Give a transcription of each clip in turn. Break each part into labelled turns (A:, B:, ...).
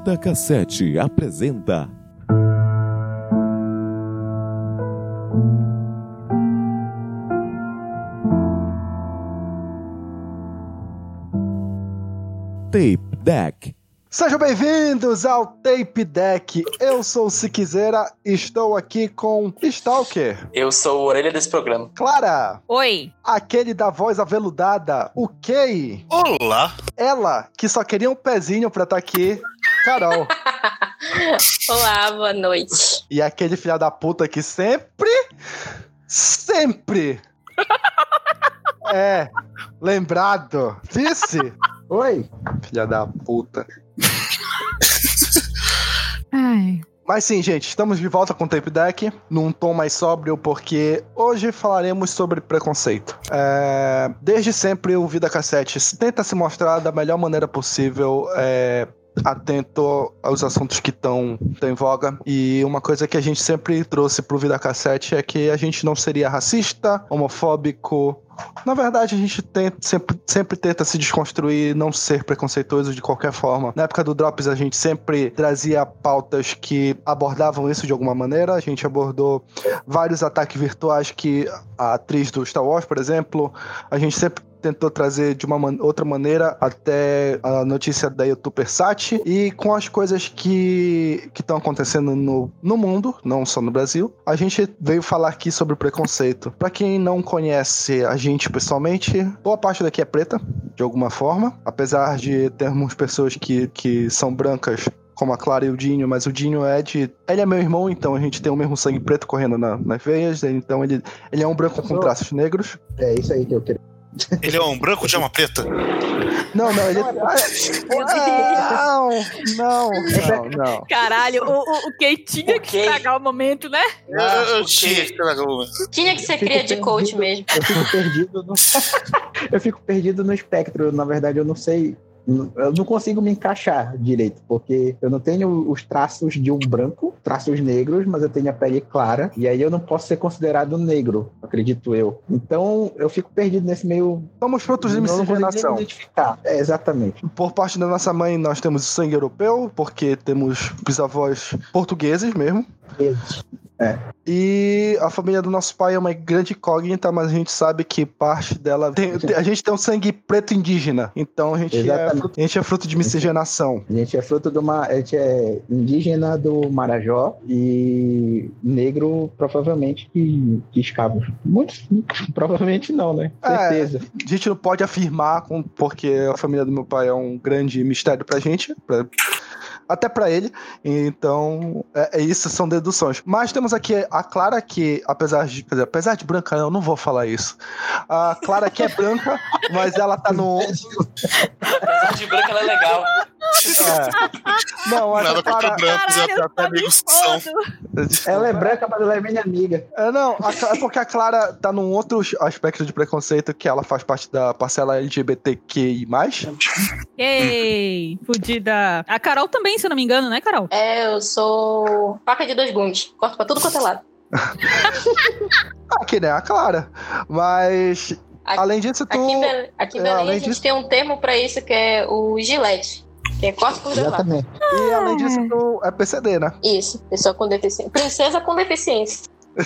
A: Vida Cassete apresenta. Tape Deck.
B: Sejam bem-vindos ao Tape Deck. Eu sou o Siquizera e estou aqui com Stalker,
C: Eu sou a orelha desse programa.
B: Clara,
D: Oi.
B: aquele da voz aveludada, o Kay,
E: Olá!
B: ela, que só queria um pezinho pra estar aqui, Carol,
F: Olá, boa noite.
B: e aquele filha da puta que sempre, sempre é lembrado, vice. Oi, filha da puta.
D: Ai.
B: Mas sim, gente, estamos de volta com o Tape Deck, num tom mais sóbrio, porque hoje falaremos sobre preconceito. É, Desde sempre, o Vida Cassete tenta se mostrar da melhor maneira possível. é, Atento aos assuntos que estão em voga. E uma coisa que a gente sempre trouxe pro Vida Cassete é que a gente não seria racista, homofóbico, na verdade, a gente tenta, sempre, sempre tenta se desconstruir, não ser preconceituoso de qualquer forma. Na época do Drops, a gente sempre trazia pautas que abordavam isso de alguma maneira. A gente abordou vários ataques virtuais que a atriz do Star Wars, por exemplo, a gente sempre tentou trazer de uma man- outra maneira até a notícia da youtuber Sati e com as coisas que estão acontecendo no, no mundo, não só no Brasil, a gente veio falar aqui sobre preconceito. Pra quem não conhece a gente pessoalmente, boa parte daqui é preta, de alguma forma, apesar de termos pessoas que, que são brancas como a Clara e o Dinho, mas o Dinho é de. Ele é meu irmão, então a gente tem o mesmo sangue preto correndo na- nas veias, então ele, ele é um branco com traços negros.
G: É isso aí que eu queria.
E: Ele é um branco de alma preta?
B: Não, não, ele. Ah, não, não, não, não.
D: Caralho, o, o, o Kay tinha que estragar o momento, né?
E: Eu, eu tinha que pegar uma.
F: Tinha que ser cria de coach mesmo.
G: Eu fico perdido no. eu fico perdido no espectro. Na verdade, eu não sei. Eu não consigo me encaixar direito, porque eu não tenho os traços de um branco, traços negros, mas eu tenho a pele clara, e aí eu não posso ser considerado negro, acredito eu. Então eu fico perdido nesse meio.
B: Somos frutos de miscigenação.
G: identificar. É, exatamente.
B: Por parte da nossa mãe, nós temos sangue europeu, porque temos bisavós portugueses mesmo.
G: Vezes.
B: E a família do nosso pai é uma grande incógnita, mas a gente sabe que parte dela. tem- a gente tem um sangue preto indígena. Então a gente, é fruto, a gente é fruto de miscigenação.
G: A gente é fruto de uma. A gente é indígena do Marajó e negro, provavelmente, que, que escravos. Muitos, provavelmente não, né?
B: É.
G: Certeza.
B: A gente não pode afirmar, com- porque a família do meu pai é um grande mistério pra gente. pra- até pra ele. Então, é, é isso, são deduções. Mas temos aqui a Clara, que, apesar de. dizer, apesar de branca, eu não vou falar isso. A Clara que é branca, mas ela tá no.
C: Apesar de branca, ela é legal.
B: É. Não, a
E: Nada contra
B: Clara.
E: brancos,
D: Caralho,
E: até
D: tá me
E: amigos que são.
G: Ela é branca, mas ela é minha amiga.
B: É, não, é porque a Clara tá num outro aspecto de preconceito que ela faz parte da parcela LGBTQI.
D: Ei, fudida. A Carol também, se eu não me engano, né, Carol?
F: É, eu sou faca de dois gumes. Corto pra tudo quanto é lado.
B: Ah, que nem a Clara. Mas,
F: Aqui-
B: além disso, tu.
F: Aqui em Belém, aqui em
B: é,
F: Belém
B: além
F: a gente
B: disso-
F: tem um termo pra isso que é o gilete. É corte por.
G: Exatamente.
B: E além disso, tu é PCD, né?
F: Isso, pessoa com deficiência. Princesa com deficiência.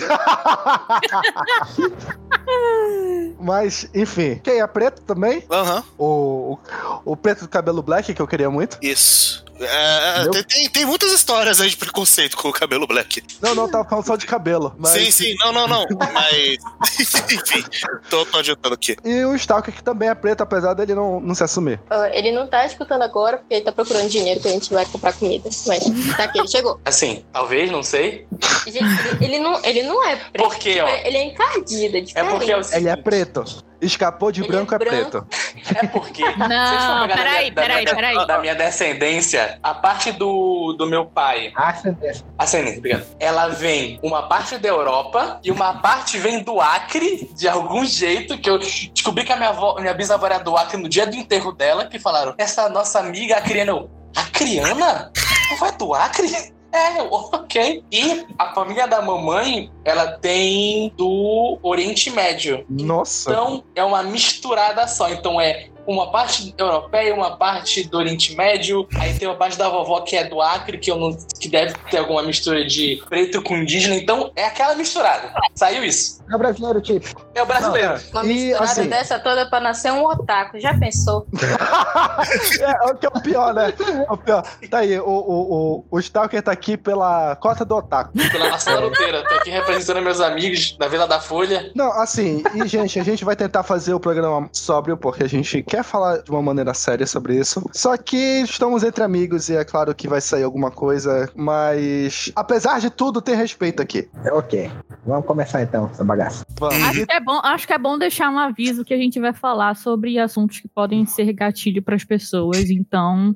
B: Mas, enfim. Quem é preto também?
E: Aham,
B: O, o, o preto do cabelo black, que eu queria muito.
E: isso. É, tem, tem, tem muitas histórias aí de preconceito com o cabelo black.
B: Não, não, tava falando só de cabelo. Mas...
E: Sim, sim, não, não, não. Mas. Enfim, tô, tô adiantando aqui.
B: E o Stalker, que também é preto, apesar dele não, não se assumir.
F: Ah, ele não tá escutando agora porque ele tá procurando dinheiro que a gente vai comprar comida. Mas tá aqui, ele chegou.
C: Assim, talvez, não sei.
F: Gente, ele, ele não, ele não é preto.
C: Por quê, ó?
F: Ele é encardido, é
C: É
F: diferente.
C: porque é o
B: Ele
C: seguinte,
B: é preto. Escapou de
F: Ele
B: branco,
F: é
B: é,
F: branco.
B: preto.
C: É porque.
D: Não, peraí, peraí, peraí.
C: Da minha descendência, a parte do, do meu pai,
G: Ascendência.
C: ascendência, obrigado, ela vem uma parte da Europa e uma parte vem do Acre, de algum jeito, que eu descobri que a minha, avó, minha bisavó era do Acre no dia do enterro dela, que falaram, essa nossa amiga acriana, eu, acriana? Não vai do Acre? É, ok. E a família da mamãe, ela tem do Oriente Médio.
B: Nossa.
C: Então, é uma misturada só. Então, é uma parte europeia, uma parte do Oriente Médio, aí tem uma parte da vovó que é do Acre, que, eu não, que deve ter alguma mistura de preto com indígena, então é aquela misturada. Saiu isso.
G: É o brasileiro típico.
C: É o brasileiro.
F: Uma
B: E,
F: misturada
B: assim-
F: dessa toda pra nascer um otaku. Já pensou?
B: é, é o que é o pior, né? É o pior. Tá aí, o, o, o, o Stalker tá aqui pela cota do Otaku.
C: Pela nação laroteira. Tô aqui representando meus amigos da Vila da Folha.
B: Não, assim, e gente, a gente vai tentar fazer o programa sóbrio, porque a gente quer falar de uma maneira séria sobre isso. Só que estamos entre amigos e é claro que vai sair alguma coisa, mas apesar de tudo, tem respeito aqui.
G: É ok. Vamos começar então essa bagaça.
B: Vamos.
D: Acho que, é bom, acho que é bom deixar um aviso que a gente vai falar sobre assuntos que podem ser gatilho para as pessoas. Então,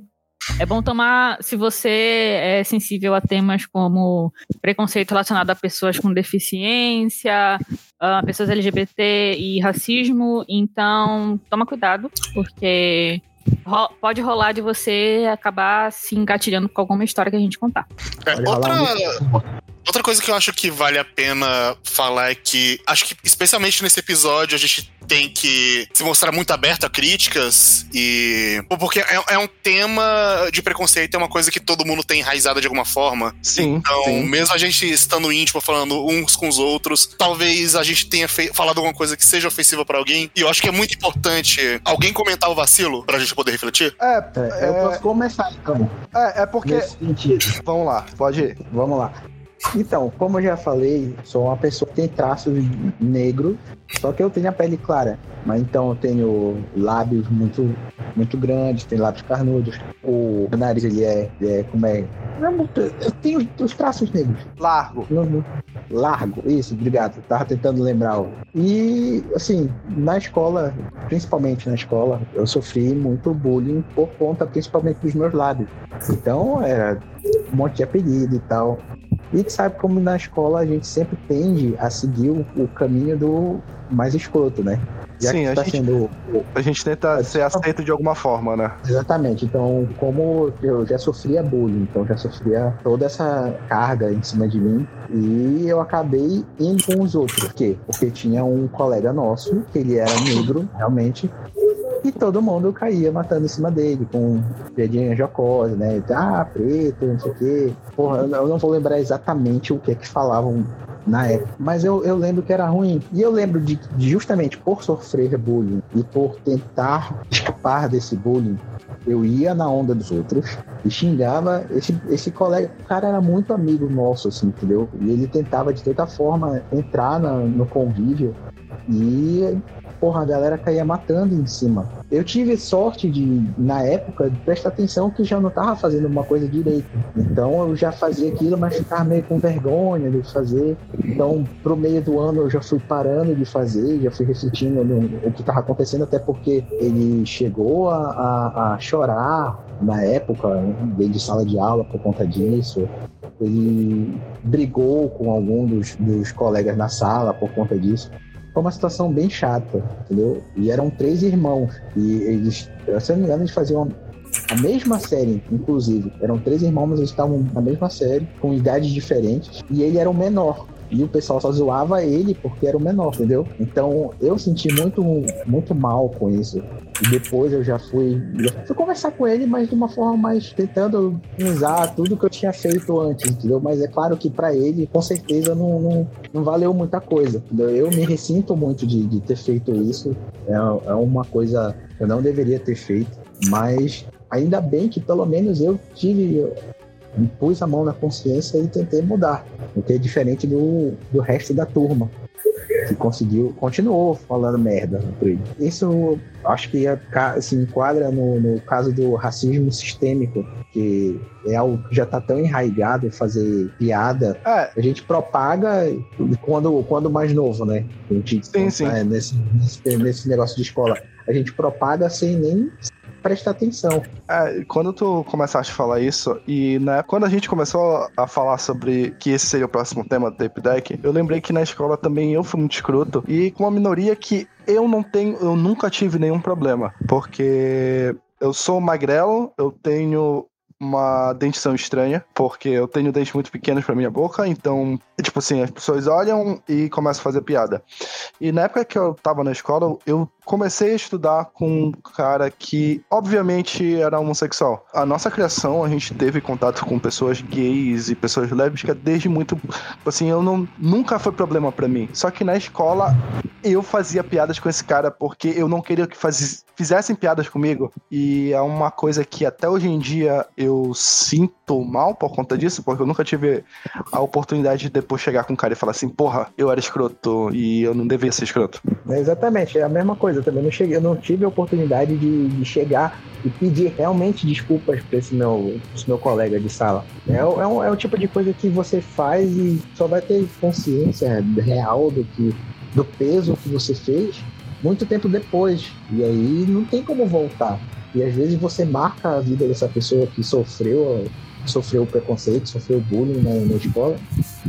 D: é bom tomar. Se você é sensível a temas como preconceito relacionado a pessoas com deficiência, a pessoas LGBT e racismo, então toma cuidado, porque ro- pode rolar de você acabar se engatilhando com alguma história que a gente contar.
E: É, outra, outra coisa que eu acho que vale a pena falar é que acho que especialmente nesse episódio a gente tem que se mostrar muito aberto a críticas e porque é, é um tema de preconceito é uma coisa que todo mundo tem enraizada de alguma forma
B: Sim,
E: então
B: sim.
E: mesmo a gente estando íntimo falando uns com os outros talvez a gente tenha falado alguma coisa que seja ofensiva pra alguém e eu acho que é muito importante alguém comentar o vacilo pra gente poder refletir
B: É,
G: É, eu
B: É.
G: posso começar então,
B: é, é porque.
G: nesse sentido.
B: Vamos lá, pode ir.
G: Vamos lá. Então, como eu já falei, sou uma pessoa que tem traços negros, só que eu tenho a pele clara. Mas então eu tenho lábios muito, muito grandes, tenho lábios carnudos. O nariz ele é, ele é como é? não é Eu tenho os traços negros.
B: Largo.
G: Largo, isso, obrigado. Tava tentando lembrar. E, assim, na escola, principalmente na escola, eu sofri muito bullying por conta principalmente dos meus lábios. Então, era um monte de apelido e tal. E sabe como na escola a gente sempre tende a seguir o, o caminho do mais escroto, né? Já
B: Sim, a
G: tá
B: gente-
G: sendo
B: A gente tenta ser aceito de alguma forma, né?
G: Exatamente. Então, como eu já sofria bullying, então já sofria toda essa carga em cima de mim, e eu acabei indo com os outros. Por quê? Porque tinha um colega nosso, que ele era negro, realmente, e todo mundo caía matando em cima dele, com piadinha jocosa, né? Ah, preto, não sei o quê. Porra, eu não vou lembrar exatamente o que é que falavam na época. Mas eu, eu lembro que era ruim. E eu lembro de, de justamente por sofrer bullying e por tentar escapar desse bullying, eu ia na onda dos outros e xingava esse, esse colega. O cara era muito amigo nosso, assim, entendeu? E ele tentava de toda forma entrar na- no convívio e, porra, a galera caía matando em cima. Eu tive sorte de, na época, de prestar atenção que já não tava fazendo uma coisa direito. Então eu já fazia aquilo, mas ficava meio com vergonha de fazer. Então, pro meio do ano eu já fui parando de fazer, já fui refletindo no, o que tava acontecendo, até porque ele chegou a, a, a chorar na época, dentro de sala de aula por conta disso. Ele brigou com algum dos, dos colegas na sala por conta disso. Foi uma situação bem chata, entendeu? E eram três irmãos. E eles, se eu não me engano, eles faziam a mesma série, inclusive. Eram três irmãos, mas eles estavam na mesma série, com idades diferentes. E ele era o menor. E o pessoal só zoava ele porque era o menor, entendeu? Então eu senti muito, muito mal com isso. E depois eu já fui, fui conversar com ele, mas de uma forma mais tentando usar tudo que eu tinha feito antes, entendeu? Mas é claro que para ele, com certeza, não, não, não valeu muita coisa. entendeu? Eu me ressinto muito de, de ter feito isso. É, é uma coisa que eu não deveria ter feito, mas ainda bem que pelo menos eu tive pus a mão na consciência e tentei mudar, o que é diferente do, do resto da turma, que conseguiu, continuou falando merda por ele. Isso acho que é, se enquadra no, no caso do racismo sistêmico, que é algo que já está tão enraigado fazer piada.
B: É,
G: A gente propaga quando, quando mais novo, né? A gente,
B: Sim, sim.
G: é, nesse, nesse, nesse negócio de escola. A gente propaga sem nem prestar atenção.
B: É, quando tu começaste a falar isso, e na época, quando a gente começou a falar sobre que esse seria o próximo tema do Tape Deck, eu lembrei que na escola também eu fui muito escroto, e com uma minoria que eu não tenho, eu nunca tive nenhum problema, porque eu sou magrelo, eu tenho uma dentição estranha, porque eu tenho dentes muito pequenos pra minha boca, então, tipo assim, as pessoas olham e começam a fazer piada. E na época que eu tava na escola, eu comecei a estudar com um cara que, obviamente, era homossexual. A nossa criação, a gente teve contato com pessoas gays e pessoas lésbicas desde muito. Assim, eu não. Nunca foi problema pra mim. Só que na escola, eu fazia piadas com esse cara porque eu não queria que faz, fizessem piadas comigo. E é uma coisa que até hoje em dia eu sinto mal por conta disso, porque eu nunca tive a oportunidade de depois chegar com um cara e falar assim, porra, eu era escroto e eu não devia ser escroto.
G: É exatamente, é a mesma coisa. Eu também não cheguei, eu não tive a oportunidade de, de chegar e pedir realmente desculpas para esse meu, esse meu colega de sala. É, é, um- é o tipo de coisa que você faz e só vai ter consciência real do que do peso que você fez muito tempo depois. E aí não tem como voltar. E às vezes você marca a vida dessa pessoa que sofreu sofreu preconceito, sofreu bullying na, na escola.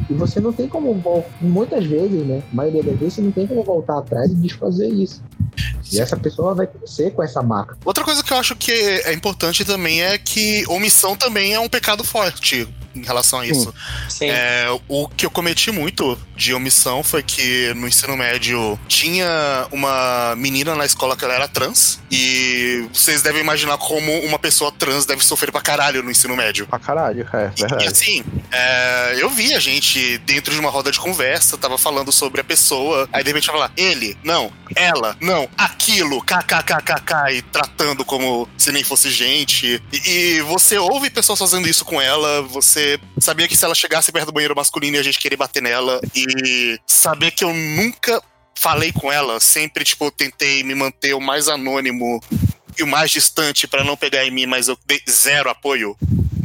G: E você não tem como muitas vezes, né? A maioria das vezes você não tem como voltar atrás e desfazer isso. E essa pessoa vai crescer com essa marca.
E: Outra coisa que eu acho que é importante também é que omissão também é um pecado forte em relação a isso.
C: Sim.
E: É, o que eu cometi muito de omissão foi que no ensino médio tinha uma menina na escola que ela era trans. E vocês devem imaginar como uma pessoa trans deve sofrer pra caralho no ensino médio.
B: Pra caralho, é
E: E,
B: verdade.
E: e assim, é, eu vi a gente dentro de uma roda de conversa, tava falando sobre a pessoa, aí de repente vai falar, ele, não, ela, não, aquilo, kkkk, e tratando como se nem fosse gente. E, e você ouve pessoas fazendo isso com ela, você sabia que se ela chegasse perto do banheiro masculino a gente querer bater nela, e saber que eu nunca falei com ela, sempre, tipo, tentei me manter o mais anônimo e o mais distante pra não pegar em mim, mas eu dei zero apoio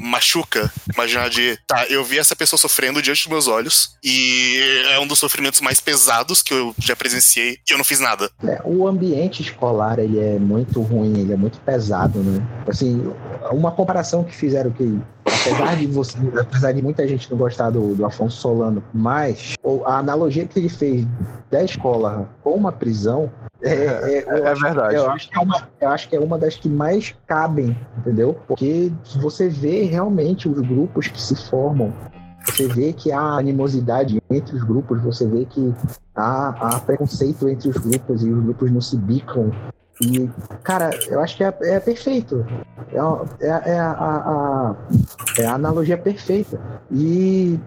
E: machuca. Imaginar de, tá, eu vi essa pessoa sofrendo diante dos meus olhos e é um dos sofrimentos mais pesados que eu já presenciei e eu não fiz nada.
G: É, o ambiente escolar ele é muito ruim, ele é muito pesado, né? Assim, uma comparação que fizeram que, apesar de você, apesar de muita gente não gostar do, do Afonso Solano, mas a analogia que ele fez da escola com uma prisão é, é, eu
B: É
G: acho-
B: verdade.
G: Eu acho, que é uma, eu acho que é uma das que mais cabem, entendeu? Porque você vê realmente os grupos que se formam, você vê que há animosidade entre os grupos, você vê que há, há preconceito entre os grupos e os grupos não se bicam. E, cara, eu acho que é, é perfeito. É, a- é, é a, a- a- é a analogia perfeita. E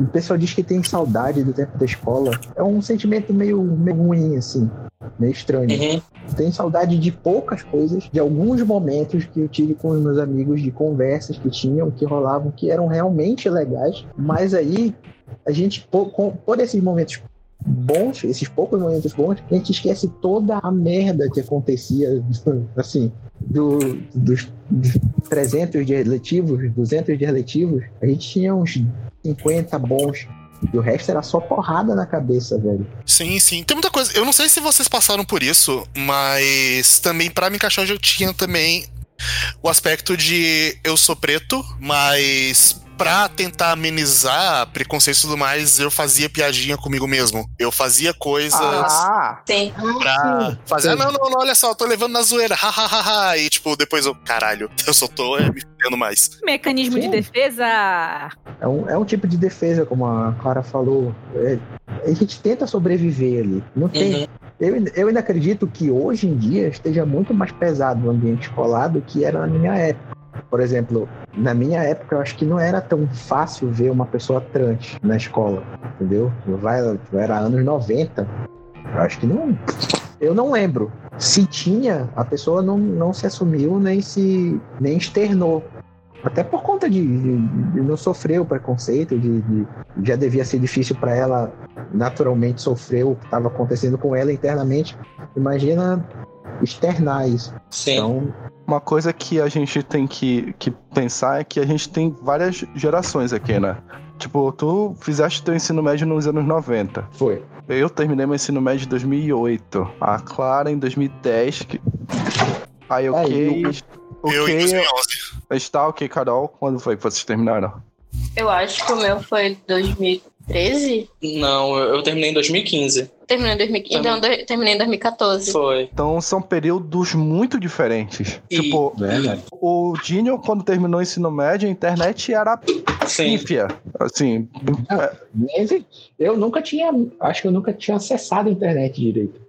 G: o pessoal diz que tem saudade do tempo da escola. É um sentimento meio, meio ruim, assim, meio estranho.
C: Uhum.
G: Tenho saudade de poucas coisas, de alguns momentos que eu tive com os meus amigos, de conversas que tinham, que rolavam, que eram realmente legais. Mas aí, a gente, por, por esses momentos bons, esses poucos momentos bons, a gente esquece toda a merda que acontecia, assim, do, dos, dos 300 dias letivos, 200 dias letivos, a gente tinha uns 50 bons. E o resto era só porrada na cabeça, velho.
E: Sim, sim. Tem muita coisa. Eu não sei se vocês passaram por isso, mas também pra me encaixar eu tinha também o aspecto de eu sou preto, mas pra tentar amenizar preconceito e tudo mais, eu fazia piadinha comigo mesmo. Eu fazia coisas
B: Ah,
F: Sim.
E: pra fazer, ah, não, não, não, olha só, eu tô levando na zoeira, hahaha, e tipo, depois eu, caralho, eu só tô é, me fudendo mais.
D: Mecanismo de
G: Sim.
D: defesa.
G: É um, é um tipo de defesa, como a Clara falou. É- a gente tenta sobreviver ali. Não tem.
C: Uhum.
G: Eu, ainda- eu ainda acredito que hoje em dia esteja muito mais pesado o ambiente escolar do que era na minha época. Por exemplo, na minha época eu acho que não era tão fácil ver uma pessoa trans na escola, entendeu? Vai, era anos 90. Eu acho que não. Eu não lembro. Se tinha, a pessoa não, não se assumiu nem se nem externou. Até por conta de, de- de não sofrer o preconceito, de, de- já devia ser difícil para ela naturalmente sofrer o que estava acontecendo com ela internamente. Imagina externar isso.
C: Sim.
G: Então,
B: uma coisa que a gente tem que, que pensar é que a gente tem várias gerações aqui, né? Tipo, tu fizeste teu ensino médio nos anos 90.
G: foi.
B: Eu terminei meu ensino médio em 2008. A Clara em 2010. Que... Aí, ok.
G: eu-
E: Eu em
B: Ok,
E: 2011.
B: está ok, Carol. Quando foi que vocês terminaram?
F: Eu acho que o meu foi 2013.
C: Não, eu eu terminei em 2015.
F: Terminou em 2015. Então, do- terminei em 2014.
C: Foi.
B: Então são períodos muito diferentes.
C: E-
B: Tipo, o Dinho, quando terminou o ensino médio, a internet era
C: Sim.
B: pífia. Assim,
G: Mas eu nunca tinha, acho que eu nunca tinha acessado a internet direito.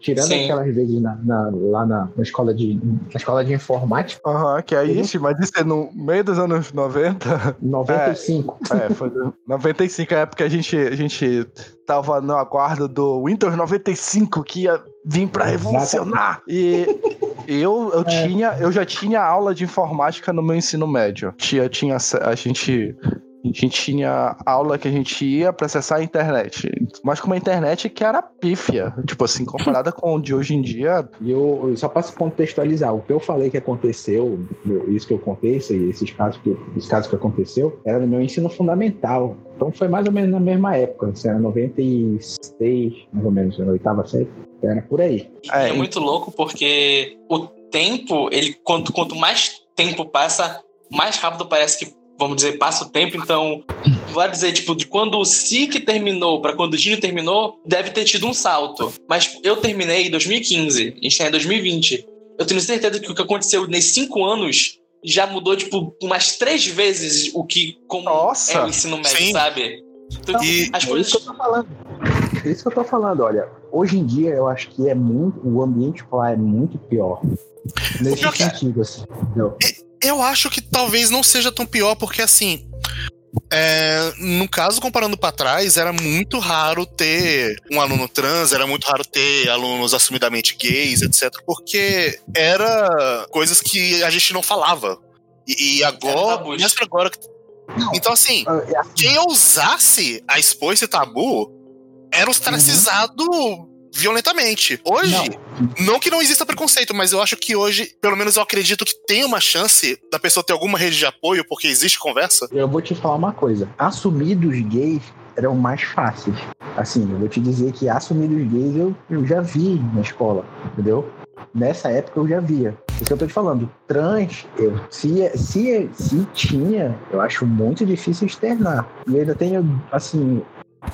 G: Tirando
C: Sim.
G: aquelas vezes na- na- lá na, na escola de, na escola de informática,
B: aham, que aí, ixi, mas isso é no meio dos anos 90.
G: 95.
B: É, foi do 95, a época que a gente, a gente tava no aguardo do Windows 95 que ia vir pra revolucionar. E eu, eu tinha, eu já tinha aula de informática no meu ensino médio. Tinha, tinha a gente a gente tinha aula que a gente ia pra acessar a internet. Mas com uma internet que era pífia. Tipo assim, comparada com o de hoje em dia.
G: E eu, só para contextualizar, o que eu falei que aconteceu, eu- isso que eu contei, esse- esses casos que, esses casos que aconteceu, era no meu ensino fundamental. Então foi mais ou menos na mesma época, assim, era 96, mais ou menos, na oitava série. Era por aí.
B: É,
C: É, muito louco porque o tempo, ele quanto, quanto mais tempo passa, mais rápido parece que, vamos dizer, passa o tempo. Então, vai dizer, tipo, de quando o SIC terminou para quando o Gino terminou, deve ter tido um salto. Mas eu terminei em 2015, a gente tá em 2020. Eu tenho certeza que o que aconteceu nesses cinco anos já mudou, tipo, umas três vezes o que como
B: Nossa!
C: é o ensino médio,
E: Sim.
C: sabe? Então,
E: E-
C: as
G: É
C: coisas.
G: isso que eu tô falando. É isso que eu tô falando, olha. Hoje em dia eu acho que é muito. O ambiente lá é muito pior. Nesse
E: é-
G: sentido, assim. Entendeu?
E: Eu acho que talvez não seja tão pior, porque assim. é, no caso, comparando pra trás, era muito raro ter um aluno trans, era muito raro ter alunos assumidamente gays, etc. Porque era coisas que a gente não falava. E, e agora. Mas pra agora. Então, assim,
G: Ah, é assim,
E: quem ousasse a expor esse tabu era ostracizado violentamente. Hoje, não. que não exista preconceito, mas eu acho que hoje, pelo menos eu acredito que tem uma chance da pessoa ter alguma rede de apoio, porque existe conversa.
G: Eu vou te falar uma coisa. Assumidos gays eram mais fáceis. Assim, eu vou te dizer que assumidos gays eu, eu já vi na escola, entendeu? Nessa época eu já via. Isso que eu tô te falando. Trans, eu, se, se, se tinha, eu acho muito difícil externar. E eu ainda tenho, assim,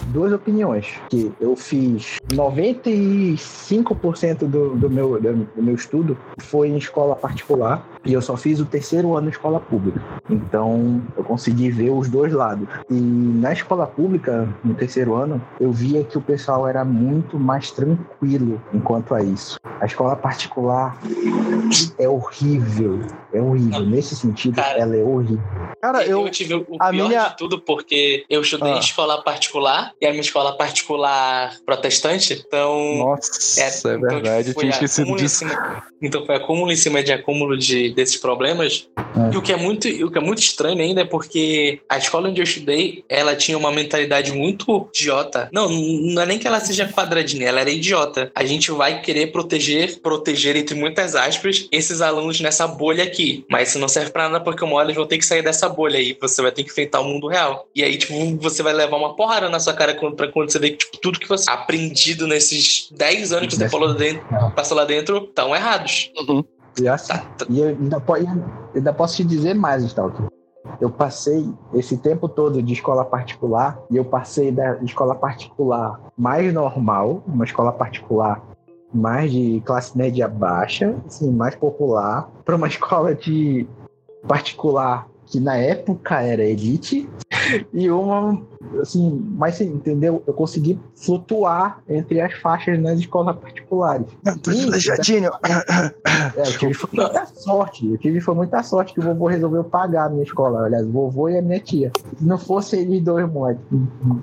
G: duas opiniões. Que eu fiz 95% do, do, meu, do meu estudo foi em escola particular e eu só fiz o terceiro ano em escola pública. Então eu consegui ver os dois lados. E na escola pública, no terceiro ano, eu via que o pessoal era muito mais tranquilo enquanto a isso. A escola particular é horrível. É horrível. Nesse sentido,
C: Cara,
G: ela é horrível.
B: Cara,
C: eu,
B: eu.
C: tive o
B: a
C: pior
B: minha-
C: de tudo porque eu estudei
B: Ah.
C: em escola particular e a minha escola particular protestante, então
B: Nossa, é,
C: então,
B: verdade, eu
C: tipo,
B: tinha
C: foi
B: esquecido disso.
C: cima- então foi acúmulo em cima de acúmulo de, desses problemas.
G: É.
C: E o que é muito, o que é muito estranho ainda é porque a escola onde eu estudei, ela tinha uma mentalidade muito idiota. Não, não é nem que ela seja quadradinha, ela era idiota. A gente vai querer proteger, proteger entre muitas aspas, esses alunos nessa bolha aqui. Mas isso não serve pra nada porque uma hora eles vão ter que sair dessa bolha aí. Você vai ter que enfrentar o mundo real. E aí, tipo, você vai levar uma porrada na sua cara quando, pra quando você vê que tipo, tudo que você aprendido nesses 10 anos que você falou dentro, passou lá dentro, estão errados.
G: E, assim,
C: Tá, tá-
G: e eu ainda, ainda posso te dizer mais, Stalker. Eu passei esse tempo todo de escola particular e eu passei da escola particular mais normal, uma escola particular mais de classe média baixa, assim, mais popular, para uma escola de particular que na época era elite e uma assim, mas entendeu? Eu consegui flutuar entre as faixas nas escolas particulares. E-
B: Jadinho.
G: é, eu tive foi muita sorte. Eu tive foi muita sorte que o vovô resolveu pagar a minha escola. Aliás, o vovô e a minha tia. Se não fosse eles dois, moleque,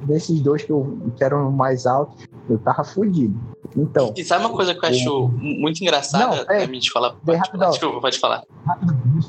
G: desses dois que, eu, que eram mais altos, eu tava fudido. Então,
C: E sabe uma coisa que eu acho muito engraçada
G: Não, é.
C: da minha escola
G: Bem
C: particular?
G: rapidão.
C: Desculpa, pode falar.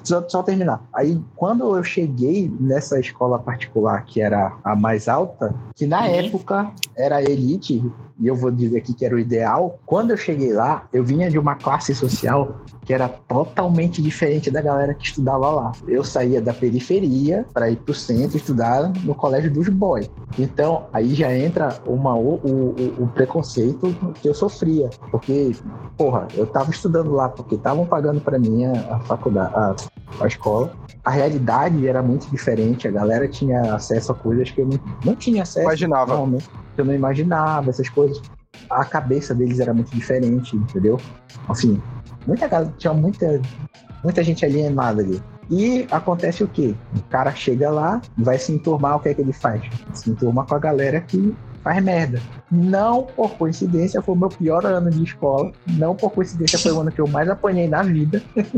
G: só, só terminar. Aí, quando eu cheguei nessa escola particular, que era a mais alta, que na
C: Uhum.
G: época era elite, e eu vou dizer aqui que era o ideal, quando eu cheguei lá, eu vinha de uma classe social que era totalmente diferente da galera que estudava lá. Eu saía da periferia para ir pro centro estudar no colégio dos boys. Então, aí já entra uma, o, o, o- o preconceito que eu sofria, porque porra, eu tava estudando lá porque estavam pagando para mim a, a faculdade, a, a escola. A realidade era muito diferente, a galera tinha acesso a coisas que eu não, não tinha acesso.
B: Imaginava.
G: Normalmente, que eu não imaginava, essas coisas. a cabeça deles era muito diferente, entendeu? Assim, muita tinha muita, muita gente alienada ali. E acontece o quê? O cara chega lá, vai se enturmar, o que é que ele faz? Se enturma com a galera que faz merda. Não por coincidência foi o meu pior ano de escola. Não por coincidência foi o ano que eu mais apanhei na vida.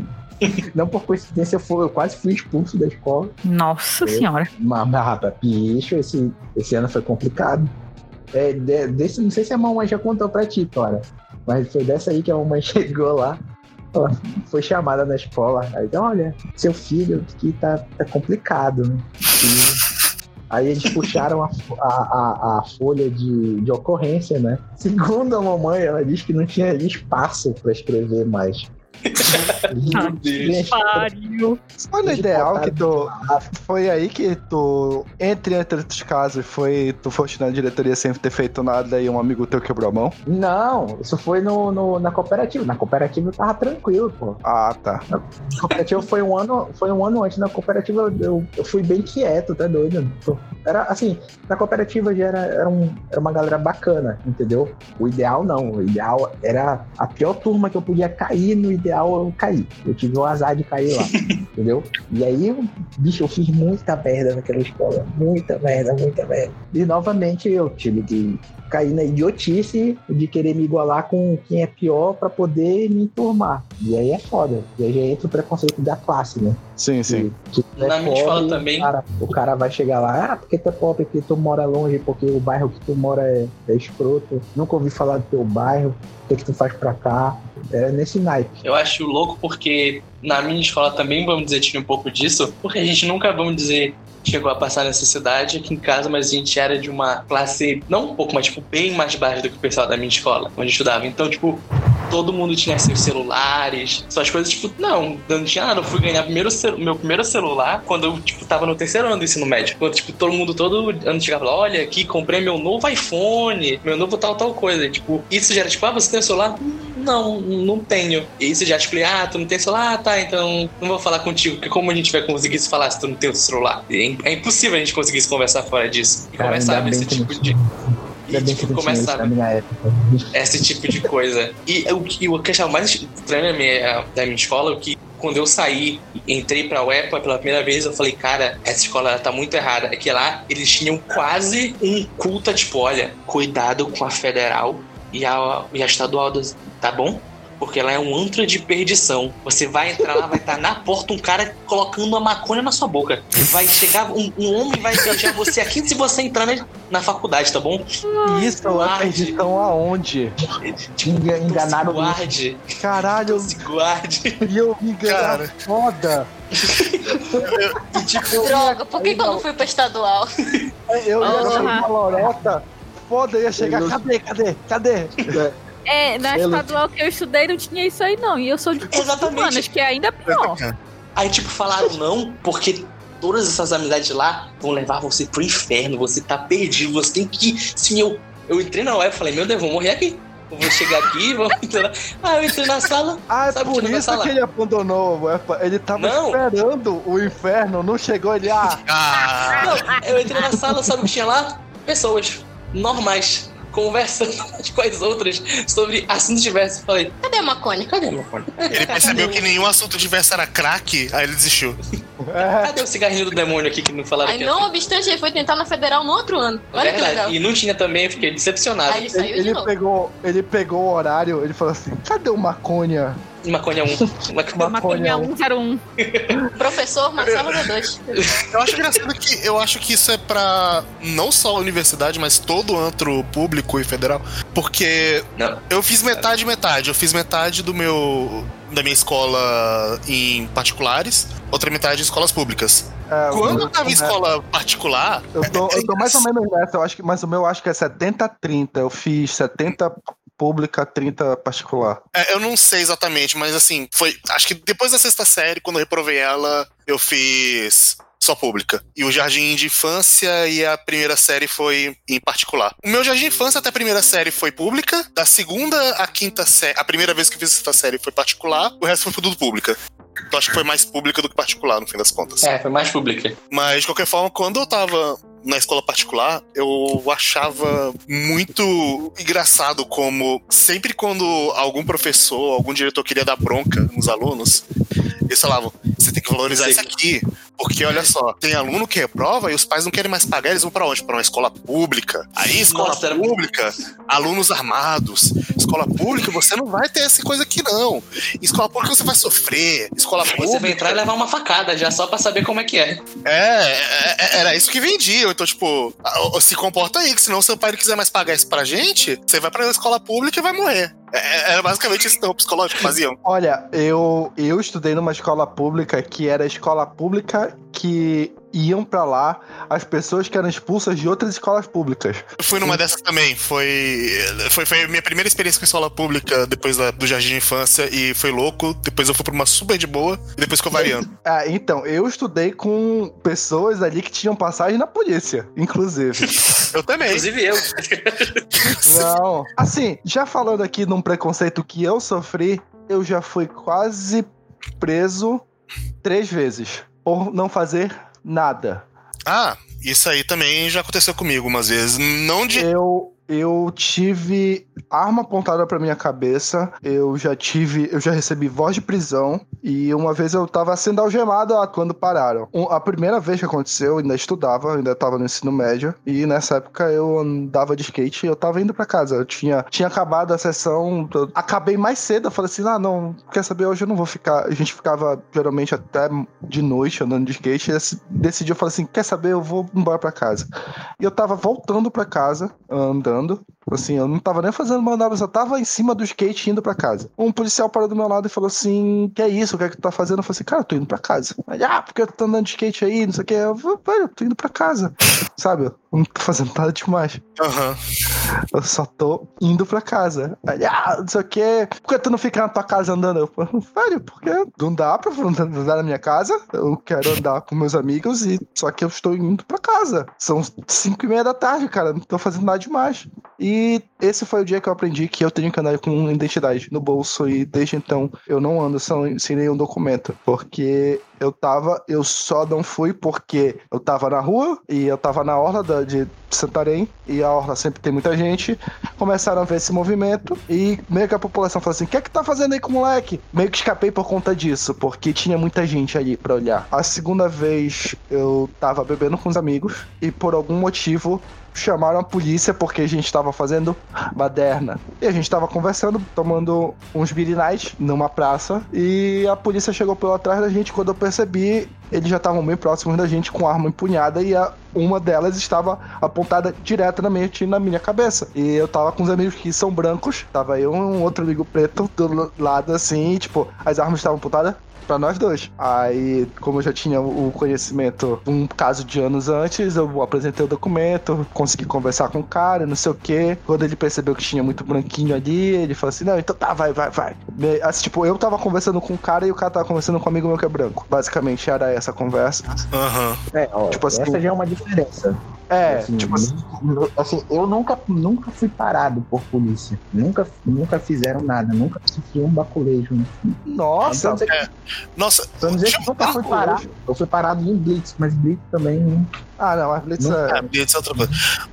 G: Não por coincidência foi, eu quase fui expulso da escola.
D: Nossa
G: Eu-
D: senhora.
G: Mas, bicho, esse, esse ano foi complicado. É, de- desse, não sei se a mamãe já contou pra ti, Tora. Mas foi dessa aí que a mamãe chegou lá. Foi chamada na escola. Aí, olha, seu filho aqui tá, tá complicado, né? E aí eles puxaram a, a, a, a folha de, de ocorrência, né? Segundo a mamãe, ela disse que não tinha espaço pra escrever mais.
D: Meu
C: Deus.
D: Pariu.
B: Olha,
G: Eles
B: ideal que tu. Foi aí que tu, entre entre os casos, foi. Tu foste na diretoria sem ter feito nada e um amigo teu quebrou a mão?
G: Não, isso foi no, no- na cooperativa. Na cooperativa eu tava tranquilo, pô.
B: Ah, tá.
G: Na cooperativa foi um ano, foi um ano antes. Na cooperativa eu, eu fui bem quieto, tá doido? Pô, Era assim, na cooperativa já era, era, um- era uma galera bacana, entendeu? O ideal não. O ideal era a pior turma que eu podia cair, no ideal eu caí. Eu tive o azar de cair lá, entendeu? E aí, eu- bicho, eu fiz muita merda naquela escola. Muita merda, muita merda. E novamente eu tive que cair na idiotice de querer me igualar com quem é pior pra poder me enturmar. E aí é foda. E aí já entra o preconceito da classe, né?
B: Sim, sim.
G: Que, que é
C: Na
G: pobre,
C: também.
G: O cara, o cara vai chegar lá, ah, porque tu é pobre, porque tu mora longe, porque o bairro que tu mora é, é escroto. Nunca ouvi falar do teu bairro, o que, que tu faz pra cá. É nesse naipe.
C: Eu acho louco porque na minha escola também, vamos dizer, tinha um pouco disso, porque a gente nunca, vamos dizer, chegou a passar necessidade aqui em casa, mas a gente era de uma classe, não um pouco, mas tipo, bem mais baixa do que o pessoal da minha escola, onde eu estudava. Então, tipo, todo mundo tinha seus celulares, suas coisas, tipo, não, não tinha nada. Eu fui ganhar primeiro meu primeiro celular quando eu, tipo, tava no terceiro ano do ensino médio. Quando, tipo, todo mundo, todo ano chegava lá, olha, aqui, comprei meu novo iPhone, meu novo tal, tal coisa. E, tipo, isso já era, tipo, ah, você tem um celular? Não, não tenho. E isso já, tipo, ah, tu não tem celular? Ah, tá, então não vou falar contigo, porque como a gente vai conseguir se falar se tu não tem o celular? Im- é impossível a gente conseguir se conversar fora disso. E
G: Cara,
C: começar
G: ainda
C: esse
G: bem que
C: tipo de. E, tipo, começar esse tipo de coisa. E o que eu achava mais estranho da minha, da minha escola é que quando eu saí, entrei pra UEPA pela primeira vez, eu falei, cara, essa escola tá muito errada. É que lá eles tinham quase um culto, tipo, olha, cuidado com a federal e a, e a estadual, tá bom? Porque ela é um antro de perdição. Você vai entrar lá, vai estar na porta um cara colocando uma maconha na sua boca. Vai chegar, um, um homem vai beijar você aqui se você entrar na, na faculdade, tá bom?
B: Isso é
C: guarde.
B: perdição aonde?
C: Tipo,
G: Enga- enganaram
C: se guarde.
B: Caralho,
C: Se guarde.
B: e eu me enganar
E: Cara.
B: foda.
C: E, tipo,
F: Droga, por que, que eu não fui pra estadual?
B: Eu ia uma lorota. Foda, ia chegar.
G: Eu-
B: Cadê, cadê, cadê?
D: É, na estadual que eu estudei não tinha isso aí, não. E eu sou de
C: Exatamente.
D: humanas, que é ainda pior.
C: Aí, tipo, falaram não, porque todas essas amizades lá vão levar você pro inferno. Você tá perdido, você tem que. Sim, eu, eu entrei na web e falei, meu Deus, vou morrer aqui. Eu vou chegar aqui, vou entrar. Ah, eu entrei na sala.
B: Ah, é
C: Sabe
B: por isso
C: falar?
B: que ele abandonou. Ele tava
C: Não.
B: esperando o inferno, não chegou ele. Ah,
E: Ah,
C: Não, eu entrei na sala, sabe o que tinha lá? Pessoas normais. Conversando umas com as outras sobre assuntos diversos. Falei,
F: Cadê a maconha?
C: cadê meu fone?
E: ele percebeu que nenhum assunto diverso era crack, aí ele desistiu.
B: é.
C: Cadê o cigarrinho do demônio aqui que não falaram
F: Aí
C: que
F: não obstante, ele foi tentar na federal no outro ano.
C: é
F: Olha que legal.
C: verdade. E não tinha também, eu fiquei decepcionado.
F: Aí ele saiu
B: Ele,
F: de
B: ele
F: novo.
B: pegou, ele pegou o horário, ele falou assim: cadê o maconha?
C: Maconha 1. Maconha
D: Maconha
B: Maconha
D: 101.
F: Professor Marcelo D2.
E: Eu acho engraçado que eu acho que isso é pra não só a universidade, mas todo antro público e federal. Porque
C: Não.
E: eu fiz metade metade. Eu fiz metade do meu. da minha escola em particulares, outra metade em escolas públicas.
B: É,
E: Quando
B: eu-
E: tava em escola particular,
B: Eu tô, eu tô mais ou menos nessa, eu acho que, mas o meu eu acho que é 70-30. Eu fiz 70 pública, 30 particular.
E: É, eu não sei exatamente, mas assim, foi. Acho que depois da sexta série, quando eu reprovei ela, eu fiz só pública. E o jardim de infância e a primeira série foi em particular. O meu jardim de infância até a primeira série foi pública, da segunda à quinta série, a primeira vez que eu fiz a sexta série foi particular, o resto foi tudo pública. Então acho que foi mais pública do que particular, no fim das contas.
C: É, foi mais pública.
E: Mas, de qualquer forma, quando eu tava na escola particular, eu achava muito engraçado como sempre quando algum professor, algum diretor queria dar bronca nos alunos, eles falavam: você tem que valorizar isso aqui. Porque olha só, tem aluno que reprova e os pais não querem mais pagar, eles vão pra onde? Pra uma escola pública. Aí, escola
C: Nossa,
E: pública, alunos armados. Escola pública, você não vai ter essa coisa aqui, não. Escola pública você vai sofrer. Escola pública.
C: Você vai entrar e levar uma facada já só pra saber como é que é.
E: É, é, é, era isso que vendiam. Então, tipo, se comporta aí, que senão seu pai não quiser mais pagar isso pra gente, você vai pra escola pública e vai morrer. É, Era basicamente que o psicológico faziam.
B: Olha, eu, eu estudei numa escola pública que era a escola pública que iam pra lá as pessoas que eram expulsas de outras escolas públicas.
E: Eu fui numa dessas também. Foi, foi, foi a minha primeira experiência com escola pública depois da- do jardim de infância e foi louco. Depois eu fui pra uma super de boa e depois ficou variando.
B: Ah, então, eu estudei com pessoas ali que tinham passagem na polícia, inclusive.
E: Eu também.
C: Inclusive eu.
B: Não. Assim, já falando aqui num preconceito que eu sofri, eu já fui quase preso três vezes por não fazer nada.
E: Ah, isso aí também já aconteceu comigo umas vezes. Não de.
B: Eu eu tive arma apontada pra minha cabeça, eu já tive, eu já recebi voz de prisão e uma vez eu tava sendo algemado quando pararam. A primeira vez que aconteceu, eu ainda estudava, ainda tava no ensino médio e nessa época eu andava de skate e eu tava indo pra casa. Eu tinha, tinha acabado a sessão, acabei mais cedo, eu falei assim: "Ah, não, quer saber, hoje eu não vou ficar". A gente ficava geralmente até de noite andando de skate, e decidi eu falei assim: "Quer saber, eu vou embora pra casa". E eu tava voltando pra casa, andando voltando. Assim, eu não tava nem fazendo manobra, eu só tava em cima do skate indo pra casa. Um policial parou do meu lado e falou assim: Que é isso? O que é que tu tá fazendo? Eu falei assim: Cara, eu tô indo pra casa. Ele, ah, porque eu tô andando de skate aí, não sei o que. Eu falei, velho, eu tô indo pra casa. Sabe? Eu não tô fazendo nada demais.
E: Aham.
B: Eu só tô indo pra casa. Aí, ah, não sei o que. Por que tu não fica na tua casa andando? Eu falei, velho, porque não dá pra andar na minha casa. Eu quero andar com meus amigos e só que eu estou indo pra casa. São cinco e meia da tarde, cara. Não tô fazendo nada demais. E esse foi o dia que eu aprendi que eu tenho que andar com identidade no bolso. E desde então eu não ando sem, sem nenhum documento. Porque eu tava, eu só não fui porque eu tava na rua e eu tava na orla da, de Santarém e a orla sempre tem muita gente. Começaram a ver esse movimento e meio que a população falou assim: o que é que tá fazendo aí com o moleque? Meio que escapei por conta disso, porque tinha muita gente ali pra olhar. A segunda vez eu tava bebendo com os amigos e por algum motivo chamaram a polícia porque a gente tava fazendo baderna. E a gente tava conversando, tomando uns beer night numa praça. E a polícia chegou pela trás da gente. Quando eu percebi, eles já estavam bem próximos da gente com arma empunhada. E a, uma delas estava apontada diretamente na minha cabeça. E eu tava com os amigos que são brancos, tava eu um outro amigo preto do lado assim, e, tipo, as armas estavam apontadas Pra nós dois. Aí, como eu já tinha o conhecimento de um caso de anos antes, eu apresentei o documento, consegui conversar com o cara, não sei o quê. Quando ele percebeu que tinha muito branquinho ali, ele falou assim: não, então tá, vai, vai, vai. Assim, tipo, eu tava conversando com o cara e o cara tava conversando com um amigo meu que é branco. Basicamente era essa a conversa.
E: Aham.
G: É, ó,
B: Tipo assim-
G: essa já é uma diferença.
B: É,
G: assim,
B: tipo assim.
G: nu- assim, eu nunca, nunca fui parado por polícia. Nunca, nunca fizeram nada. Nunca sofri um baculejo.
B: Nossa,
G: Então, dizer,
E: Nossa,
G: então dizer que nunca fui parado. Eu fui parado em Blitz, mas Blitz também.
B: ah, não, a Blitz
G: Não-
B: é.
E: É, Blitz é outra coisa.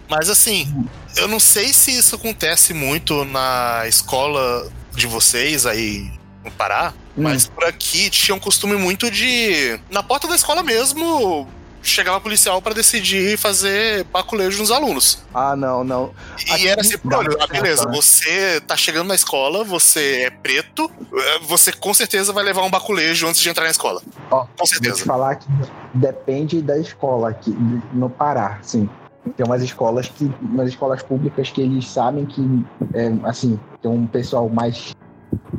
E: Mas assim, eu não sei se isso acontece muito na escola de vocês aí no Pará, mas por aqui tinha um costume muito de. Na porta da escola mesmo. Chegava policial pra decidir fazer baculejo nos alunos.
B: Ah, não, não.
E: E era assim, olha, ah, beleza, você tá chegando na escola, você é preto, você com certeza vai levar um baculejo antes de entrar na escola.
G: Ó,
E: Com
G: Vou te
E: certeza.
G: falar que depende da escola aqui no Pará, sim. Tem umas escolas que, umas escolas públicas que eles sabem que, é, assim, tem um pessoal mais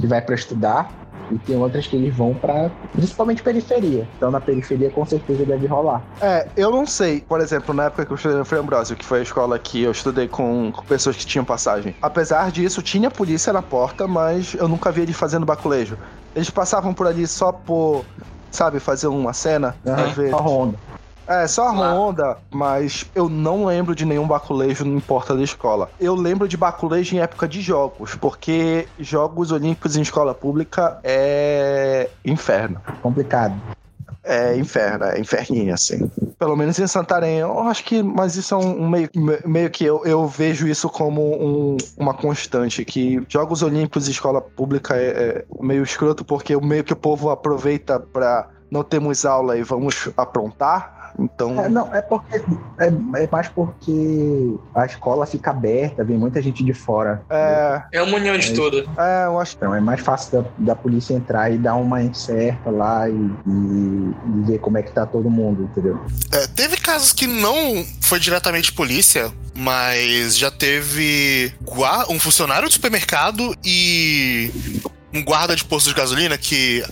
G: que vai para estudar e tem outras que eles vão para, principalmente periferia. Então na periferia com certeza deve rolar.
B: É, eu não sei. Por exemplo, na época que eu estudei no Frei Ambrosio, que foi a escola que eu estudei com, com pessoas que tinham passagem. Apesar disso, tinha polícia na porta, mas eu nunca vi eles fazendo baculejo. Eles passavam por ali só por, sabe, fazer uma cena, às vezes.
G: Só ronda.
B: É, só a ronda, mas eu não lembro de nenhum baculejo em porta da escola. Eu lembro de baculejo em época de jogos, porque jogos olímpicos em escola pública é inferno.
G: Complicado.
B: É inferno, é inferninho, assim. Pelo menos em Santarém. Eu acho que, mas isso é um, meio, me- meio que eu, eu vejo isso como um- uma constante, que Jogos Olímpicos e escola pública é, é meio escroto, porque o meio que o povo aproveita pra não termos aula e vamos aprontar. Então.
G: É, não, é porque. É, é mais porque a escola fica aberta, vem muita gente de fora.
B: É,
C: É uma união de tudo.
B: é, eu acho
G: Então é mais fácil da, da polícia entrar e dar uma incerta lá e, e- e ver como é que tá todo mundo, entendeu?
E: É, teve casos que não foi diretamente polícia, mas já teve um funcionário do supermercado e um guarda de posto de gasolina que.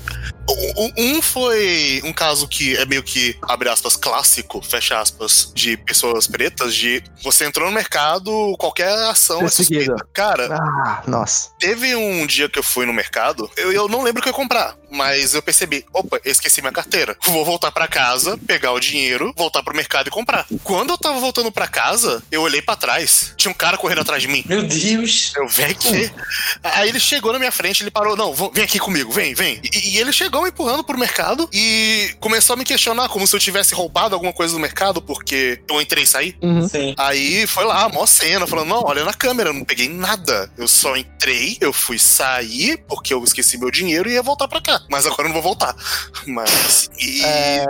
E: Um foi um caso que é meio que, abre aspas, clássico, fecha aspas, de pessoas pretas, de você entrou no mercado, qualquer ação é suspeita. Cara,
B: Ah, nossa.
E: Teve um dia que eu fui no mercado, eu, eu não lembro o que eu ia comprar, mas eu percebi, opa, eu esqueci minha carteira. Vou voltar pra casa, pegar o dinheiro, voltar pro mercado e comprar. Quando eu tava voltando pra casa, eu olhei pra trás, tinha um cara correndo atrás de mim.
C: Meu Deus.
E: Eu, vem aqui. Aí ele chegou na minha frente, ele parou, não, vem aqui comigo, vem, vem. E, e ele chegou me empurrando pro mercado e começou a me questionar como se eu tivesse roubado alguma coisa no mercado, porque eu entrei e saí.
B: Uhum.
C: Sim.
E: Aí foi lá, mó cena, falando, não, olha na câmera, eu não peguei nada. Eu só entrei, eu fui sair, porque eu esqueci meu dinheiro e ia voltar pra cá. Mas agora eu não vou voltar. Mas. E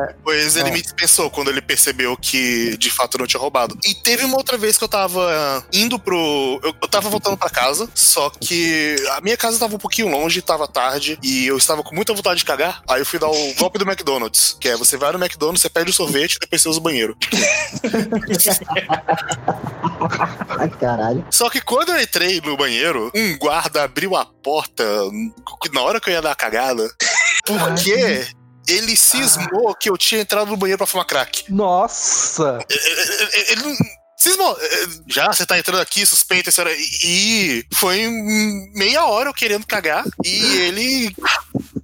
E: depois ele
B: é.
E: me dispensou quando ele percebeu que de fato eu não tinha roubado. E teve uma outra vez que eu tava indo pro. Eu, eu tava voltando pra casa, só que a minha casa tava um pouquinho longe, tava tarde, e eu estava com muita vontade de cagar. Aí eu fui dar o golpe do McDonald's, que é você vai no McDonald's, você pede o sorvete, depois você usa o banheiro.
G: Ai, caralho.
E: Só que quando eu entrei no banheiro, um guarda abriu a porta na hora que eu ia dar a cagada. Porque ele cismou que eu tinha entrado no banheiro pra fumar crack.
B: Nossa!
E: Ele, ele não. Cismou. Já, você tá entrando aqui, suspeita. E foi meia hora eu querendo cagar e ele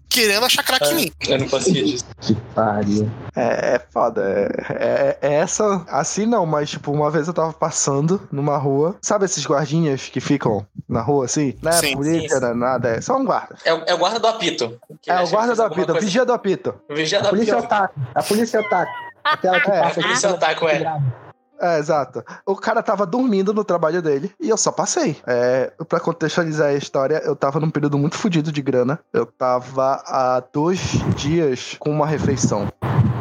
E: querendo achar crack em mim.
C: Eu não conseguia disso.
G: Que pariu.
B: É, é foda. É, é- é essa. Assim não, mas tipo, uma vez eu tava passando numa rua. Sabe esses guardinhas que ficam na rua assim? Não é
E: Sim,
B: polícia,
C: sim,
B: não é nada. É só um guarda.
C: É, o- é o guarda do apito.
B: É o guarda do apito, o
C: coisa-
B: vigia do apito.
C: O vigia
G: A
C: do
G: polícia é
C: apito.
G: otaku. A polícia é otaku. Aquela que
B: É,
G: passa
C: a polícia otaku, é.
B: É, exato. O cara tava dormindo no trabalho dele e eu só passei. É, pra contextualizar a história, eu tava num período muito fodido de grana. Eu tava há dois dias com uma refeição.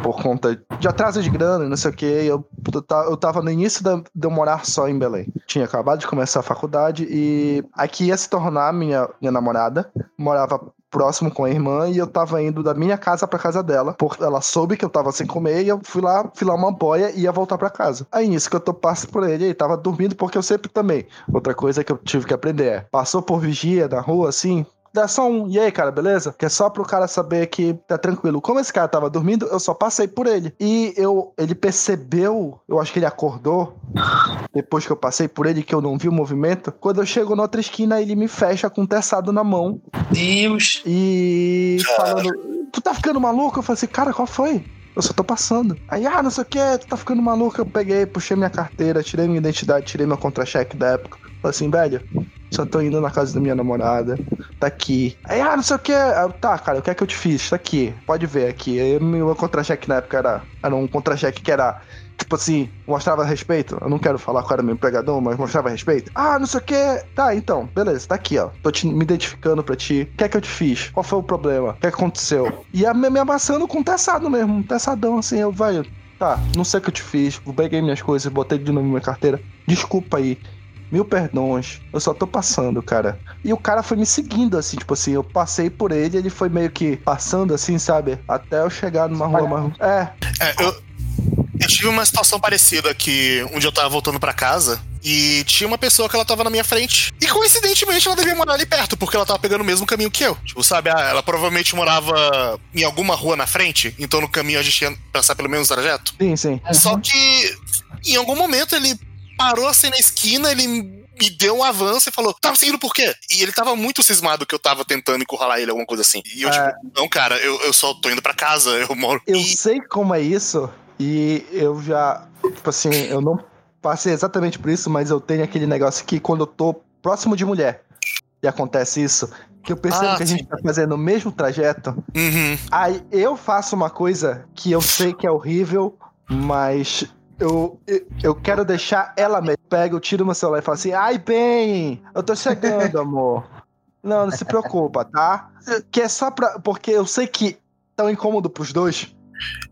B: Por conta de atraso de grana e não sei o que. Eu, eu ta- eu tava no início de eu morar só em Belém. Tinha acabado de começar a faculdade e aqui ia se tornar minha, minha namorada. Morava próximo com a irmã e eu tava indo da minha casa pra casa dela. Porque ela soube que eu tava sem comer e eu fui lá filar uma boia e ia voltar pra casa. Aí nisso que eu tô passando por ele, ele tava dormindo porque eu sempre também. Outra coisa que eu tive que aprender é: passou por vigia na rua assim. Dá só um, e aí, cara, beleza? Que é só pro cara saber que tá tranquilo. Como esse cara tava dormindo, eu só passei por ele. E eu, ele percebeu, eu acho que ele acordou, depois que eu passei por ele, que eu não vi o movimento. Quando eu chego na outra esquina, ele me fecha com um teçado na mão.
C: Deus.
B: E falando, tu tá ficando maluco? Eu falei assim, cara, qual foi? Eu só tô passando. Aí, ah, não sei o que, tu tá ficando maluco. Eu peguei, puxei minha carteira, tirei minha identidade, tirei meu contra-cheque da época. Falei assim, velho, só tô indo na casa da minha namorada. Tá aqui. Aí, ah, não sei o que. Tá, cara, o que é que eu te fiz? Tá aqui. Pode ver aqui. Aí, meu contra-cheque na época era, era um contra-cheque que era tipo assim, mostrava respeito. Eu não quero falar qual era meu empregador, mas mostrava respeito. Ah, não sei o que. Tá, então, beleza, tá aqui, ó. Tô te, me identificando pra ti. O que é que eu te fiz? Qual foi o problema? O que, é que aconteceu? E a, me, amassando com um teçado mesmo, um teçadão assim, eu, velho. Tá, não sei o que eu te fiz. Peguei minhas coisas, botei de novo na minha carteira. Desculpa aí. Mil perdões, eu só tô passando, cara. E o cara foi me seguindo, assim, tipo assim, eu passei por ele, ele foi meio que passando, assim, sabe? Até eu chegar numa rua mais. É,
E: É, eu, eu tive uma situação parecida que um dia eu tava voltando pra casa e tinha uma pessoa que ela tava na minha frente. E coincidentemente ela devia morar ali perto, porque ela tava pegando o mesmo caminho que eu. Tipo, sabe, ah, ela provavelmente morava em alguma rua na frente, então no caminho a gente ia passar pelo mesmo trajeto.
B: sim, sim.
E: Só que em algum momento ele parou assim na esquina, ele me deu um avanço e falou: Tava seguindo por quê? E ele tava muito cismado que eu tava tentando encurralar ele, alguma coisa assim. E eu,
B: É.
E: tipo, não, cara, eu, eu só tô indo pra casa, eu moro.
B: Eu
E: E-
B: sei como é isso e eu já, tipo assim, eu não passei exatamente por isso, mas eu tenho aquele negócio que quando eu tô próximo de mulher e acontece isso, que eu percebo
E: Ah,
B: que a gente tá fazendo o mesmo trajeto,
E: Uhum.
B: aí eu faço uma coisa que eu sei que é horrível, Mas eu, eu, quero deixar ela mesmo. Pega, eu tiro meu celular e falo assim: ai, bem, eu tô chegando, amor. Não, não se preocupa, tá? Que é só pra. Porque eu sei que tão incômodo pros dois.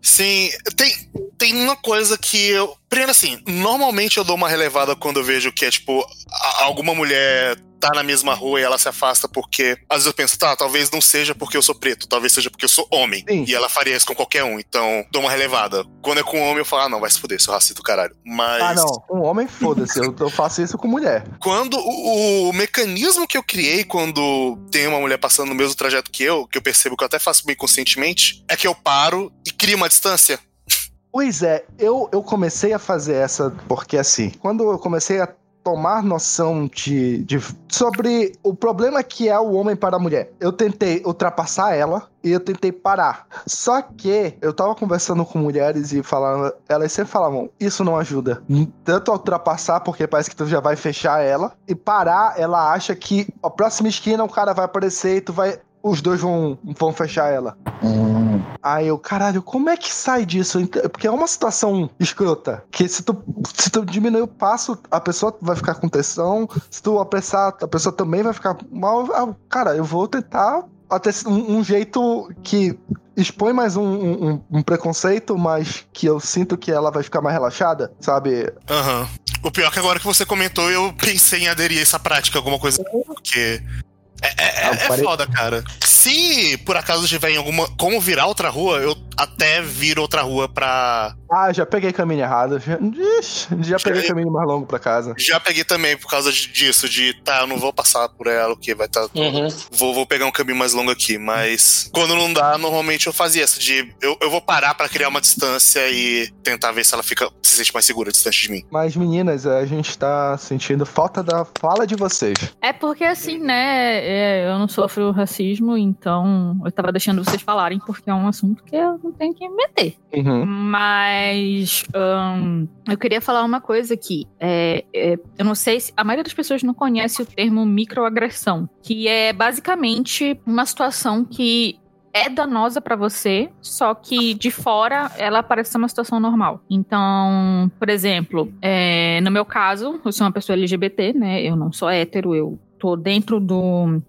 E: Sim, tem, tem uma coisa que eu. Primeiro, assim, normalmente eu dou uma relevada quando eu vejo que é, tipo, a- alguma mulher tá na mesma rua e ela se afasta porque. Às vezes eu penso, tá, talvez não seja porque eu sou preto, talvez seja porque eu sou homem.
B: Sim.
E: E ela faria isso com qualquer um, então dou uma relevada. Quando é com homem, eu falo, ah, não, vai se fuder, seu racista do caralho. Mas.
B: Ah, não. Um homem, foda-se. Eu, eu faço isso com mulher.
E: Quando o, o mecanismo que eu criei quando tem uma mulher passando no mesmo trajeto que eu, que eu percebo que eu até faço bem conscientemente, é que eu paro e crio uma distância.
B: Pois é, eu, eu comecei a fazer essa porque assim, quando eu comecei a tomar noção de, de sobre o problema que é o homem para a mulher, eu tentei ultrapassar ela e eu tentei parar. Só que eu tava conversando com mulheres e falando, elas sempre falavam, isso não ajuda. Tanto a ultrapassar, porque parece que tu já vai fechar ela, e parar, ela acha que a próxima esquina o cara vai aparecer e tu vai. Os dois vão, vão fechar ela.
G: Hum,
B: Aí eu, caralho, como é que sai disso? Porque é uma situação escrota. Que se tu, se tu diminuir o passo, a pessoa vai ficar com tensão. Se tu apressar, a pessoa também vai ficar mal. Ah, Cara, eu vou tentar até um, um jeito que expõe mais um, um- um preconceito, mas que eu sinto que ela vai ficar mais relaxada, sabe?
E: Aham. O pior é que agora que você comentou, eu pensei em aderir a essa prática, alguma coisa. Porque. É, é, é- foda, cara. Se por acaso tiver em alguma. Como virar outra rua, eu até viro outra rua pra.
B: Ah, já peguei caminho errado. Já, Ixi, já peguei
E: Já-
B: caminho mais longo pra casa.
E: Já peguei também por causa de- disso, de tá, eu não vou passar por ela, o que vai estar. Tá,
C: Uhum.
E: vou, vou pegar um caminho mais longo aqui, mas quando não dá, normalmente eu fazia essa de eu, eu vou parar pra criar uma distância e tentar ver se ela fica se sente mais segura distante de mim.
B: Mas, meninas, a gente tá sentindo falta da fala de vocês.
D: É porque assim, né? é, eu não sofro racismo, então eu tava deixando vocês falarem, porque é um assunto que eu não tenho que me meter.
B: Uhum.
D: Mas ahn, eu queria falar uma coisa aqui. É, é, eu não sei se a maioria das pessoas não conhece o termo microagressão, que é basicamente uma situação que é danosa pra você, só que de fora ela parece ser uma situação normal. Então, por exemplo, é, no meu caso, eu sou uma pessoa LGBT, né? Eu não sou hétero, eu tô dentro do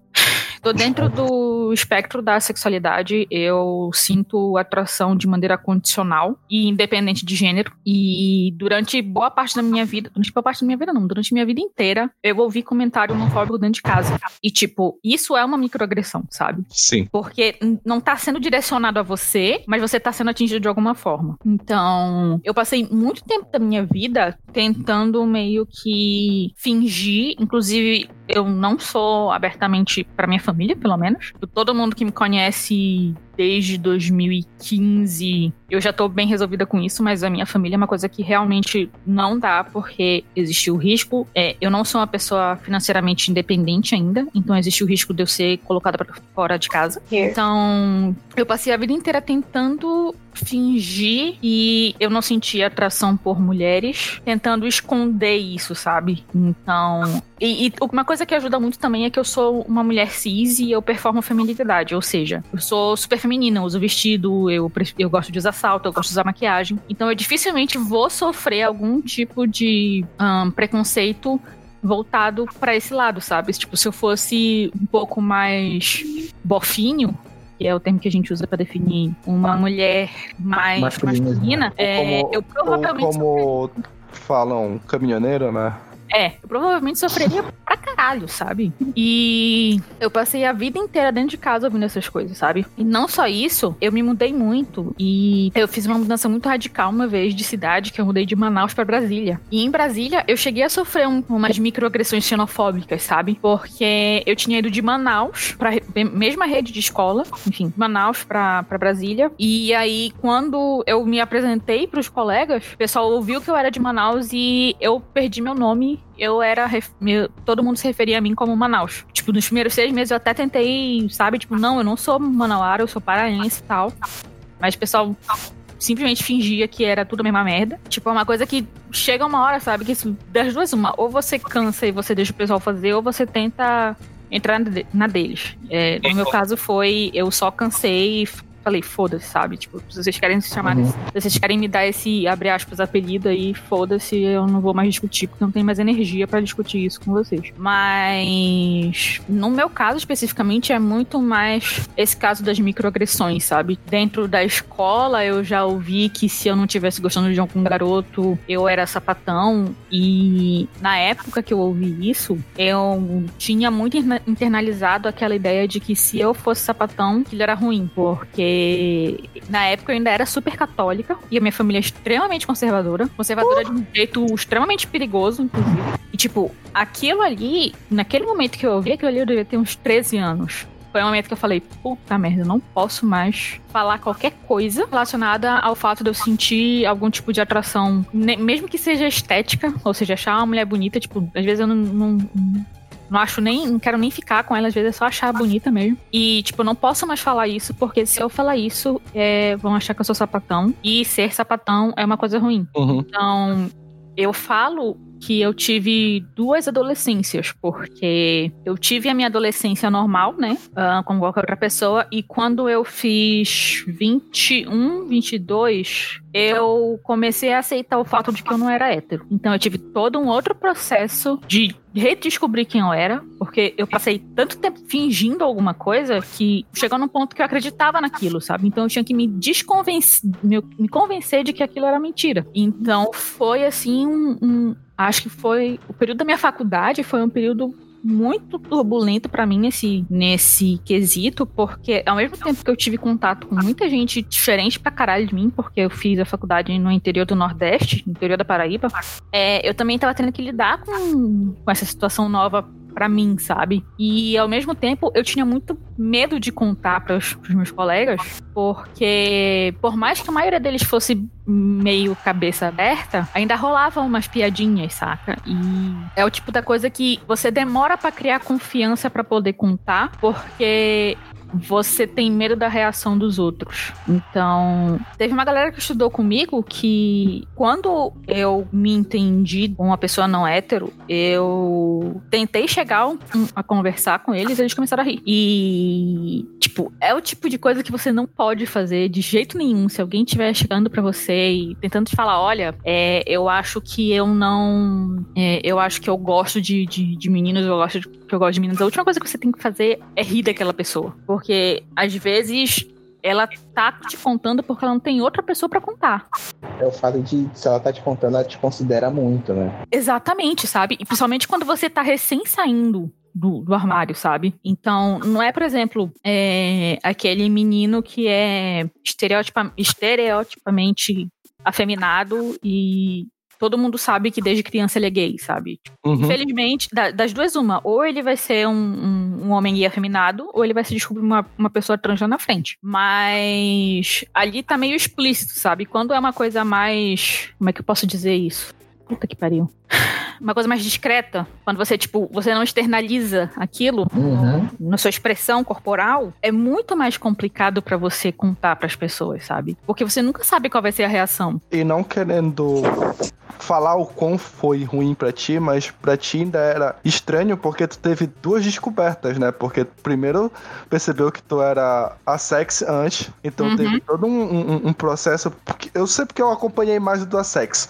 D: Tô dentro do espectro da sexualidade, eu sinto atração de maneira condicional e independente de gênero. E durante boa parte da minha vida, durante boa parte da minha vida não, durante minha vida inteira, eu ouvi comentário homofóbico dentro de casa. E tipo, isso é uma microagressão, sabe?
B: Sim.
D: Porque não tá sendo direcionado a você, mas você tá sendo atingido de alguma forma. Então, eu passei muito tempo da minha vida tentando meio que fingir, inclusive eu não sou abertamente pra minha família, pelo menos. Todo mundo que me conhece desde 2015, eu já tô bem resolvida com isso, mas a minha família é uma coisa que realmente não dá, porque existe o risco. É, eu não sou uma pessoa financeiramente independente ainda, então existe o risco de eu ser colocada pra fora de casa. Então, eu passei a vida inteira tentando fingir e eu não sentia atração por mulheres, tentando esconder isso, sabe? Então, e, e uma coisa que ajuda muito também é que eu sou uma mulher cis e eu performo feminilidade, ou seja, eu sou super feminina, uso vestido, eu, eu gosto de usar salto, eu gosto de usar maquiagem. Então eu dificilmente vou sofrer algum tipo de ahn, preconceito voltado pra esse lado, sabe? Tipo, se eu fosse um pouco mais bofinho, que é o termo que a gente usa pra definir uma mulher mais
G: Masculina.
D: masculina, é,
B: como-
D: eu
B: Ou
D: provavelmente
B: como falam, caminhoneiro, né?
D: É, eu provavelmente sofreria pra caralho, sabe? E eu passei a vida inteira dentro de casa ouvindo essas coisas, sabe? E não só isso, eu me mudei muito e eu fiz uma mudança muito radical uma vez de cidade, que eu mudei de Manaus pra Brasília. E em Brasília eu cheguei a sofrer um- umas microagressões xenofóbicas, sabe? Porque eu tinha ido de Manaus pra mesma rede de escola, enfim, Manaus pra, pra Brasília. E aí, quando eu me apresentei pros colegas, o pessoal ouviu que eu era de Manaus e eu perdi meu nome. Eu era. meu- todo mundo se referia a mim como Manaus. Tipo, nos primeiros seis meses eu até tentei, sabe? Tipo, não, eu não sou manauara, eu sou paraense e tal. Mas o pessoal simplesmente fingia que era tudo a mesma merda. Tipo, é uma coisa que chega uma hora, sabe? Que das duas, uma. Ou você cansa e você deixa o pessoal fazer, ou você tenta entrar na de- na deles. É, no meu caso foi, eu só cansei, falei, foda-se, sabe? Tipo, se vocês querem se chamar,
G: Uhum.
D: se vocês querem me dar esse, abre aspas, apelido aí, foda-se, eu não vou mais discutir, porque não tenho mais energia pra discutir isso com vocês. Mas, no meu caso especificamente, é muito mais esse caso das microagressões, sabe? Dentro da escola, eu já ouvi que se eu não tivesse gostando de algum garoto, eu era sapatão, e na época que eu ouvi isso, eu tinha muito interna- internalizado aquela ideia de que se eu fosse sapatão, aquilo era ruim, porque na época eu ainda era super católica e a minha família é extremamente conservadora, conservadora de um jeito extremamente perigoso, inclusive. E tipo, aquilo ali, naquele momento que eu ouvi aquilo ali, eu devia ter uns 13 anos. Foi o momento que eu falei, puta merda, eu não posso mais falar qualquer coisa relacionada ao fato de eu sentir algum tipo de atração, mesmo que seja estética, ou seja, achar uma mulher bonita, tipo, às vezes eu não, não, não acho nem, não quero nem ficar com ela, às vezes é só achar bonita mesmo. E, tipo, não posso mais falar isso, porque se eu falar isso, é, vão achar que eu sou sapatão, e ser sapatão é uma coisa ruim.
B: Uhum.
D: Então, eu falo que eu tive duas adolescências, porque eu tive a minha adolescência normal, né? ah, como qualquer outra pessoa, e quando eu fiz 21, 22, eu comecei a aceitar o fato de que eu não era hétero. Então, eu tive todo um outro processo de redescobrir quem eu era, porque eu passei tanto tempo fingindo alguma coisa que chegou num ponto que eu acreditava naquilo, sabe? Então eu tinha que me desconvencer, me, me convencer de que aquilo era mentira. Então foi assim um, um- acho que foi o período da minha faculdade foi um período muito turbulento pra mim nesse, nesse quesito, porque ao mesmo tempo que eu tive contato com muita gente diferente pra caralho de mim, porque eu fiz a faculdade no interior do Nordeste, no interior da Paraíba, é, eu também tava tendo que lidar com, com essa situação nova pra mim, sabe? E ao mesmo tempo eu tinha muito medo de contar para os meus colegas, porque por mais que a maioria deles fosse meio cabeça aberta, ainda rolavam umas piadinhas, saca? E é o tipo da coisa que você demora pra criar confiança pra poder contar, porque você tem medo da reação dos outros. Então, teve uma galera que estudou comigo que quando eu me entendi com uma pessoa não hétero, eu tentei chegar a conversar com eles, eles começaram a rir. E, tipo, é o tipo de coisa que você não pode fazer de jeito nenhum. Se alguém estiver chegando pra você e tentando te falar, olha, é, eu acho que eu não. é, eu acho que eu gosto de, de, de meninos, eu gosto de, que eu gosto de meninas. A última coisa que você tem que fazer é rir daquela pessoa. Porque às vezes ela tá te contando porque ela não tem outra pessoa pra contar.
G: É o fato de, se ela tá te contando, ela te considera muito, né?
D: Exatamente, sabe? E principalmente quando você tá recém saindo do, do armário, sabe? Então, não é, por exemplo, é, aquele menino que é estereotipa, estereotipamente afeminado e todo mundo sabe que desde criança ele é gay, sabe?
B: Uhum.
D: Infelizmente, da- das duas, uma. Ou ele vai ser um, um- um homem gay afeminado, ou ele vai se descobrir uma, uma pessoa trans lá na frente. Mas ali tá meio explícito, sabe? Quando é uma coisa mais. Como é que eu posso dizer isso? Puta que pariu. Uma coisa mais discreta. Quando você, tipo, você não externaliza aquilo
G: Uhum.
D: na sua expressão corporal, é muito mais complicado pra você contar pras pessoas, sabe? Porque você nunca sabe qual vai ser a reação.
B: E não querendo falar o quão foi ruim pra ti, mas pra ti ainda era estranho porque tu teve duas descobertas, né? Porque primeiro percebeu que tu era assex antes, então
D: Uhum.
B: teve todo um, um- um processo. porque Eu sei porque eu acompanhei mais do assex,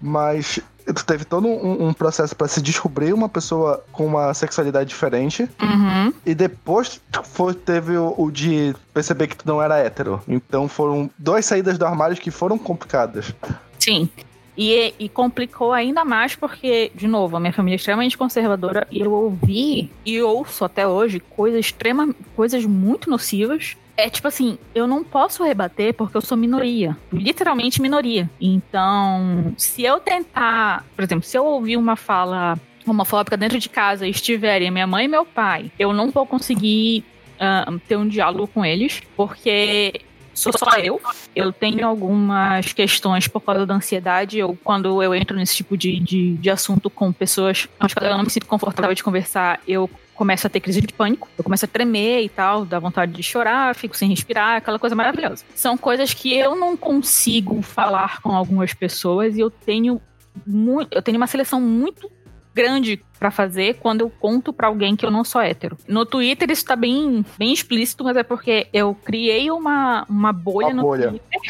B: mas tu teve todo um, um processo pra se descobrir uma pessoa com uma sexualidade diferente.
D: Uhum.
B: E depois tu foi, teve o, o de perceber que tu não era hétero. Então foram duas saídas do armário que foram complicadas.
D: Sim. E, e complicou ainda mais porque, de novo, a minha família é extremamente conservadora e eu ouvi e ouço até hoje coisas extrema, coisas muito nocivas. É tipo assim, eu não posso rebater porque eu sou minoria. Literalmente minoria. Então, se eu tentar, por exemplo, se eu ouvir uma fala homofóbica dentro de casa e estiverem minha mãe e meu pai, eu não vou conseguir ah, ter um diálogo com eles, porque sou só eu. Eu tenho algumas questões por causa da ansiedade. Eu, quando eu entro nesse tipo de, de, de assunto com pessoas as quais eu não me sinto confortável de conversar, eu começo a ter crise de pânico, eu começo a tremer e tal, dá vontade de chorar, fico sem respirar, aquela coisa maravilhosa. São coisas que eu não consigo falar com algumas pessoas e eu tenho muito, eu tenho uma seleção muito grande pra fazer quando eu conto pra alguém que eu não sou hétero. No Twitter isso tá bem, bem explícito, mas é porque eu criei uma, uma bolha
B: Uma
D: no
B: bolha.
D: Twitter.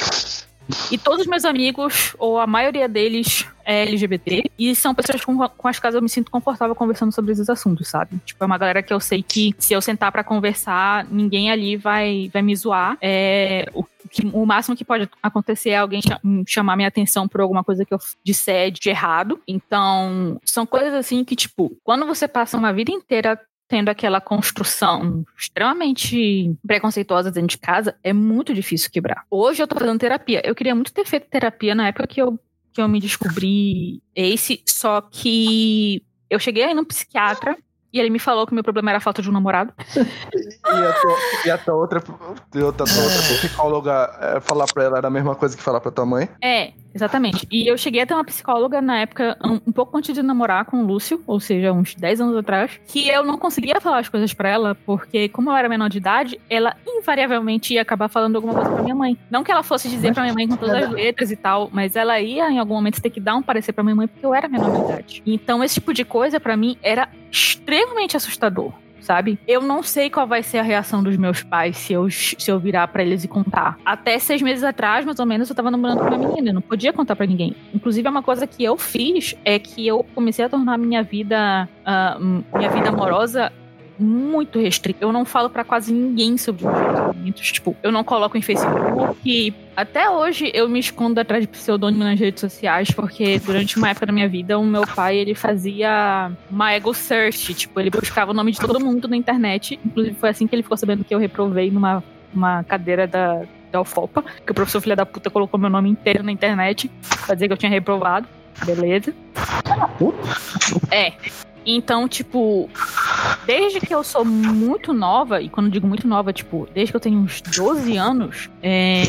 D: E todos os meus amigos, ou a maioria deles, é LGBT. E são pessoas com, com as quais eu me sinto confortável conversando sobre esses assuntos, sabe? Tipo, é uma galera que eu sei que se eu sentar pra conversar, ninguém ali vai, vai me zoar. É, o, que- o máximo que pode acontecer é alguém cha- chamar minha atenção por alguma coisa que eu disser de errado. Então, são coisas assim que, tipo, quando você passa uma vida inteira tendo aquela construção extremamente preconceituosa dentro de casa, é muito difícil quebrar. Hoje eu tô fazendo terapia. Eu queria muito ter feito terapia na época que eu, que eu me descobri esse, só que eu cheguei aí no psiquiatra e ele me falou que meu problema era a falta de um namorado.
B: E a tua, e a tua outra, outra, tua outra psicóloga é, falar pra ela era a mesma coisa que falar pra tua mãe?
D: É, exatamente. E eu cheguei a ter uma psicóloga na época, um, um pouco antes de namorar com o Lúcio, ou seja, uns 10 anos atrás, que eu não conseguia falar as coisas pra ela, porque como eu era menor de idade, ela invariavelmente ia acabar falando alguma coisa pra minha mãe. Não que ela fosse dizer pra minha mãe com todas as letras e tal, mas ela ia em algum momento ter que dar um parecer pra minha mãe porque eu era menor de idade. Então esse tipo de coisa pra mim era extremamente assustador. Sabe? Eu não sei qual vai ser a reação dos meus pais se eu, se eu virar pra eles e contar. Até seis meses atrás, mais ou menos, eu tava namorando com uma menina. Não podia contar pra ninguém. Inclusive, é uma coisa que eu fiz é que eu comecei a tornar minha vida, hum, minha vida amorosa muito restrita. Eu não falo pra quase ninguém sobre os meus relacionamentos. Tipo, eu não coloco em Facebook. Até hoje eu me escondo atrás de pseudônimo nas redes sociais, porque durante uma época da minha vida, o meu pai ele fazia uma ego search. Tipo, ele buscava o nome de todo mundo na internet. Inclusive, foi assim que ele ficou sabendo que eu reprovei numa uma cadeira da, da UFOPA, que o professor filha da puta colocou meu nome inteiro na internet pra dizer que eu tinha reprovado. Beleza. É. Então, tipo, desde que eu sou muito nova, e quando digo muito nova, tipo, desde que eu tenho uns 12 anos, é,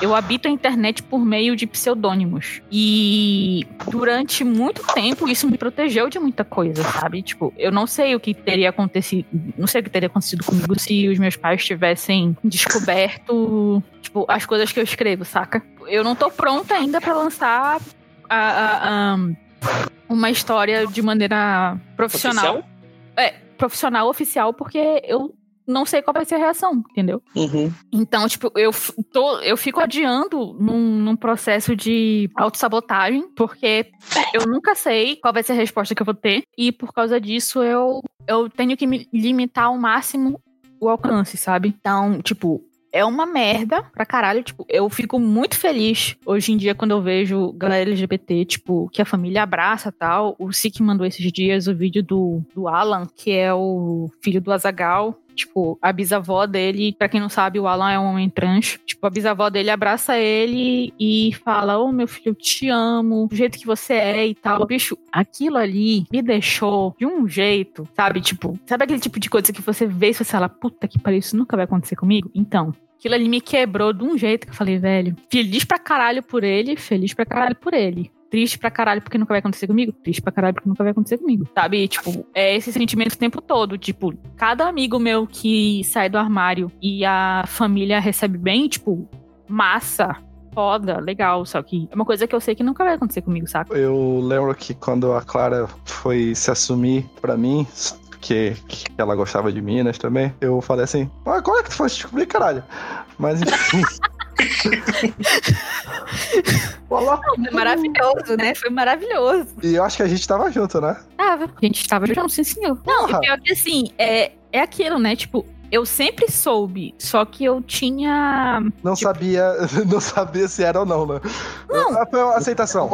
D: eu habito a internet por meio de pseudônimos. E durante muito tempo isso me protegeu de muita coisa, sabe? Tipo, eu não sei o que teria acontecido, não sei o que teria acontecido comigo se os meus pais tivessem descoberto, tipo, as coisas que eu escrevo, saca? Eu não tô pronta ainda pra lançar a- a- a- uma história de maneira profissional.
C: Oficial?
D: É, profissional oficial, porque eu não sei qual vai ser a reação, entendeu?
C: Uhum.
D: Então, tipo, eu, tô, eu fico adiando num, num processo de autossabotagem, porque eu nunca sei qual vai ser a resposta que eu vou ter, e por causa disso eu, eu tenho que me limitar ao máximo o alcance, sabe? Então, tipo, é uma merda pra caralho. Tipo, eu fico muito feliz hoje em dia quando eu vejo galera LGBT, tipo, que a família abraça tal. O Sik mandou esses dias o vídeo do, do Alan, que é o filho do Azagal. Tipo, a bisavó dele, pra quem não sabe, o Alan é um homem trans. Tipo, a bisavó dele abraça ele e fala: Ô meu filho, eu te amo, do jeito que você é e tal. Bicho, aquilo ali me deixou de um jeito, sabe? Tipo, sabe aquele tipo de coisa que você vê e você fala: puta que pariu, isso nunca vai acontecer comigo? Então. Aquilo ali me quebrou de um jeito que eu falei, velho, feliz pra caralho por ele, feliz pra caralho por ele. Triste pra caralho porque nunca vai acontecer comigo, triste pra caralho porque nunca vai acontecer comigo. Sabe? Tipo, é esse sentimento o tempo todo. Tipo, cada amigo meu que sai do armário e a família recebe bem, tipo, massa, foda, legal. Só que é uma coisa que eu sei que nunca vai acontecer comigo, saca?
B: Eu lembro que quando a Clara foi se assumir pra mim, que, que ela gostava de Minas também, eu falei assim, ah, como é que tu foi descobrir, caralho? Mas enfim,
D: Foi maravilhoso, né? Foi maravilhoso.
B: e eu acho que a gente tava junto, né?
D: Tava. A gente tava junto, sim, senhor. Não,
B: Porra.
D: e pior que assim, é, é aquilo, né? Tipo, eu sempre soube, só que eu tinha.
B: Não sabia, não sabia se era ou não, né?
D: Não.
B: Ah, Foi uma aceitação.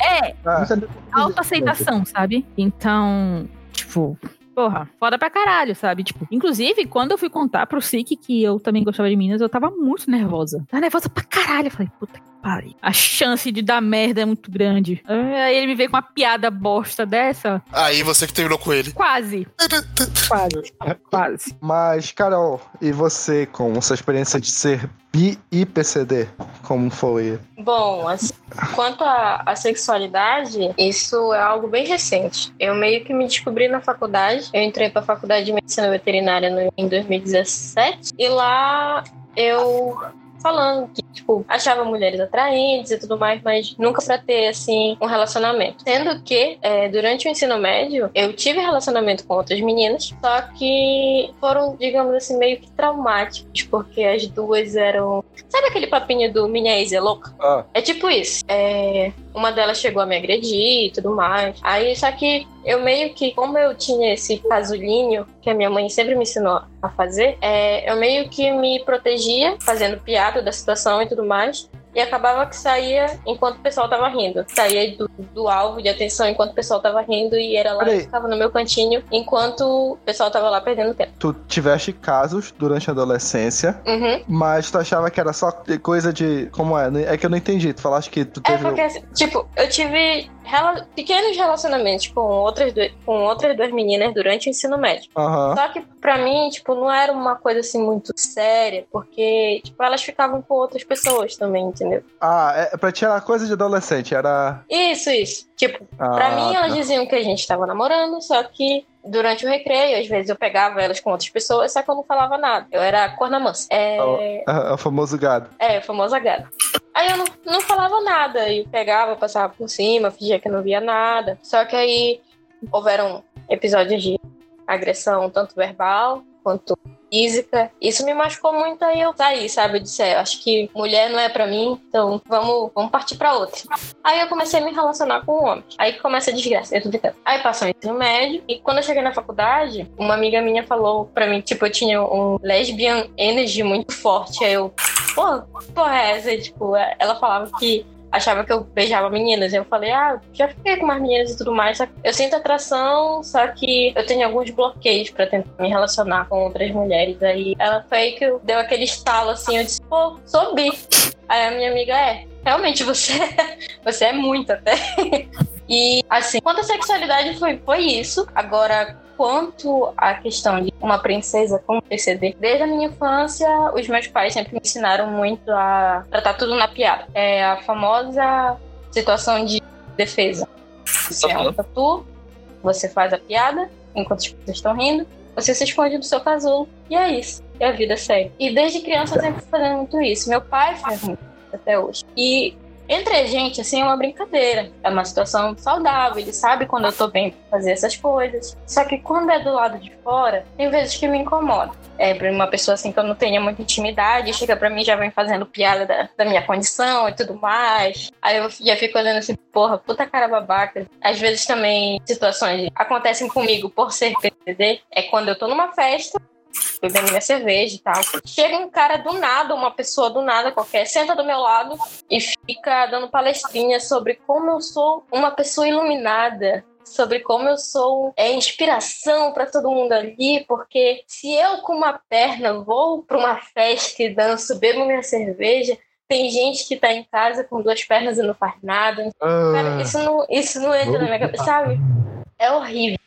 D: É,
B: Ah,
G: Não sabia como dizer.
D: autoaceitação, sabe? Então, tipo. Porra, foda pra caralho, sabe? Tipo, inclusive, quando eu fui contar pro Sik que eu também gostava de Minas, eu tava muito nervosa. Tava nervosa pra caralho. Eu falei, puta que pariu. A chance de dar merda é muito grande. Aí ele me veio com uma piada bosta dessa.
E: Aí você que terminou com ele.
D: Quase. Quase. Quase.
B: Mas, Carol, e você, com sua experiência de ser bi e PCD, como foi?
F: Bom, assim, quanto à, à sexualidade, isso é algo bem recente. Eu meio que me descobri na faculdade. Eu entrei para a faculdade de medicina veterinária no- em 2017 e lá eu falando que, tipo, achava mulheres atraentes e tudo mais, mas nunca pra ter, assim, um relacionamento. Sendo que, é, durante o ensino médio, eu tive relacionamento com outras meninas, só que foram, digamos assim, meio que traumáticos, porque as duas eram. Sabe aquele papinho do minha ex é louca?
B: Ah.
F: É tipo isso. É, uma delas chegou a me agredir e tudo mais. Aí, só que eu meio que, como eu tinha esse casulinho que a minha mãe sempre me ensinou a fazer, é, eu meio que me protegia, fazendo piada da situação e tudo mais. E acabava que saía enquanto o pessoal tava rindo. Saía do, do alvo de atenção enquanto o pessoal tava rindo e era lá e ficava no meu cantinho enquanto o pessoal tava lá perdendo tempo.
B: Tu tiveste casos durante a adolescência,
F: Uhum.
B: mas tu achava que era só coisa de. Como é? É que eu não entendi. Tu falaste que tu
F: É
B: teve.
F: porque, assim, tipo, eu tive pequenos relacionamentos com outras, com outras duas meninas durante o ensino médio.
B: Aham.
F: Só que pra mim, tipo, não era uma coisa assim muito séria, porque, tipo, elas ficavam com outras pessoas também, entendeu?
B: Ah, é, pra ti era coisa de adolescente, era.
F: Isso, isso. Tipo,
B: Ah,
F: pra mim elas diziam que a gente tava namorando, só que durante o recreio, às vezes eu pegava elas com outras pessoas, só que eu não falava nada. Eu era corna mansa. É,
B: É, é o famoso gado.
F: é, a famosa gata. Aí eu não, não falava nada, e pegava, passava por cima, fingia que não via nada. Só que aí houveram episódios de agressão, tanto verbal quanto física. Isso me machucou muito, aí eu saí, sabe? Eu disse, é, acho que mulher não é pra mim, então vamos, vamos partir pra outra. Aí eu comecei a me relacionar com homem. Aí começa a desgraça, eu tô. Aí passou o ensino médio, e quando eu cheguei na faculdade, uma amiga minha falou pra mim, tipo, eu tinha um lesbian energy muito forte. Aí eu, pô, porra é essa? Tipo, ela falava que achava que eu beijava meninas. Eu falei, ah, já fiquei com umas meninas e tudo mais. Eu sinto atração, só que eu tenho alguns bloqueios pra tentar me relacionar com outras mulheres. Aí ela foi que eu deu aquele estalo assim, eu disse, pô, sou bi. Aí a minha amiga é, realmente você, você é muito até. E assim, quanto à sexualidade foi, foi isso. Agora, quanto à questão de uma princesa como PCD, desde a minha infância, os meus pais sempre me ensinaram muito a tratar tudo na piada. É a famosa situação de defesa. Você é um tatu, você faz a piada enquanto as pessoas estão rindo, você se esconde do seu casulo e é isso. E a vida segue. E desde criança eu sempre fui fazendo muito isso. Meu pai faz muito até hoje. E entre a gente, assim, é uma brincadeira. É uma situação saudável. Ele sabe quando eu tô bem fazer essas coisas. Só que quando é do lado de fora, tem vezes que me incomoda. É, pra uma pessoa assim que eu não tenha muita intimidade, chega pra mim e já vem fazendo piada da, da minha condição e tudo mais. Aí eu já fico olhando assim, porra, puta cara babaca. Às vezes também situações acontecem comigo por ser PCD. É quando eu tô numa festa bebendo minha cerveja e tal. Chega um cara do nada, uma pessoa do nada qualquer, senta do meu lado e fica dando palestrinha sobre como eu sou uma pessoa iluminada. Sobre como eu sou é, inspiração para todo mundo ali, porque se eu com uma perna vou para uma festa e danço, bebo minha cerveja, tem gente que tá em casa com duas pernas e não faz nada. Cara,
B: Ah,
F: isso não, isso não entra na minha cabeça, sabe? É horrível.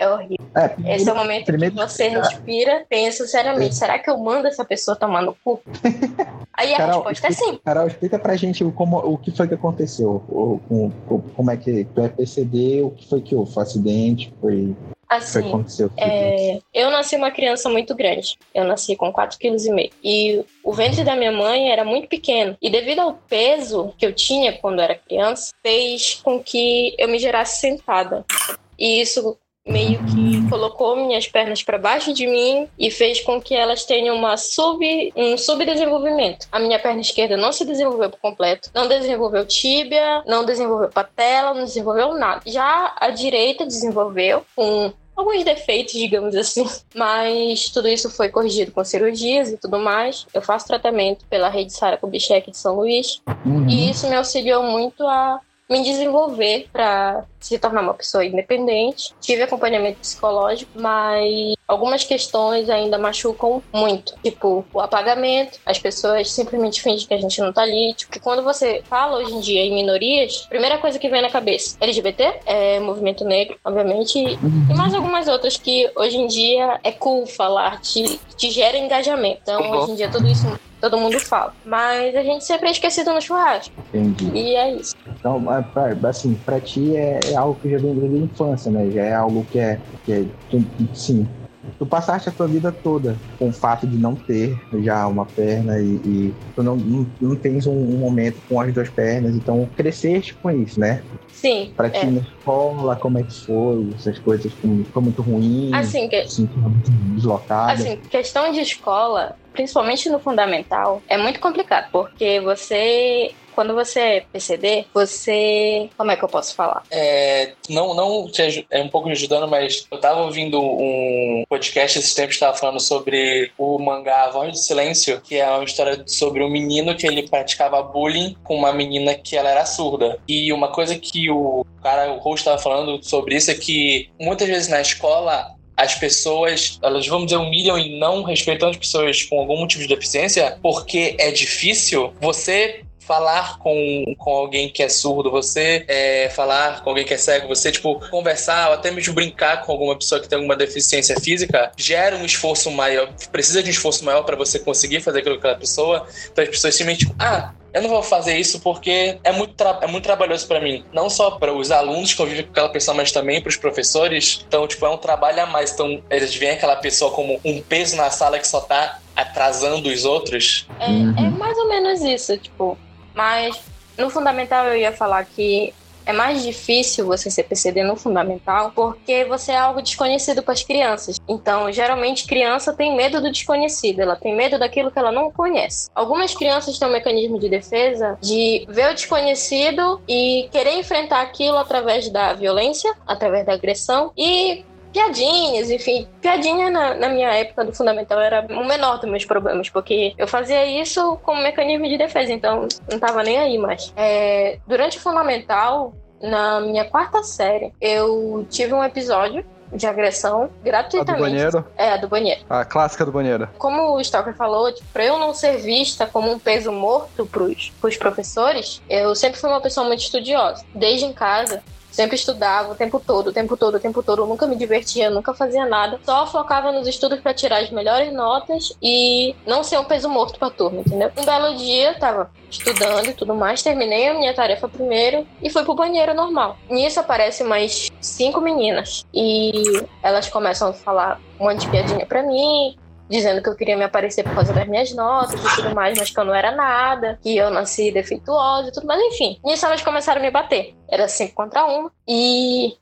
F: É horrível.
G: É,
F: Esse é o momento
G: primeiro-
F: que você respira, pensa seriamente, será que eu mando essa pessoa tomar no cu? Aí a
G: Carol,
F: resposta é sim.
G: Carol, explica pra gente o, como, o que foi que aconteceu. O, com- com- como é que tu é PCD, o que foi que houve? Foi acidente? Foi, o
F: Assim,
G: aconteceu?
F: é, eu nasci uma criança muito grande. Eu nasci com 4,5 kg. E o ventre da minha mãe era muito pequeno. E devido ao peso que eu tinha quando era criança, fez com que eu me gerasse sentada. E isso meio que colocou minhas pernas para baixo de mim e fez com que elas tenham uma sub, um subdesenvolvimento. A minha perna esquerda não se desenvolveu por completo, não desenvolveu tíbia, não desenvolveu patela, não desenvolveu nada. Já a direita desenvolveu com alguns defeitos, digamos assim, mas tudo isso foi corrigido com cirurgias e tudo mais. Eu faço tratamento pela rede Sara Kubitschek de São Luís
G: Uhum.
F: e isso me auxiliou muito a me desenvolver para se tornar uma pessoa independente. Tive acompanhamento psicológico, mas algumas questões ainda machucam muito. Tipo, o apagamento, as pessoas simplesmente fingem que a gente não tá ali. Tipo, que quando você fala hoje em dia em minorias, a primeira coisa que vem na cabeça, LGBT, é movimento negro, obviamente, e mais algumas outras que hoje em dia é cool falar, te, te gera engajamento. Então, hoje em dia tudo isso todo mundo fala. Mas a gente sempre é esquecido no churrasco.
G: Entendi.
F: E é isso.
G: Então, assim, pra ti é, é algo que já vem desde a infância, né? Já é algo que é. Que é sim. tu passaste a tua vida toda com o fato de não ter já uma perna e, e tu não, não, não tens um, um momento com as duas pernas, então cresceste com isso, né?
F: Sim.
G: Pra ti
F: é.
G: na escola, como é que foi? Essas coisas foi, foi muito ruim?
F: Assim, que,
G: sentia muito deslocada?
F: Assim, questão de escola, principalmente no fundamental, é muito complicado, porque você. Quando você é PCD, você. Como é que eu posso falar?
C: É, não, não te é um pouco me ajudando, mas eu tava ouvindo um podcast esses tempos que tava falando sobre o mangá Voz do Silêncio, que é uma história sobre um menino que ele praticava bullying com uma menina que ela era surda. E uma coisa que o cara, o host tava falando sobre isso é que muitas vezes na escola as pessoas, elas vamos dizer, humilham e não respeitam as pessoas com algum motivo de deficiência, porque é difícil você falar com, com alguém que é surdo, você é, falar com alguém que é cego, você, tipo, conversar ou até mesmo brincar com alguma pessoa que tem alguma deficiência física, gera um esforço maior, precisa de um esforço maior para você conseguir fazer aquilo com aquela pessoa, então as pessoas simplesmente, tipo, ah, eu não vou fazer isso porque é muito, é muito trabalhoso para mim. Não só para os alunos que convivem com aquela pessoa, mas também para os professores. Então, tipo, é um trabalho a mais. Então, eles veem aquela pessoa como um peso na sala que só tá atrasando os outros.
F: É, é mais ou menos isso, tipo. Mas no fundamental eu ia falar que é mais difícil você ser PCD no fundamental porque você é algo desconhecido para as crianças. Então, geralmente, criança tem medo do desconhecido, ela tem medo daquilo que ela não conhece. Algumas crianças têm um mecanismo de defesa de ver o desconhecido e querer enfrentar aquilo através da violência, através da agressão e piadinhas, enfim. Piadinha na, na minha época do fundamental era o menor dos meus problemas, porque eu fazia isso como mecanismo de defesa, então não tava nem aí mais. É, durante o fundamental, na minha quarta série, eu tive um episódio de agressão
B: A do
F: gratuitamente.
B: banheiro.
F: É, a do banheiro.
B: A clássica do banheiro.
F: Como o Stalker falou, tipo, pra eu não ser vista como um peso morto pros, pros professores, eu sempre fui uma pessoa muito estudiosa. Desde em casa, sempre estudava o tempo todo, o tempo todo, o tempo todo. Nunca me divertia, nunca fazia nada. Só focava nos estudos pra tirar as melhores notas e não ser um peso morto pra turma, entendeu? Um belo dia, tava estudando e tudo mais, terminei a minha tarefa primeiro e fui pro banheiro normal. Nisso aparecem mais cinco meninas e elas começam a falar um monte de piadinha pra mim, dizendo que eu queria me aparecer por causa das minhas notas e tudo mais, mas que eu não era nada, que eu nasci defeituosa e tudo mais, enfim. Nisso elas começaram a me bater. Era cinco contra uma e.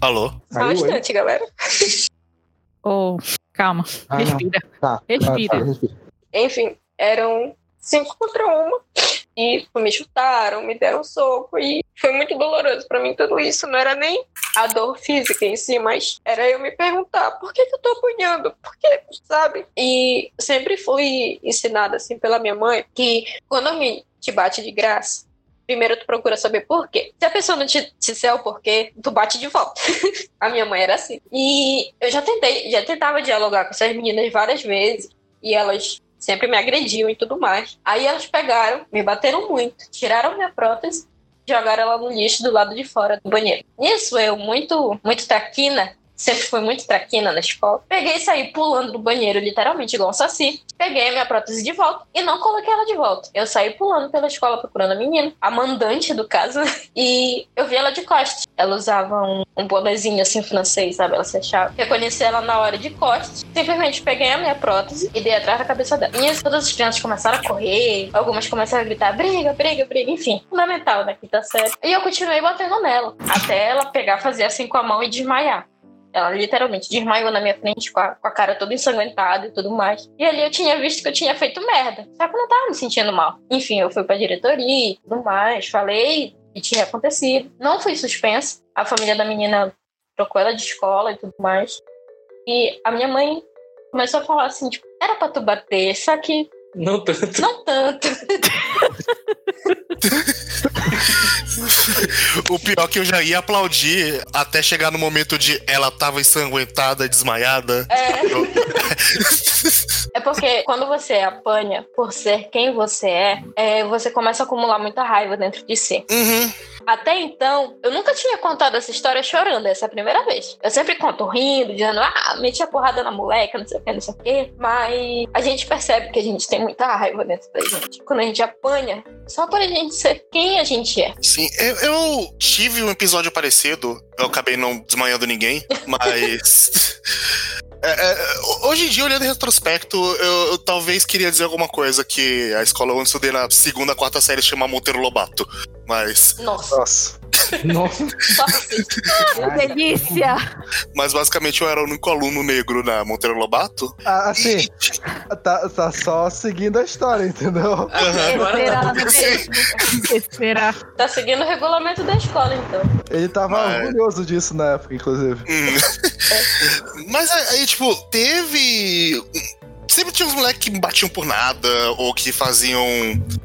E: Alô?
F: Só um instante, galera.
D: Oh, calma,
G: Ah,
D: respira.
G: Tá.
D: Respira.
G: Ah, tá, respira.
F: Enfim, eram cinco contra uma. E me chutaram, me deram soco. E foi muito doloroso pra mim tudo isso. Não era nem a dor física em si, mas era eu me perguntar por que, que eu tô apanhando? Por que, sabe? E sempre fui ensinada assim pela minha mãe que quando alguém te bate de graça, primeiro tu procura saber por quê. Se a pessoa não te disser o porquê, tu bate de volta. a minha mãe era assim. E eu já tentei, já tentava dialogar com essas meninas várias vezes. E elas sempre me agrediam e tudo mais. Aí elas pegaram, me bateram muito, tiraram minha prótese, jogaram ela no lixo do lado de fora do banheiro. Nisso eu, muito, muito traquina, sempre fui muito traquina na escola, peguei e saí pulando do banheiro, literalmente igual um saci. Peguei a minha prótese de volta e não coloquei ela de volta. Eu saí pulando pela escola procurando a menina, a mandante do caso, e eu vi ela de costas. Ela usava um, um bonezinho assim francês, sabe? Ela se achava. Reconheci ela na hora de costas. Simplesmente peguei a minha prótese e dei atrás da cabeça dela. E todas as crianças começaram a correr, algumas começaram a gritar: briga, briga, briga, enfim. Fundamental na quinta série. E eu continuei batendo nela. Até ela pegar, fazer assim com a mão e desmaiar. Ela literalmente desmaiou na minha frente com a, com a cara toda ensanguentada e tudo mais. E ali eu tinha visto que eu tinha feito merda. Só que eu não tava me sentindo mal. Enfim, eu fui pra diretoria e tudo mais. Falei que tinha acontecido. Não fui suspensa. A família da menina trocou ela de escola e tudo mais. E a minha mãe começou a falar assim, tipo, era pra tu bater, só que
C: Não tanto.
F: não tanto.
E: O pior é que eu já ia aplaudir até chegar no momento de ela tava ensanguentada, desmaiada.
F: É.
E: Eu-
F: É porque quando você apanha por ser quem você é, é, você começa a acumular muita raiva dentro de si.
E: Uhum.
F: Até então, eu nunca tinha contado essa história chorando, essa é a primeira vez. Eu sempre conto rindo, dizendo, ah, meti a porrada na moleca, não sei o que, não sei o que. Mas a gente percebe que a gente tem muita raiva dentro da gente. Quando a gente apanha, só para a gente ser quem a gente é.
E: Sim, eu, eu tive um episódio parecido. Eu acabei não desmanhando ninguém, mas. É, é, hoje em dia, olhando em retrospecto, eu, eu talvez queria dizer alguma coisa que a escola onde eu estudei na segunda, quarta série chama Monteiro Lobato. Mas,
F: Nossa,
B: Nossa.
G: Nossa.
D: Que delícia!
E: mas basicamente eu era o único aluno negro na Monteiro Lobato.
B: Ah, assim, tá, tá só seguindo a história, entendeu?
D: Esperar? Esperar.
F: Tá seguindo o regulamento da escola, então.
B: Ele tava
E: Mas-
B: orgulhoso disso na época, inclusive.
E: Hum. Mas aí, tipo, teve. Sempre tinha uns moleques que batiam por nada, ou que faziam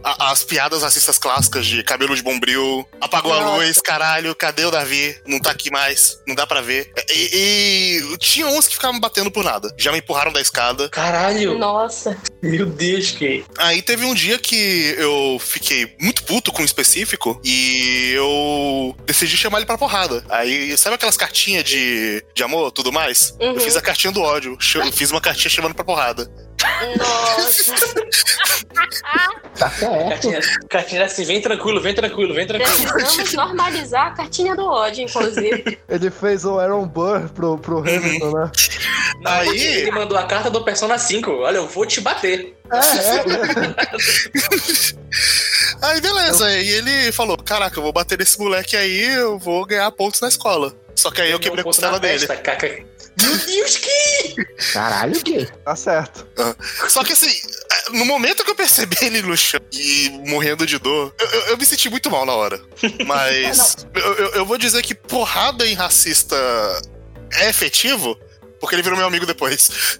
E: a- as piadas racistas clássicas de cabelo de bombril, apagou a
F: Nossa.
E: luz, caralho, cadê o Davi? Não tá aqui mais, não dá pra ver. E, e tinha uns que ficavam batendo por nada. Já me empurraram da escada.
C: Caralho!
F: Nossa.
C: Meu Deus, que.
E: Aí teve um dia que eu fiquei muito puto com um específico e eu decidi chamar ele pra porrada. Aí, sabe aquelas cartinhas de, de amor tudo mais? Eu
F: Uhum.
E: fiz a cartinha do ódio. Eu Fiz uma cartinha chamando pra porrada.
F: Nossa.
G: tá certo.
C: Cartinha, cartinha assim, vem tranquilo, vem tranquilo, vem tranquilo.
F: Precisamos normalizar a cartinha do ódio, inclusive.
B: Ele fez o Aaron Burr pro, pro Hamilton, né?
C: Não,
E: Aí-
C: Ele mandou a carta do Persona 5. Olha, eu vou te bater.
B: É, é.
E: Aí beleza, e ele falou: Caraca, eu vou bater nesse moleque aí, eu vou ganhar pontos na escola. Só que aí eu quebrei a costela dele.
C: caca. Meu Deus, que.
G: Caralho, o quê?
B: Tá certo.
E: Só que assim, no momento que eu percebi ele no chão e morrendo de dor, eu, eu- eu me senti muito mal na hora. Mas eu, eu- eu vou dizer que porrada em racista é efetivo, porque ele virou meu amigo depois.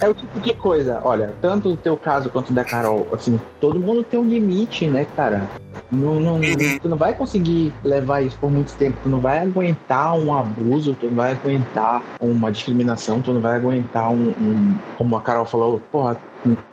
G: É o tipo de coisa, olha, tanto o teu caso quanto o da Carol, assim, todo mundo tem um limite, né, cara? Não, não,
E: Uhum.
G: Tu não vai conseguir levar isso por muito tempo, tu não vai aguentar um abuso, tu não vai aguentar uma discriminação, tu não vai aguentar um, um- como a Carol falou, porra,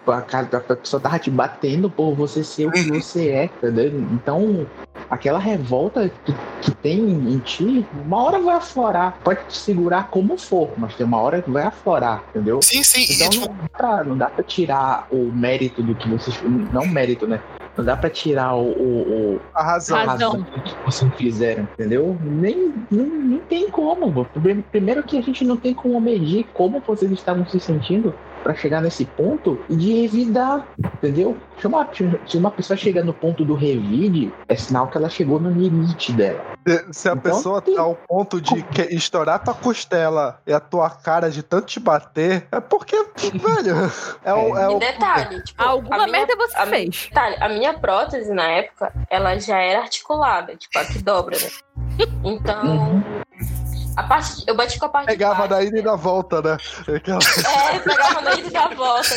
G: a, a pessoa tava te batendo por você ser o que
E: Uhum.
G: você é, entendeu? Então, aquela revolta que, que tem em ti, uma hora vai aflorar. Pode te segurar como for, mas tem uma hora que vai aflorar, entendeu?
E: Sim, sim. E,
G: Então
E: tipo,
G: não, dá pra, não dá pra tirar o mérito do que vocês. Não mérito, né? Não dá pra tirar o, o, o-
B: A razão.
G: a
D: Razão.
G: que vocês fizeram, entendeu? Nem, não, não tem como. Prime- Primeiro que a gente não tem como medir como vocês estavam se sentindo pra chegar nesse ponto de revidar, entendeu? Se uma, se uma pessoa chega no ponto do revide, é sinal que ela chegou no limite dela.
B: Se- Se a
G: Então,
B: pessoa
G: tem-
B: tá ao ponto de que estourar tua costela e a tua cara de tanto te bater, é porque, velho, é o. É
F: E
B: o
F: detalhe, tipo,
D: Alguma
F: a minha,
D: merda você
F: a
D: fez.
F: detalhe, a minha prótese na época, ela já era articulada, tipo, a que dobra, né? Então,
G: Uhum.
F: A parte, eu bati com a parte de
B: pegava da ida e da volta, né? Aquela-
F: É, pegava na ida e da volta.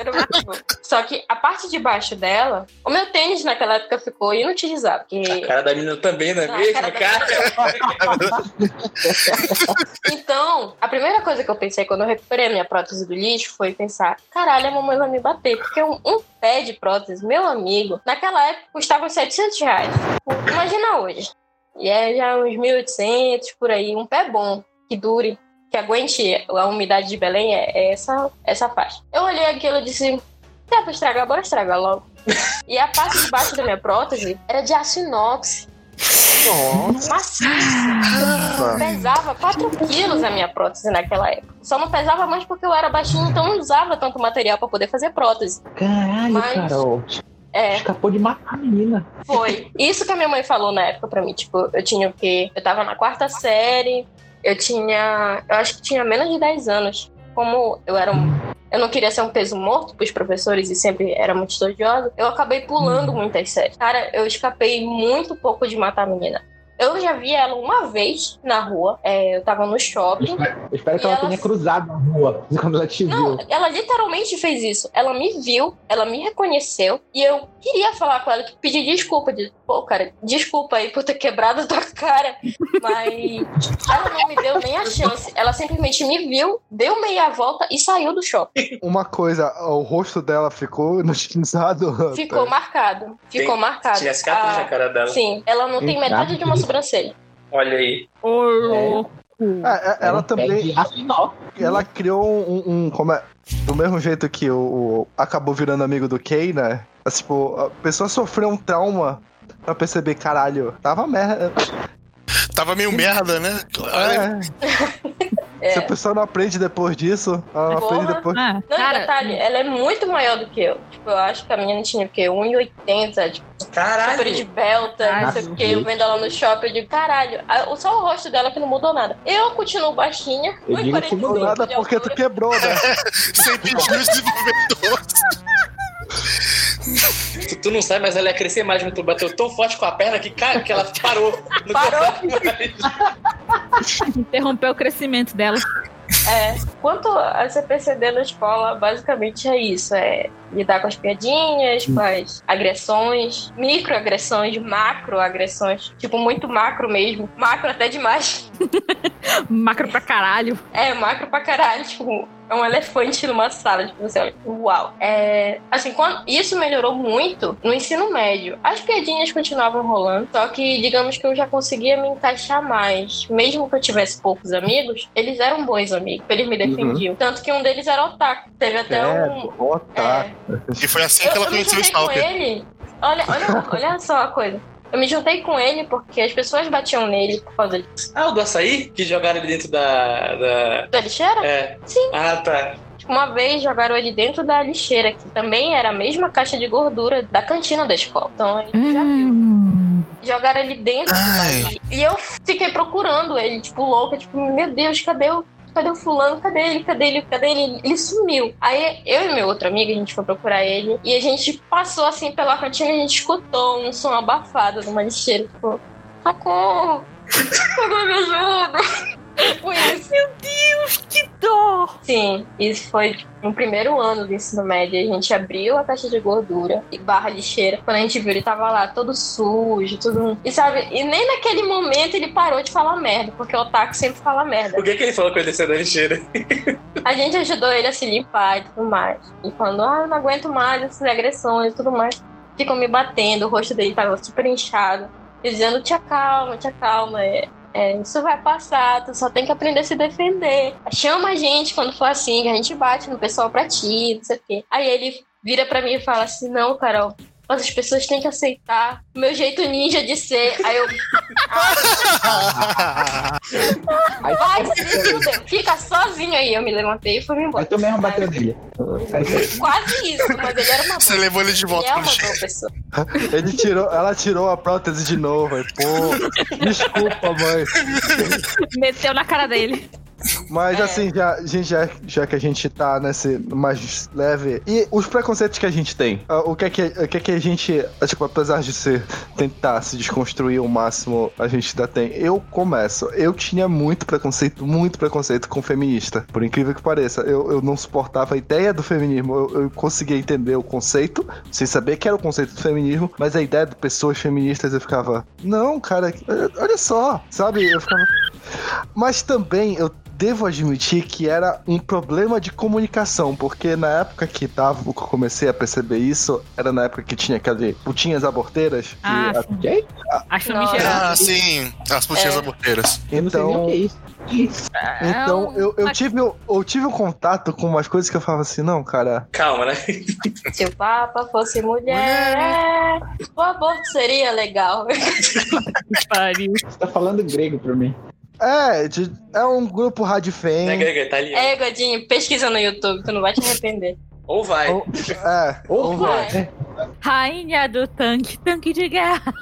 F: Era muito bom. Só que a parte de baixo dela, o meu tênis naquela época ficou inutilizado.
C: A
F: Porque...
C: cara da menina também, não é
F: Ah, a
C: mesmo,
F: cara da
C: cara?
F: Então, a primeira coisa que eu pensei quando eu recuperei a minha prótese do lixo foi pensar: caralho, a mamãe vai me bater. Porque um, um pé de prótese, meu amigo, naquela época custava uns 700 reais. Imagina hoje. E é já uns 1.800 por aí. Um pé bom, que dure, que aguente a umidade de Belém, é, é essa, essa faixa. Eu olhei aquilo e disse: dá pra estragar, bora estragar logo. E a parte de baixo da minha prótese era de aço inox. Maciço. Pesava 4 quilos a minha prótese naquela época. Só não pesava mais porque eu era baixinho, então não usava tanto material pra poder fazer prótese.
G: Caralho,
F: Mas-
G: Carol.
F: É,
G: Escapou de matar a menina.
F: foi. Isso que a minha mãe falou na época pra mim. Tipo, eu tinha o quê? Eu tava na quarta série, eu tinha. Eu acho que tinha menos de 10 anos. Como eu era um. Eu não queria ser um peso morto pros professores e sempre era muito estudiosa, eu acabei pulando muitas séries. Cara, eu escapei muito pouco de matar a menina. Eu já vi ela uma vez na rua. é, eu tava no shopping.
G: Eu espero que
F: E
G: ela
F: ela-
G: tenha cruzado na rua quando ela te
F: Não,
G: viu.
F: ela literalmente fez isso. Ela me viu, ela me reconheceu e eu queria falar com ela, que pedir desculpa. De, Pô, cara, desculpa aí por ter quebrado a tua cara. Mas ela não me deu nem a chance. Ela simplesmente me viu, deu meia volta e saiu do shopping.
B: Uma coisa, o rosto dela ficou inutilizado.
F: Ficou marcado. Ficou
C: Tem-
F: marcado.
C: Tinha cicatriz
F: Ah,
C: na cara dela.
F: Sim, ela não tem metade de uma sobrancelha.
C: Olha aí.
D: Louco.
B: É, é, ela
G: um pé
B: também.
G: inox.
B: Ela criou um. um- como é? Do mesmo jeito que o, o- acabou virando amigo do Kay, né? É, tipo, a pessoa sofreu um trauma pra perceber, caralho, tava merda.
E: Tava meio merda, né?
B: É. Se a pessoa não aprende depois disso, ela não
F: Porra.
B: aprende depois.
D: Ah,
F: Não,
D: cara,
F: detalhe, ela é muito maior do que eu. Tipo, eu acho que a menina tinha o quê? 1,80, tipo, super de
C: Caralho.
F: belta, não sei o quê. Eu vendo ela no shopping, eu digo, caralho, só o rosto dela que não mudou nada. Eu continuo baixinha,
G: Eu digo que
F: 1,45
G: mudou
B: Nada porque tu quebrou, né?
E: Sem pedir os desenvolvedores.
C: Tu, tu não sabe, mas ela ia crescer mais, mas tu bateu tão forte com a perna que, cara, que ela parou.
F: Parou.
D: interrompeu o crescimento dela.
F: É, quanto a CPCD na escola, basicamente é isso: é lidar com as piadinhas, com as agressões, microagressões, macroagressões, tipo, muito macro mesmo, macro até demais.
D: Macro pra caralho.
F: É, macro pra caralho, tipo, é um elefante numa sala, tipo, você olha, uau. É, assim, quando, isso melhorou muito no ensino médio. As piadinhas continuavam rolando, só que, digamos que eu já conseguia me encaixar mais. Mesmo que eu tivesse poucos amigos, eles eram bons amigos, eles me defendiam. Tanto que um deles era otaku. Teve até
B: É,
F: um.
B: ó, tá.
E: E foi assim
F: Eu,
E: que ela
F: eu me
E: conheceu o Stalker.
F: ele. Olha, olha, olha só a coisa. Eu me juntei com ele porque as pessoas batiam nele por causa disso.
C: Ah, o do açaí? Que jogaram ele dentro da. da...
F: Da lixeira?
C: É.
F: Sim.
C: Ah, tá.
F: Uma vez jogaram ele dentro da lixeira, que também era a mesma caixa de gordura da cantina da escola. Então a gente já viu.
D: Hum,
F: Jogaram ele dentro. E eu fiquei procurando ele, tipo, louca, tipo, meu Deus, cadê o. Cadê o fulano? Cadê ele? Cadê ele? Cadê ele? Ele sumiu. Aí eu e meu outro amigo, a gente foi procurar ele. E a gente passou assim pela cantina e a gente escutou um som abafado numa lixeira. Tipo, socorro! Me ajuda! Tipo isso.
D: que dó!
F: Sim, isso foi tipo, no primeiro ano do ensino médio. A gente abriu a caixa de gordura e barra lixeira. Quando a gente viu, ele tava lá todo sujo, tudo. E sabe, e nem naquele momento ele parou de falar merda, porque o otaku sempre fala merda.
C: O que, que ele falou quando ele desceu da lixeira?
F: A gente ajudou ele a se limpar e tudo mais. E falando, ah, eu não aguento mais essas agressões e tudo mais. Ficam me batendo, o rosto dele tava super inchado. E dizendo, te acalma, te acalma. É, é, isso vai passar, tu só tem que aprender a se defender. Chama a gente quando for assim, que a gente bate no pessoal pra ti, não sei o quê. Aí ele vira pra mim e fala assim, não, Carol, mas as pessoas têm que aceitar o meu jeito ninja de ser. Aí eu, vai, se fuder, fica sozinho aí. Eu me levantei e fui embora.
G: tu mesmo bateu nele.
F: Quase isso, mas ele era uma
E: Você
F: boa.
E: levou ele de
F: Ele
E: volta
F: é
E: pro
F: pessoa.
B: Ele tirou, ela tirou a prótese de novo. Aí, pô, desculpa, mãe.
D: Meteu na cara dele.
B: Mas
F: É.
B: assim, já, gente, já, já que a gente tá nesse mais leve. E os preconceitos que a gente tem? Ah, o que é que, o que, é que a gente, tipo, apesar de ser tentar se desconstruir o máximo, a gente ainda tem. Eu começo. Eu tinha muito preconceito, muito preconceito com feminista. Por incrível que pareça. Eu, eu não suportava a ideia do feminismo. Eu, eu conseguia entender o conceito, sem saber que era o conceito do feminismo, mas a ideia de pessoas feministas eu ficava. Não, cara, olha só, sabe? Eu ficava. Mas também eu devo admitir que era um problema de comunicação, porque na época que tava, que eu comecei a perceber isso, era na época que tinha aquele putinhas aborteiras. que
D: Ah,
B: a-
D: sim. Famigerado.
E: Ah, sim. As putinhas
F: É.
E: aborteiras.
G: Eu
B: então,
G: que é isso.
B: então eu, eu, tive, eu tive um contato com umas coisas que eu falava assim, não, cara,
C: Calma, né?
F: Se o Papa fosse mulher, o aborto seria legal.
D: Que pariu.
G: Você tá falando grego pra mim.
B: É, de- é um grupo
C: Não é
B: radifem.
C: grego, é.
F: É, Godinho, pesquisa no YouTube, tu não vai te arrepender.
C: Ou vai.
B: Ou- É, ou
G: Opa,
B: vai.
G: é.
D: Rainha do tanque, tanque de guerra.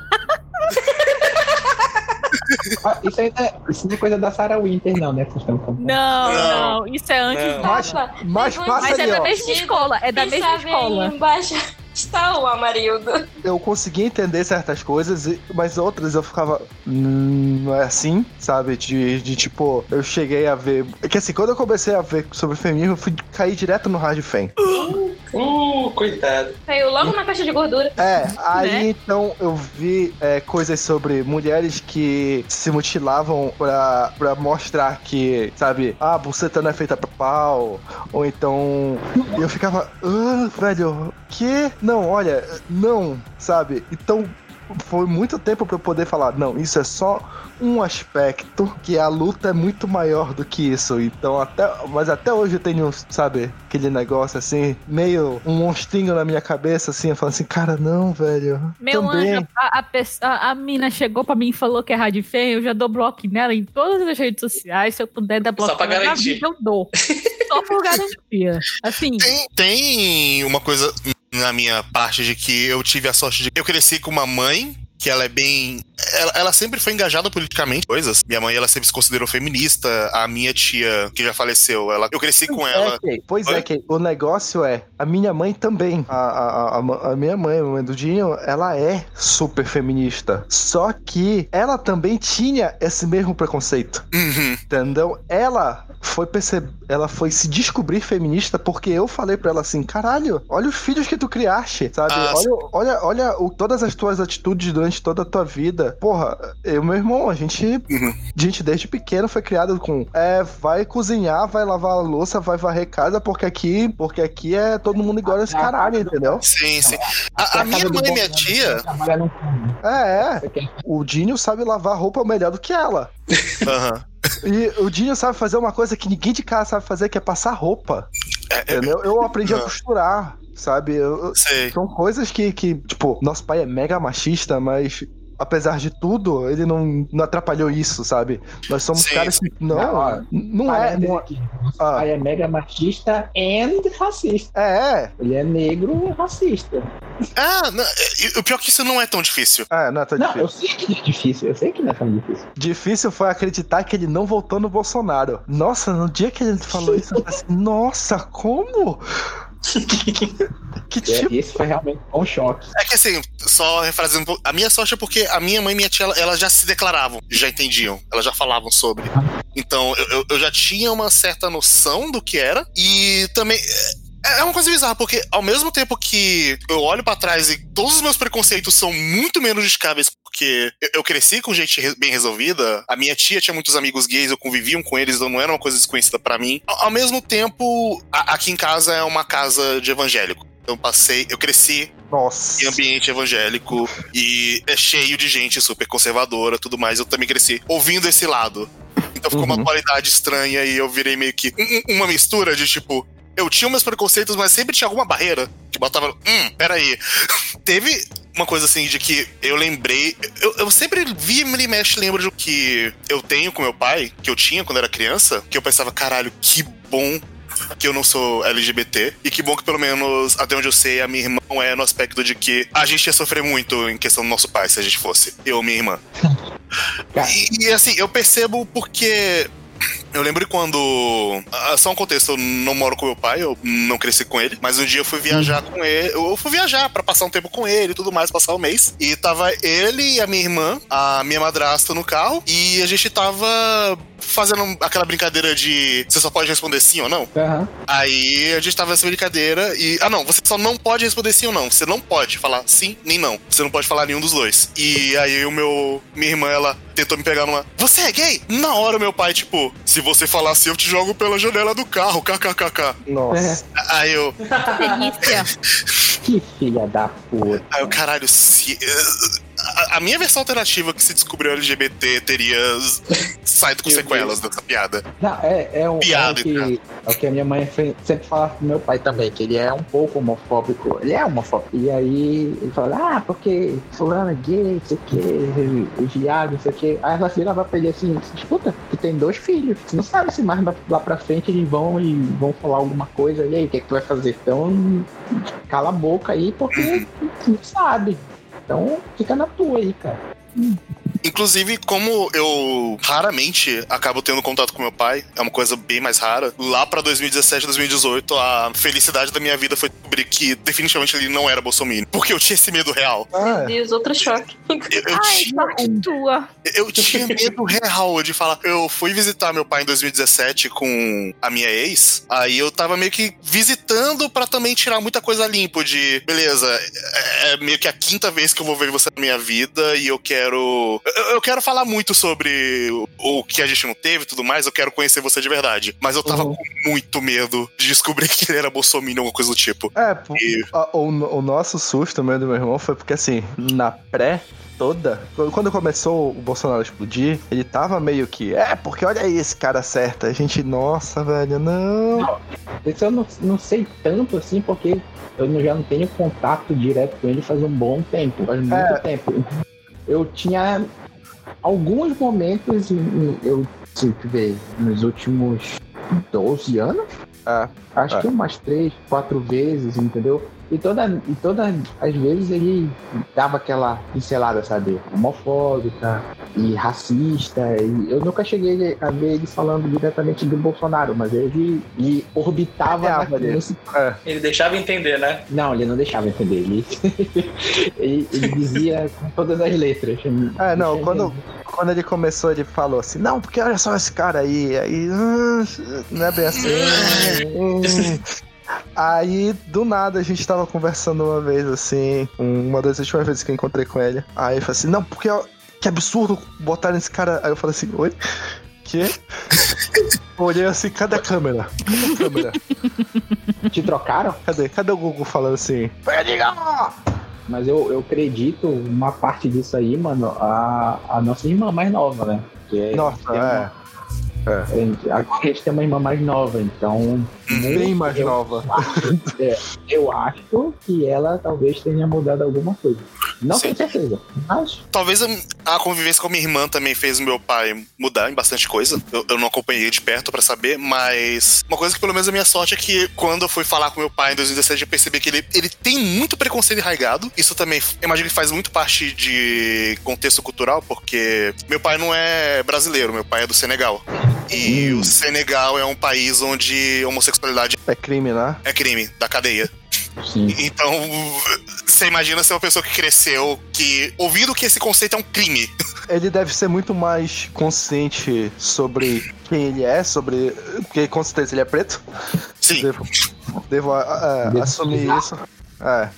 G: Ah, isso, aí é, isso não é coisa da Sarah Winter, não, né? que vocês estão falando.
D: Não,
C: Não.
D: não, isso é antes
C: Não.
D: da.
B: Mas- mas passa
D: Mas é
B: ali,
D: da
B: ó.
D: mesma escola, é da
F: quem
D: mesma
F: sabe aí
D: escola.
F: embaixo está o Amarildo.
B: eu conseguia entender certas coisas, mas outras eu ficava. "Hum, não é assim, sabe? De, de tipo, eu cheguei a ver. É que assim, quando eu comecei a ver sobre feminismo, eu fui cair direto no Hard Fan.
C: Uh, coitado.
F: Caiu logo na caixa de gordura.
B: É, aí
D: Né?
B: então eu vi é, coisas sobre mulheres que se mutilavam pra, pra mostrar que, sabe, ah, buceta não é feita pra pau, ou então. E eu ficava, ah, velho, que? Não, olha, não, sabe? Então. foi muito tempo pra eu poder falar, não, isso é só um aspecto que a luta é muito maior do que isso. Então, até, mas até hoje eu tenho, sabe, aquele negócio assim, meio um monstrinho na minha cabeça, assim, eu falo assim, cara, não, velho.
D: Meu
B: também.
D: anjo, a, a, a, a mina chegou pra mim e falou que é rádio feia, eu já dou bloco nela em todas as redes sociais. Se eu puder dar bloco
C: Só pra
D: nela na
C: garantir.
D: vida, eu dou. Só por garantia. Assim,
E: Tem, tem uma coisa na minha parte de que eu tive a sorte de. Eu cresci com uma mãe que ela é bem. Ela, ela sempre foi engajada politicamente, coisas. Minha mãe, ela sempre se considerou feminista. A minha tia, que já faleceu, ela, eu cresci com ela.
B: É, Kay, pois
E: Oi?
B: é, Kay, o negócio é, a minha mãe também, a, a, a, a minha mãe, a mãe do Dinho, ela é super feminista. Só que ela também tinha esse mesmo preconceito.
E: Uhum.
B: Entendeu? Ela foi perceber, ela foi se descobrir feminista porque eu falei pra ela assim, caralho, olha os filhos que tu criaste, sabe?
E: Ah,
B: olha, olha, olha o- todas as tuas atitudes durante toda a tua vida. Porra, eu e meu irmão, a gente,
E: Uhum.
B: a gente desde pequeno foi criado com, é, vai cozinhar, vai lavar a louça, vai varrer casa porque aqui, porque aqui é todo mundo igual a esse caralho, entendeu?
E: Sim, sim. A, a minha mãe e minha tia.
B: É, é. O Dinho sabe lavar roupa melhor do que ela.
E: Aham.
B: E o Dinho sabe fazer uma coisa que ninguém de casa sabe fazer, que é passar roupa.
E: É, é,
B: Entendeu? Eu aprendi a costurar, sabe? Eu- são coisas que, que, tipo, nosso pai é mega machista, mas apesar de tudo, ele não, não atrapalhou isso, sabe? Nós somos
E: Sim,
B: caras que. Não,
G: Não, ó,
B: não é. Não,
G: que
B: ah,
G: é mega machista and racista.
B: é, é.
G: Ele é negro e racista.
E: Ah, não, o pior é que isso não é tão difícil.
B: É, não é tão
G: Não,
B: difícil.
G: eu sei que é difícil, eu sei que não é tão difícil.
B: Difícil foi acreditar que ele não votou no Bolsonaro. Nossa, no dia que ele falou isso, eu falei assim, nossa, como? que
G: É,
B: tipo.
G: esse foi realmente um choque.
E: É que assim, só refrazendo pouco, a minha sorte é porque a minha mãe e minha tia, ela- elas já se declaravam, já entendiam, elas já falavam sobre. Então eu- eu já tinha uma certa noção do que era. E também. É- É uma coisa bizarra, porque ao mesmo tempo que eu olho pra trás e todos os meus preconceitos são muito menos justificáveis porque eu, cresci com gente bem resolvida, a minha tia tinha muitos amigos gays, eu conviviam com eles, então não era uma coisa desconhecida pra mim. Ao, mesmo tempo, aqui em casa é uma casa de evangélico. Então eu passei, eu cresci
B: Nossa.
E: em ambiente evangélico e é cheio de gente super conservadora tudo mais. Eu também cresci ouvindo esse lado. Então ficou uma
B: Uhum.
E: dualidade estranha e eu virei meio que um- um- uma mistura de tipo. Eu tinha meus preconceitos, mas sempre tinha alguma barreira que botava. Hum, peraí. Teve uma coisa assim de que eu lembrei. Eu, eu sempre vi e mexe, lembro do que eu tenho com meu pai, que eu tinha quando era criança, que eu pensava, caralho, que bom que eu não sou LGBT. E que bom que, pelo menos, até onde eu sei, a minha irmã é no aspecto de que a gente ia sofrer muito em questão do nosso pai, se a gente fosse. Eu e minha irmã. E, e, assim, eu percebo porque. Eu lembro quando. ah, Só um contexto, eu não moro com meu pai, eu não cresci com ele, mas um dia eu fui viajar com ele. Eu fui viajar pra passar um tempo com ele e tudo mais, passar o mês. E tava ele e a minha irmã, a minha madrasta no carro, e a gente tava fazendo aquela brincadeira de você só pode responder sim ou não.
G: Aham.
E: Aí a gente tava nessa brincadeira e. Ah, não, você só não pode responder sim ou não. Você não pode falar sim nem não. Você não pode falar nenhum dos dois. E aí o meu. Minha irmã, ela tentou me pegar numa. Você é gay? Na hora, meu pai, tipo, se você falar assim, eu te jogo pela janela do carro, kkkk.
B: Nossa.
E: Aí eu.
D: delícia.
G: Que filha da puta.
E: Aí eu, caralho, se. A, a minha versão alternativa que se descobriu LGBT teria saído com sequelas dessa piada.
G: Não, é, é, um, é,
E: Piada,
G: o que, é o que a minha mãe sempre fala pro meu pai também, que ele é um pouco homofóbico. Ele é homofóbico. E aí ele fala, ah, porque fulano é gay, não sei o que, viado, não sei o que. Aí ela virava pra ele assim, escuta, tu tem dois filhos. Tu não sabe se mais lá- lá pra frente eles vão e vão falar alguma coisa. E aí, o que, é que tu vai fazer? Então, cala a boca aí, porque tu não sabe. Então, fica na tua aí, cara.
E: Inclusive, como eu raramente acabo tendo contato com meu pai, é uma coisa bem mais rara. Lá pra 2017, 2018, a felicidade da minha vida foi descobrir que definitivamente ele não era bolsominion. Porque eu tinha esse medo real.
B: Ah,
F: Meu Deus, outro choque.
E: Eu, eu
D: Ai,
E: tinha,
D: sorte tua.
E: eu tinha medo real de falar. Eu fui visitar meu pai em 2017 com a minha ex. Aí eu tava meio que visitando pra também tirar muita coisa limpo de beleza, é é meio que a quinta vez que eu vou ver você na minha vida e eu quero. Eu, eu quero falar muito sobre o, o que a gente não teve e tudo mais, eu quero conhecer você de verdade. Mas eu tava
B: Uhum.
E: com muito medo de descobrir que ele era bolsominion ou alguma coisa do tipo.
B: É,
E: E-
B: a- o, o nosso susto mesmo do meu irmão foi porque, assim, na pré toda, quando começou o Bolsonaro a explodir, ele tava meio que, é, porque olha aí esse cara certo. A gente, nossa, velho, não.
G: Isso eu não, não sei tanto assim, porque eu já não tenho contato direto com ele faz um bom tempo, faz muito
B: É.
G: tempo. Eu tinha alguns momentos, eu se ver, nos últimos 12 anos,
B: É,
G: acho
B: É.
G: que umas três, quatro vezes, entendeu? E toda, e todas as vezes ele dava aquela pincelada, sabe? Homofóbica e racista. E eu nunca cheguei a ver ele falando diretamente do Bolsonaro, mas ele, ele orbitava
B: É,
G: na-
B: ele-
G: nesse
B: é.
C: Ele deixava entender, né?
G: Não, ele não deixava entender. Ele, ele, ele dizia com todas as letras.
B: É, não, quando, quando ele começou, ele falou assim, não, porque olha só esse cara aí, aí, hum, não é bem assim. Aí, do nada, a gente tava conversando uma vez, assim, uma das últimas vezes que eu encontrei com ele. Aí ele falou assim, não, porque ó, que absurdo botar esse cara. Aí eu falei assim, oi? Que? Olhei assim, cadê a câmera? Cadê a câmera?
G: Te trocaram?
B: Cadê? Cadê o Google falando assim?
G: Mas eu, eu acredito uma parte disso aí, mano, a, a nossa irmã mais nova, né? Que é,
B: Nossa,
G: tem uma-
B: é.
G: a gente- a gente tem uma irmã mais nova, então.
B: Bem mais
G: eu,
B: nova.
G: Eu acho que ela talvez tenha mudado alguma coisa. Não
E: Sim.
G: tenho certeza. Mas
E: Talvez a, convivência com a minha irmã também fez o meu pai mudar em bastante coisa. Eu, eu não acompanhei de perto pra saber, mas uma coisa que pelo menos a minha sorte é que quando eu fui falar com meu pai em 2017, eu percebi que ele, ele tem muito preconceito enraigado. Isso também, imagino que faz muito parte de contexto cultural, porque meu pai não é brasileiro, meu pai é do Senegal. E o Senegal é um país onde homossexualidade
B: É crime, né?
E: é crime, da cadeia.
G: sim.
E: Então, você imagina ser uma pessoa que cresceu, que ouvindo que esse conceito é um crime.
B: Ele deve ser muito mais consciente sobre quem ele é, sobre. Porque com certeza ele é preto.
E: Sim.
B: Devo, devo
G: Devo
B: assumir isso. É.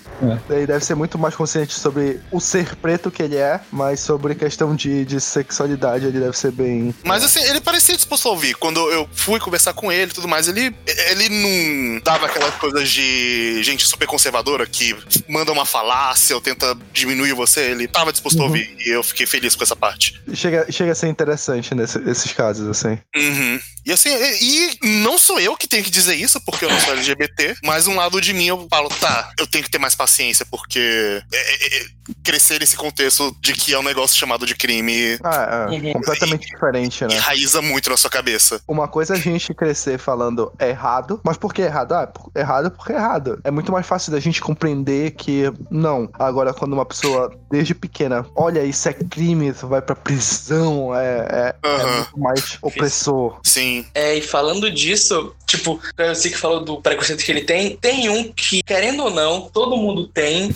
B: Ele deve ser muito mais consciente sobre o ser preto que ele é, mas sobre questão de, de sexualidade ele deve ser bem.
E: Mas assim, ele parecia disposto a ouvir. Quando eu fui conversar com ele e tudo mais, ele, ele não dava aquelas coisas de gente super conservadora que manda uma falácia ou tenta diminuir você. Ele tava disposto a ouvir. E eu fiquei feliz com essa parte.
B: Chega, chega a ser interessante nesse- nesses casos, assim.
E: Uhum. E assim, e, e não sou eu que tenho que dizer isso, porque eu não sou LGBT, mas um lado de mim eu falo, tá, eu tenho que ter mais paciência, porque é, é, é, crescer nesse contexto de que é um negócio chamado de crime
B: Ah, é,
C: Uhum.
B: completamente diferente, né?
E: enraiza muito na sua cabeça.
B: Uma coisa é a gente crescer falando errado, mas por que errado? Ah, por- errado porque é errado. É muito mais fácil da gente compreender que não. Agora, quando uma pessoa desde pequena, olha, isso é crime, isso vai pra prisão, é, é, é
E: Aham.
B: muito mais opressor.
E: Sim.
C: É, e falando disso, tipo, eu sei que falou do preconceito que ele tem, tem um que, querendo ou não, todo mundo tem.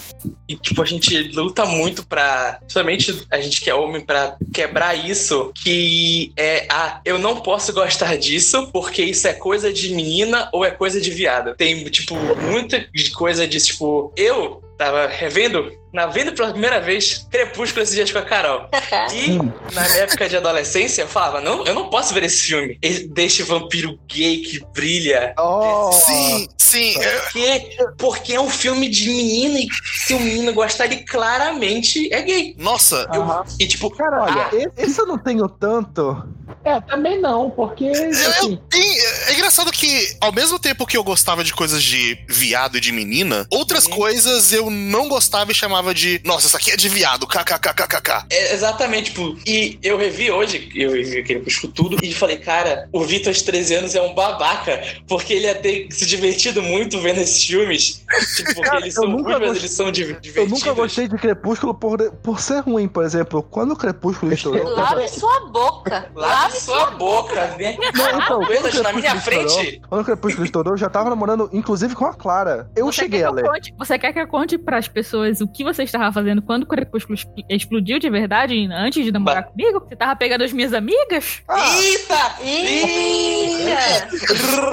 C: E, tipo, a gente luta muito pra. Principalmente a gente que é homem, pra quebrar isso. Que é a. Eu não posso gostar disso porque isso é coisa de menina ou é coisa de viado. Tem, tipo, muita coisa disso. Tipo, eu tava revendo, na vendo pela primeira vez, Crepúsculo esses dias com a Carol. E na minha época de adolescência, eu falava, não, eu não posse ver esse filme. Deste vampiro gay que brilha.
B: Oh,
E: Sim, sim.
C: Porque, porque é um filme de menina e se o menino gostar, ele claramente é gay.
E: Nossa,
C: Eu-
G: Aham.
C: e tipo,
B: Cara, olha,
C: Ah.
B: esse- eu não tenho tanto.
G: É, também não, porque
E: eu,
G: assim,
E: eu- tem- é engraçado que, ao mesmo tempo que eu gostava de coisas de viado e de menina, outras
C: Uhum.
E: coisas eu não gostava e chamava de, nossa, isso aqui é de viado, kkkkkk.
C: é exatamente, tipo, e eu revi hoje, eu revi aquele Crepúsculo tudo, e falei, cara, o Vitor de 13 anos é um babaca, porque ele ia ter se divertido muito vendo esses filmes. Tipo, porque
B: Cara,
C: eles
B: eu
C: são
B: nunca
C: ruins, mas eles são div-
B: Eu
C: divertidos.
B: nunca gostei de Crepúsculo por, por ser ruim, por exemplo. Quando o Crepúsculo estourou.
F: Lave sua boca.
C: Lave sua boca, né?
B: Não, então,
C: Coisas
B: quando o
C: na minha frente.
B: Quando o Crepúsculo estourou, eu já tava namorando, inclusive, com a Clara. Eu
D: Você
B: cheguei a ler.
D: conte- você quer que eu conte pras pessoas o que você estava fazendo quando o Crepúsculo expl- explodiu de verdade, antes de namorar comigo? Você tava pegando as minhas amigas?
B: Ah,
C: Eita!
F: Eita!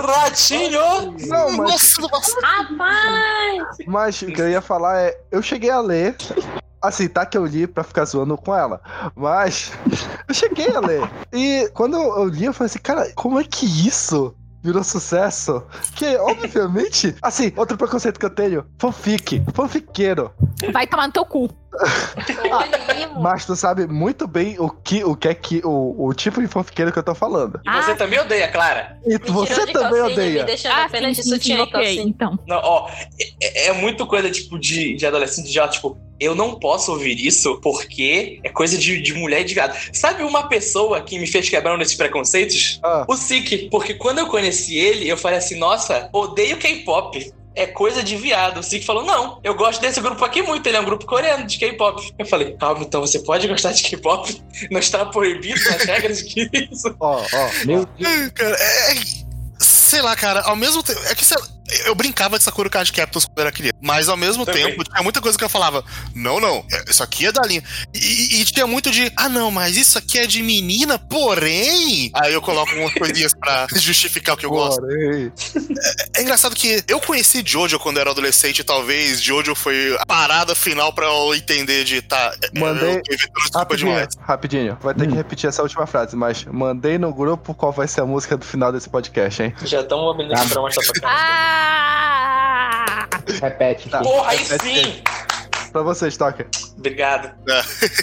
C: Ratinho!
B: não, mas,
E: nossa.
F: Rapaz!
B: mas o que eu ia falar é: eu cheguei a ler Assim, tá que eu li pra ficar zoando com ela. Mas eu cheguei a ler. E quando eu li, eu falei assim, cara, como é que isso virou sucesso? Que, obviamente, assim, outro preconceito que eu tenho, fanfic, fanfiqueiro.
D: Vai tomar no teu cu.
F: Primo.
B: Mas tu sabe muito bem o que, o que é que, o, o tipo de fanfiqueiro que eu tô falando.
C: E você
D: Ah.
C: também odeia, Clara.
B: E
F: Me
B: você
F: de
B: também odeia.
F: Me deixando
D: Ah,
F: apenas
D: sim,
F: de sutiã
D: sim, ok.
F: calcinha.
D: Então.
C: Não, ó, é, é muito coisa, tipo, de, de adolescente já, tipo, eu não posso ouvir isso porque é coisa de, de mulher e de viado. Sabe uma pessoa que me fez quebrar um desses preconceitos?
B: Ah.
C: O Sik. Porque quando eu conheci ele, eu falei assim, nossa, odeio K-pop. É coisa de viado. O Sik falou, não, eu gosto desse grupo aqui muito, ele é um grupo coreano de K-pop. Eu falei, calma, então você pode gostar de K-pop? Não está proibido nas regras que isso.
B: Ó, ó.
G: Meu Deus.
E: Cara, é. é- Sei lá, cara, ao mesmo tempo. É que sei lá, eu brincava de Sakura Card Captors quando era criança. Mas ao mesmo
C: Também.
E: tempo, tinha muita coisa que eu falava: não, não, é- isso aqui é da linha. E, e tinha muito de: ah, não, mas isso aqui é de menina, porém. Aí eu coloco umas coisinhas pra justificar o que eu gosto.
B: Porém.
E: É engraçado que eu conheci Jojo quando eu era adolescente, e talvez Jojo foi a parada final pra eu entender de tá. é,
B: Mandei-
E: inventando desculpa
B: Rapidinho,
E: demais.
B: rapidinho. Vai ter que repetir essa última frase, mas mandei no grupo qual vai ser a música do final desse podcast, hein?
C: Já estão mobilizando
G: Tá.
C: pra mostrar pra cá.
D: Ah!
G: Repete.
B: Tá.
C: Porra, aí
B: Repete
C: sim!
B: Pra você, Stocker.
C: Obrigado.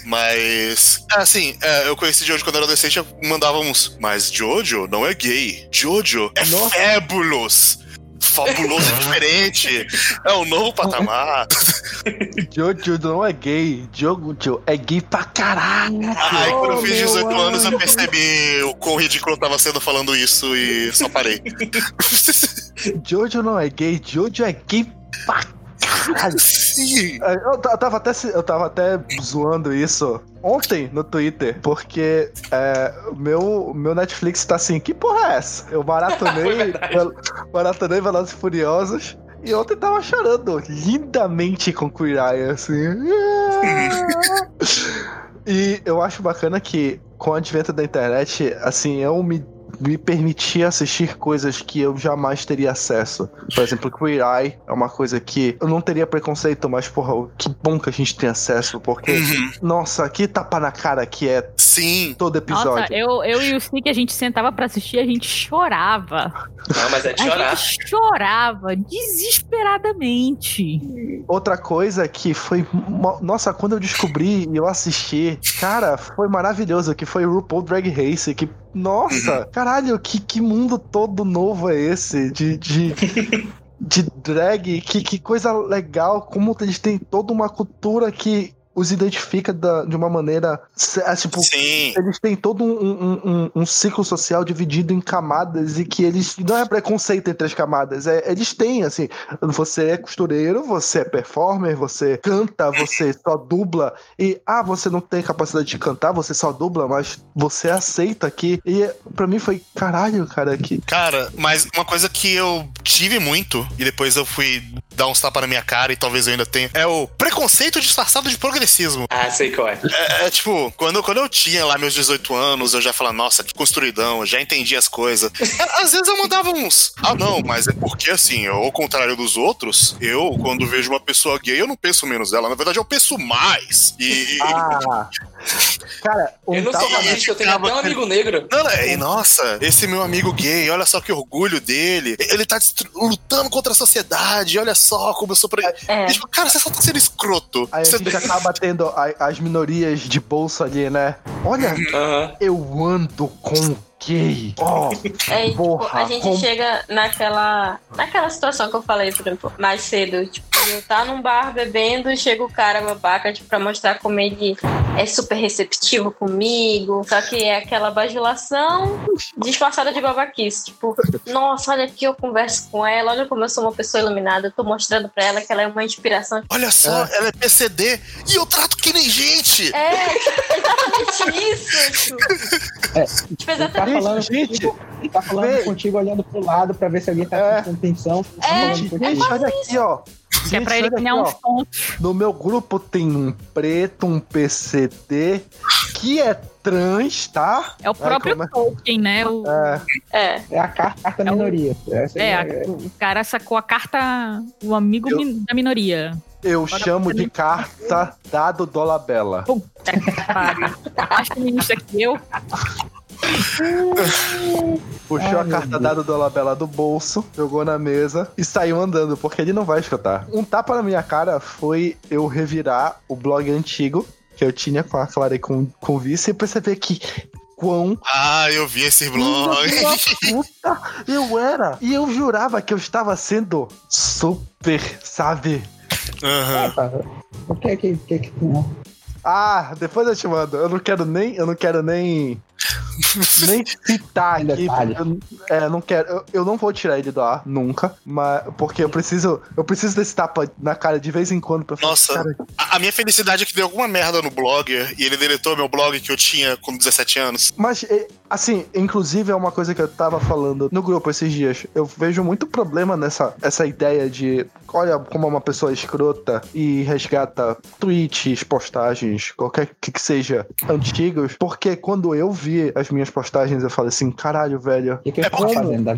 E: Mas. Assim, é, eu conheci Jojo quando eu era adolescente, eu mandava uns. Mas Jojo não é gay. Jojo é
B: Nossa.
E: fabulous. Fabuloso é diferente. É um novo patamar.
B: Jojo não é gay. Jojo é gay pra caralho.
E: Aí quando eu
B: Oh,
E: fiz
B: meu
E: 18 anos, eu percebi o quão ridículo eu tava sendo falando isso e só parei.
B: Jojo não é gay. Jojo é gay pra caralho.
E: Sim.
B: É, Eu, ta- eu tava até, eu tava até zoando isso ontem no Twitter, porque é, o meu, meu Netflix tá assim, que porra é essa? Eu maratonei, vel- maratonei Velozes e Furiosos e ontem tava chorando lindamente com Queer Eye, assim. e eu acho bacana que com o advento da internet, assim, eu me me permitir assistir coisas que eu jamais teria acesso. Por exemplo, Queer Eye é uma coisa que eu não teria preconceito, mas, porra, que bom que a gente tem acesso, porque,
E: Uhum.
B: nossa, que tapa na cara que é
E: Sim.
B: todo episódio.
D: Nossa, eu, eu e o Sik, a gente sentava pra assistir, a gente chorava.
C: Não, mas é de
D: A
C: chorar.
D: gente chorava desesperadamente.
B: Outra coisa que foi. Nossa, quando eu descobri e eu assisti, cara, foi maravilhoso, que foi o RuPaul Drag Race, que. Nossa, caralho, que, que mundo todo novo é esse? De. de... De drag, que, que coisa legal, como eles têm toda uma cultura que os identifica da- de uma maneira. é, Tipo,
E: Sim.
B: eles têm todo um, um- um- um ciclo social dividido em camadas e que eles. Não é preconceito entre as camadas, é, eles têm, assim. Você é costureiro, você é performer, você canta, você só dubla. E, ah, você não tem capacidade de cantar, você só dubla, mas você aceita aqui. E pra mim foi, caralho, cara, que.
E: Cara, mas uma coisa que eu tive muito, e depois eu fui dar uns tapas na minha cara, e talvez eu ainda tenha, é o preconceito disfarçado de progressismo.
C: Ah, sei qual é.
E: É, é, tipo, quando, quando eu tinha lá meus 18 anos, eu já falava, nossa, que construidão, eu já entendi as coisas. É, Às vezes eu mandava uns, ah, não, mas é porque assim, eu, ao contrário dos outros, eu, quando vejo uma pessoa gay, eu não penso menos dela, na verdade eu penso mais. E.
B: Ah! Cara, um
C: Eu não sou racista, eu tenho até um amigo negro.
E: Não, é, e nossa, esse meu amigo gay, olha só que orgulho dele. Ele tá lutando contra a sociedade, olha só como eu sou pra.
F: É.
E: E, tipo, cara, você só tá sendo escroto.
B: Aí a
E: Você-
B: gente acaba tendo a- as minorias de bolsa ali, né? Olha, eu ando com gay. Ó,
F: É, e, tipo,
B: Porra,
F: a gente
B: como-
F: chega naquela, naquela situação que eu falei, por exemplo, mais cedo. Tipo, tá num bar bebendo e chega o cara babaca, tipo, pra mostrar como ele é super receptivo comigo. Só que é aquela bajulação disfarçada de babaquice. Tipo, nossa, olha aqui, eu converso com ela, olha como eu sou uma pessoa iluminada. Eu tô mostrando pra ela que ela é uma inspiração.
E: Olha só, ela é PCD e eu trato que nem gente.
F: É, exatamente isso. Tipo,
G: É,
F: tipo,
G: Tá
F: exatamente.
G: falando,
B: gente,
G: contigo, tá falando
B: vem.
G: contigo olhando pro lado pra ver se alguém tá
B: É.
G: prestando atenção. tá
F: É,
B: gente,
G: contigo.
B: olha aqui, ó.
D: Que é pra ele ganhar
B: aqui,
D: uns pontos.
B: No meu grupo tem um preto, um PCD, que é trans, tá?
D: É o próprio
B: como é?
D: Tolkien, né? O,
B: É,
F: É.
G: É a carta,
D: É o-
G: minoria. Essa
D: é,
G: é,
D: a- o cara sacou a carta, o amigo
B: Eu-
D: min- da minoria.
B: Eu chamo de carta dado Dolabella.
D: Puta que pariu. Tá mais feminista que eu.
B: Puxou
G: Ai,
B: a carta dada do Dolabella do bolso, jogou na mesa e saiu andando, porque ele não vai escutar. Um tapa na minha cara foi eu revirar o blog antigo que eu tinha com a Clara e com, com o Vice e perceber que quão
E: Ah, eu vi esse blog.
B: puta eu era. E eu jurava que eu estava sendo super, sabe?
E: Aham.
G: Tá. O que é que, que, que tu-
B: Ah, depois eu te mando. Eu não quero nem. Eu não quero nem. Nem citar
G: Em detalhe.
B: Eu, é, não quero. Eu, eu não vou tirar ele do ar nunca. Mas. Porque eu preciso. Eu preciso desse tapa na cara de vez em quando pra falar.
E: Nossa.
B: Cara,
E: A, a minha felicidade é que deu alguma merda no blogger e ele deletou meu blog que eu tinha com 17 anos.
B: Mas, assim, inclusive é uma coisa que eu tava falando no grupo esses dias. Eu vejo muito problema nessa essa ideia de. Olha como é uma pessoa escrota e resgata tweets, postagens, qualquer que, que seja antigos. Porque quando eu vi as minhas postagens, eu falei assim: caralho, velho.
G: o que, que eu
E: É
G: tô
E: porque-
G: fazendo? da-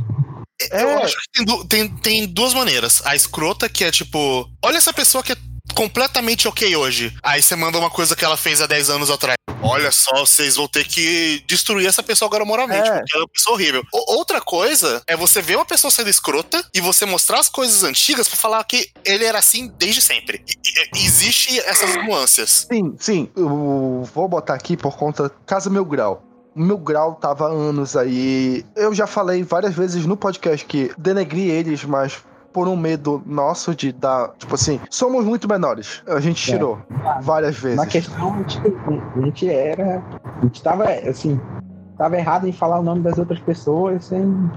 E: Eu
B: É.
E: acho que tem, tem, tem duas maneiras. A escrota, que é tipo, olha essa pessoa que é completamente ok hoje. Aí você manda uma coisa que ela fez há 10 anos atrás. Olha só, vocês vão ter que destruir essa pessoa agora moralmente,
B: É.
E: porque ela é uma pessoa horrível. O- outra coisa é você ver uma pessoa sendo escrota e você mostrar as coisas antigas pra falar que ele era assim desde sempre. E, e, existe essas nuances.
B: Sim, sim. Eu vou botar aqui por conta. Casa Meu Grau. O Meu Grau tava há anos aí. Eu já falei várias vezes no podcast que denegri eles, mas por um medo nosso de dar. Tipo assim, somos muito menores. A gente
G: É.
B: tirou várias vezes.
G: Na questão, a gente, a gente era. A gente tava, assim. Tava errado em falar o nome das outras pessoas sem.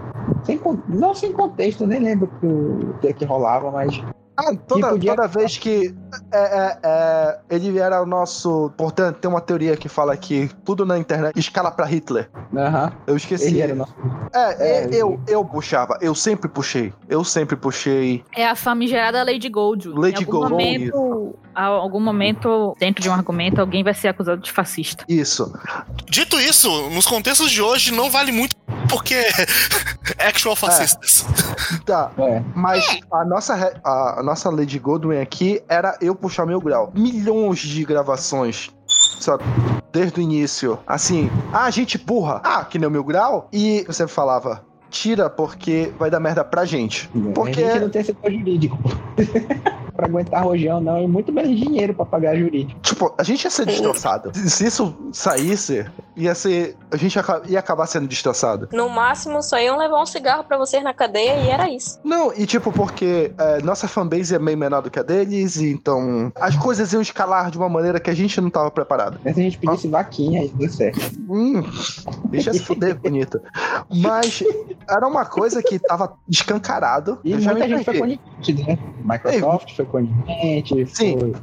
G: sem não sem contexto, nem lembro que o que, é que rolava, mas.
B: Ah, toda,
G: podia-
B: toda vez que é, é, é, ele era o nosso. Portanto, tem uma teoria que fala que tudo na internet escala pra Hitler.
G: Aham.
B: Eu esqueci.
G: Ele era nosso.
B: É,
G: É,
B: eu, eu puxava, eu sempre puxei. Eu sempre puxei.
D: É a famigerada Lady Gold.
B: Lady
D: em algum
B: Gold,
D: momento, a algum momento, dentro de um argumento, alguém vai ser acusado de fascista.
B: Isso.
E: Dito isso, nos contextos de hoje não vale muito porque é actual fascistas.
B: Tá.
G: É.
B: Mas a nossa, a, a nossa Lady Goldwyn aqui era eu puxar meu grau. Milhões de gravações. Sabe? Desde o início. Assim, ah, gente burra. Ah, que nem o meu grau. E você falava, tira porque vai dar merda pra gente. Porque-
G: A gente não tem setor jurídico. pra aguentar rojão, não. E muito menos dinheiro pra pagar jurídico.
B: Tipo, a gente ia ser destroçado. Se isso saísse, ia ser. A gente ia, aca- ia acabar sendo destroçado.
F: No máximo, só iam levar um cigarro pra vocês na cadeia e era isso.
B: Não, e tipo, porque é, nossa fanbase é meio menor do que a deles, e então as coisas iam escalar de uma maneira que a gente não tava preparado.
G: Mas se a gente pedisse vaquinha, isso deu certo.
B: Hum, deixa se fuder, bonita. Mas era uma coisa que tava escancarado.
G: E muita gente foi conivente, né? Microsoft foi conivente,
B: Sim.
G: foi...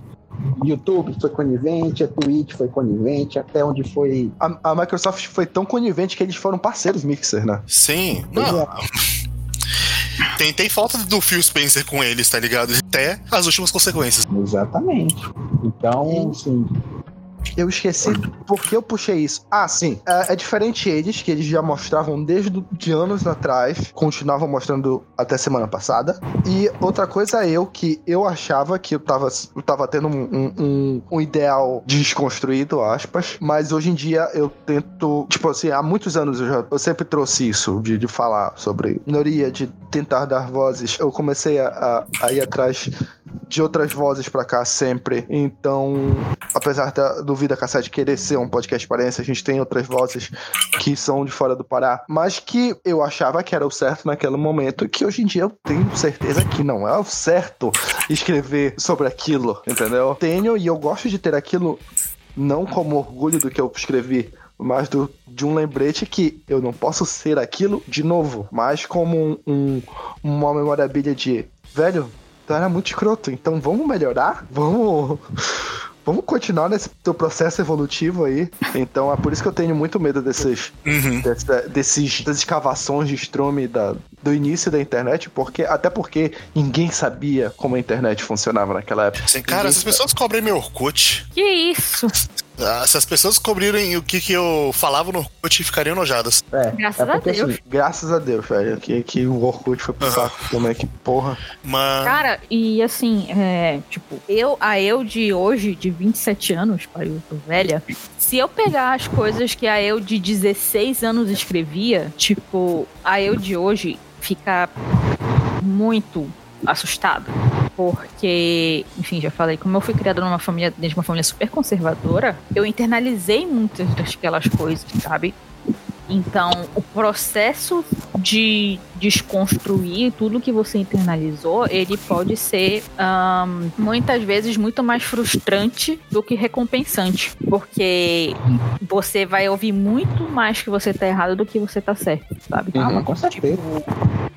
G: YouTube foi conivente, a Twitch foi conivente, até onde foi.
B: A, a Microsoft foi tão conivente que eles foram parceiros Mixer, né?
E: Sim.
G: É.
E: tem, tem falta do Phil Spencer com eles, tá ligado? Até as últimas consequências.
G: Exatamente. Então, assim,
B: Eu esqueci porque eu puxei isso. Ah, sim. É, é diferente eles, que eles já mostravam desde de anos atrás, continuavam mostrando até semana passada. E outra coisa eu, que eu achava que eu tava, eu tava tendo um, um- um- um ideal desconstruído, aspas, mas hoje em dia eu tento, tipo assim, há muitos anos eu, já, eu sempre trouxe isso, de, de falar sobre minoria, de tentar dar vozes. Eu comecei a, a- a ir atrás de outras vozes pra cá sempre. Então, apesar da, do Vida Cassete querer ser um podcast paraense, a gente tem outras vozes que são de fora do Pará, mas que eu achava que era o certo naquele momento, que hoje em dia eu tenho certeza que não é o certo escrever sobre aquilo, entendeu? Tenho e eu gosto de ter aquilo não como orgulho do que eu escrevi, mas do, de um lembrete que eu não posso ser aquilo de novo, mas como um, um- uma memorabilia de velho, tu era muito escroto, então vamos melhorar? Vamos. Vamos continuar nesse teu processo evolutivo aí. Então é por isso que eu tenho muito medo desses,
E: Uhum.
B: dessa- desses das escavações de estrume da, do início da internet, porque até porque ninguém sabia como a internet funcionava naquela época.
E: Assim, cara,
B: Ninguém
E: essas pessoas cobrem meu Orkut.
D: Que isso?
E: Ah, Se as pessoas descobrirem o que, que eu falava no Orkut, ficariam enojadas.
G: É,
D: Graças
G: é porque,
D: a Deus.
G: assim,
B: Graças a Deus, velho. Que, que o Orkut foi pro saco também, que porra.
E: Mas.
D: Cara, e assim, é, tipo, eu, a eu de hoje, de 27 anos, pai, eu tô velha, se eu pegar as coisas que a eu de 16 anos escrevia, tipo, a eu de hoje fica muito assustada. Porque, enfim, já falei, como eu fui criada numa família, dentro de uma família super conservadora, eu internalizei muitas daquelas coisas, sabe? Então, o processo de desconstruir tudo que você internalizou, ele pode ser ahn, muitas vezes muito mais frustrante do que recompensante, porque você vai ouvir muito mais que você tá errado do que você tá certo, sabe?
G: ah, mas com certeza.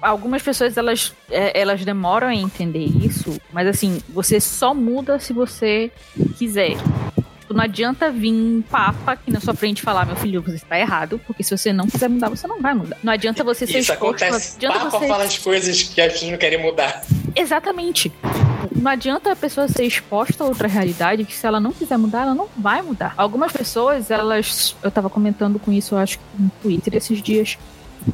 D: algumas pessoas elas, é, elas demoram a entender isso, mas assim, você só muda se você quiser. Tipo, Não adianta vir um papa aqui na sua frente e falar, meu filho, você está errado, porque se você não quiser mudar, você não vai mudar. Não adianta você ser
C: Isso
D: exposto.
C: acontece.
D: Adianta
C: Papa
D: você...
C: fala as coisas que as pessoas não querem mudar.
D: Exatamente. Não adianta a pessoa ser exposta a outra realidade que se ela não quiser mudar, ela não vai mudar. Algumas pessoas, elas. Eu tava comentando com isso, eu acho que no Twitter esses dias.